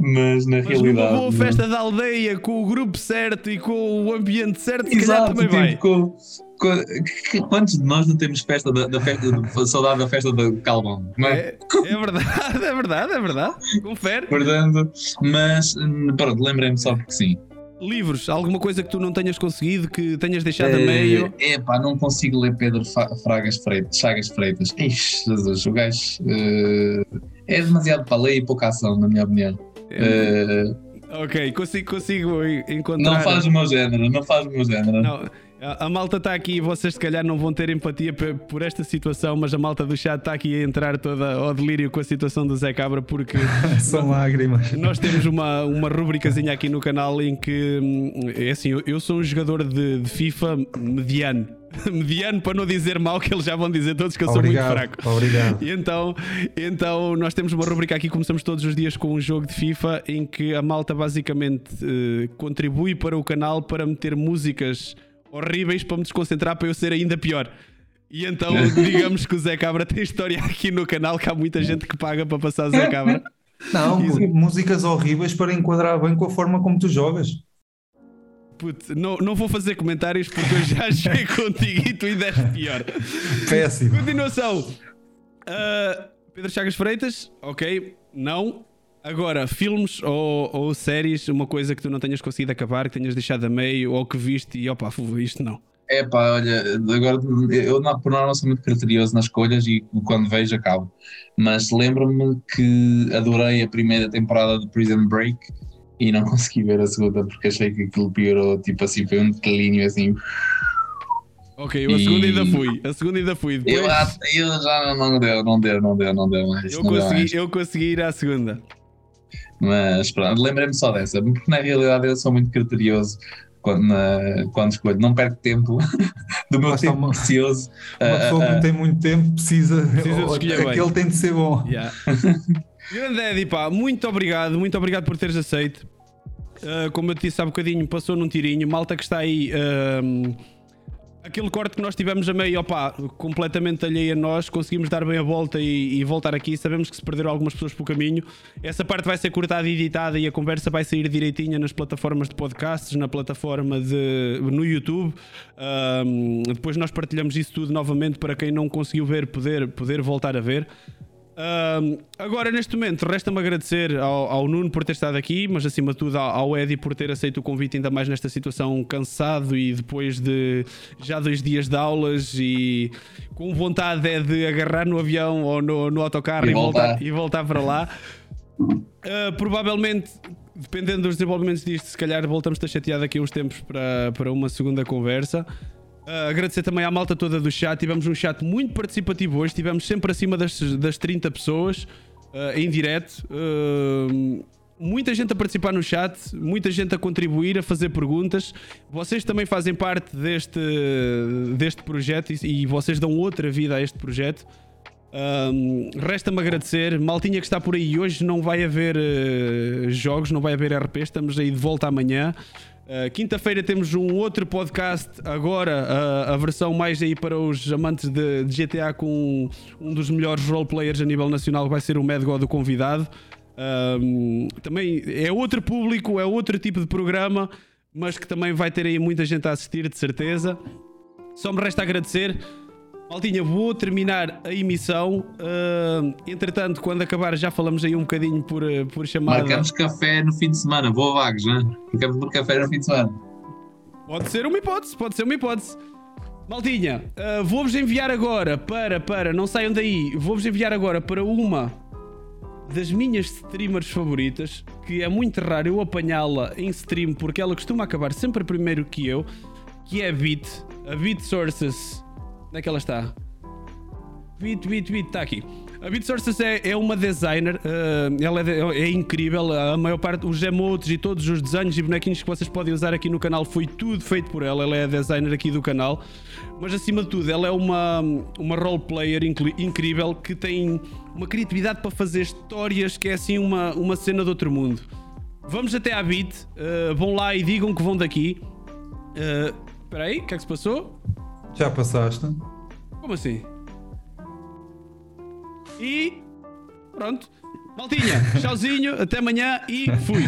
Mas na mas realidade. Uma boa festa da aldeia com o grupo certo e com o ambiente certo, se Exato, calhar também tipo, vai. Com, com, quantos de nós não temos festa da, da festa, de, saudade da festa do Calvão? É? é? É, verdade, é verdade, é verdade. Confere. Portanto, mas pronto, lembrei-me só porque sim. Livros, alguma coisa que tu não tenhas conseguido, que tenhas deixado é, a meio? É pá, não consigo ler Pedro Fragas Freitas, Chagas Freitas. Ixi, Jesus, o gajo uh, é demasiado para ler e pouca ação, na minha opinião. Uh, ok, consigo, consigo encontrar. Não faz o meu género, não faz o meu género. Não. A, malta está aqui e vocês se calhar não vão ter empatia por esta situação, mas a malta do chat está aqui a entrar toda ao delírio com a situação do Zé Cabra porque são lágrimas. Nós temos uma, uma rubricazinha aqui no canal em que hum, é assim, eu, eu sou um jogador de, de FIFA mediano mediano para não dizer mal, que eles já vão dizer todos que eu obrigado, sou muito fraco. Obrigado. E então, então nós temos uma rubrica aqui, começamos todos os dias com um jogo de FIFA em que a malta basicamente uh, contribui para o canal para meter músicas horríveis para me desconcentrar para eu ser ainda pior. E então, digamos que o Zé Cabra tem história aqui no canal que há muita gente que paga para passar Zé Cabra. Não, músicas horríveis para enquadrar bem com a forma como tu jogas. Putz, não, não vou fazer comentários porque eu já cheguei contigo e tu ainda és pior. Péssimo. Continuação. Uh, Pedro Chagas Freitas, ok, não. Agora, filmes ou, ou, séries, uma coisa que tu não tenhas conseguido acabar, que tenhas deixado a meio ou que viste e opa, isto não. É pá, olha, agora eu por norma sou muito criterioso nas escolhas e quando vejo acabo. Mas lembro-me que adorei a primeira temporada de Prison Break e não consegui ver a segunda porque achei que aquilo piorou, tipo assim, foi um declínio assim. Ok, eu a segunda ainda fui. A segunda ainda fui. Depois... Eu, eu já não deu, não deu, não deu, não deu mais. Eu, consegui, mais. eu consegui ir à segunda. Mas pronto, lembrei-me só dessa, porque na realidade eu sou muito criterioso quando, na, quando escolho. Não perco tempo do meu tempo uma, precioso. Uma pessoa que não tem muito tempo precisa, precisa de escolher aquele bem. tem de ser bom. Yeah. Grande Eddie, pá, muito obrigado, muito obrigado por teres aceito. Uh, como eu te disse há bocadinho, passou num tirinho. Malta que está aí. Uh, aquele corte que nós tivemos a meio, opá, completamente alheio a nós, conseguimos dar bem a volta e, e, voltar aqui. Sabemos que se perderam algumas pessoas pelo caminho. Essa parte vai ser cortada e editada e a conversa vai sair direitinha nas plataformas de podcasts, na plataforma de no YouTube. Um, depois nós partilhamos isso tudo novamente para quem não conseguiu ver poder, poder voltar a ver. Uh, agora, neste momento, resta-me agradecer ao, ao, Nuno por ter estado aqui, mas acima de tudo ao, ao Eddie por ter aceito o convite, ainda mais nesta situação cansado e depois de já dois dias de aulas e com vontade é de agarrar no avião ou no, no autocarro e, e voltar. e voltar para lá. Uh, provavelmente, dependendo dos desenvolvimentos disto, se calhar voltamos a estar chateado aqui uns tempos para, para uma segunda conversa. Uh, agradecer também à malta toda do chat. Tivemos um chat muito participativo hoje. Tivemos sempre acima das, das 30 pessoas uh, em direto. Uh, muita gente a participar no chat, muita gente a contribuir, a fazer perguntas. Vocês também fazem parte deste, deste projeto e, e vocês dão outra vida a este projeto. Resta-me agradecer. Maltinha que está por aí hoje não vai haver jogos, não vai haver RP. Estamos aí de volta amanhã. Uh, Quinta-feira temos um outro podcast, agora uh, a versão mais aí para os amantes de, de GTA com um, um, dos melhores roleplayers a nível nacional, vai ser o Mad God o convidado. Uh, também é outro público, é outro tipo de programa, mas que também vai ter aí muita gente a assistir, de certeza. Só me resta agradecer. Maltinha, vou terminar a emissão. Uh, entretanto, quando acabar, já falamos aí um bocadinho por, uh, por chamada. Marcamos café no fim de semana, vou vagos, né? Ficamos por café no fim de semana. Pode ser uma hipótese, pode ser uma hipótese. Maltinha, uh, vou-vos enviar agora para, para, não saiam daí, vou-vos enviar agora para uma das minhas streamers favoritas, que é muito raro eu apanhá-la em stream, porque ela costuma acabar sempre primeiro que eu, que é a Bit, a Bit Sources Onde é que ela está? Bit, bit, bit, está aqui. A BitSources é, é uma designer, uh, ela é, é, incrível. A maior parte, os emotes e todos os desenhos e bonequinhos que vocês podem usar aqui no canal foi tudo feito por ela. Ela é a designer aqui do canal. Mas acima de tudo, ela é uma, uma roleplayer incrível que tem uma criatividade para fazer histórias que é assim uma, uma cena de outro mundo. Vamos até à Bit, uh, vão lá e digam que vão daqui. Uh, Espera aí, o que é que se passou? Já passaste? Como assim? E pronto. Maltinha, tchauzinho, até amanhã e fui.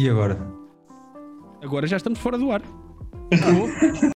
E agora? Agora já estamos fora do ar.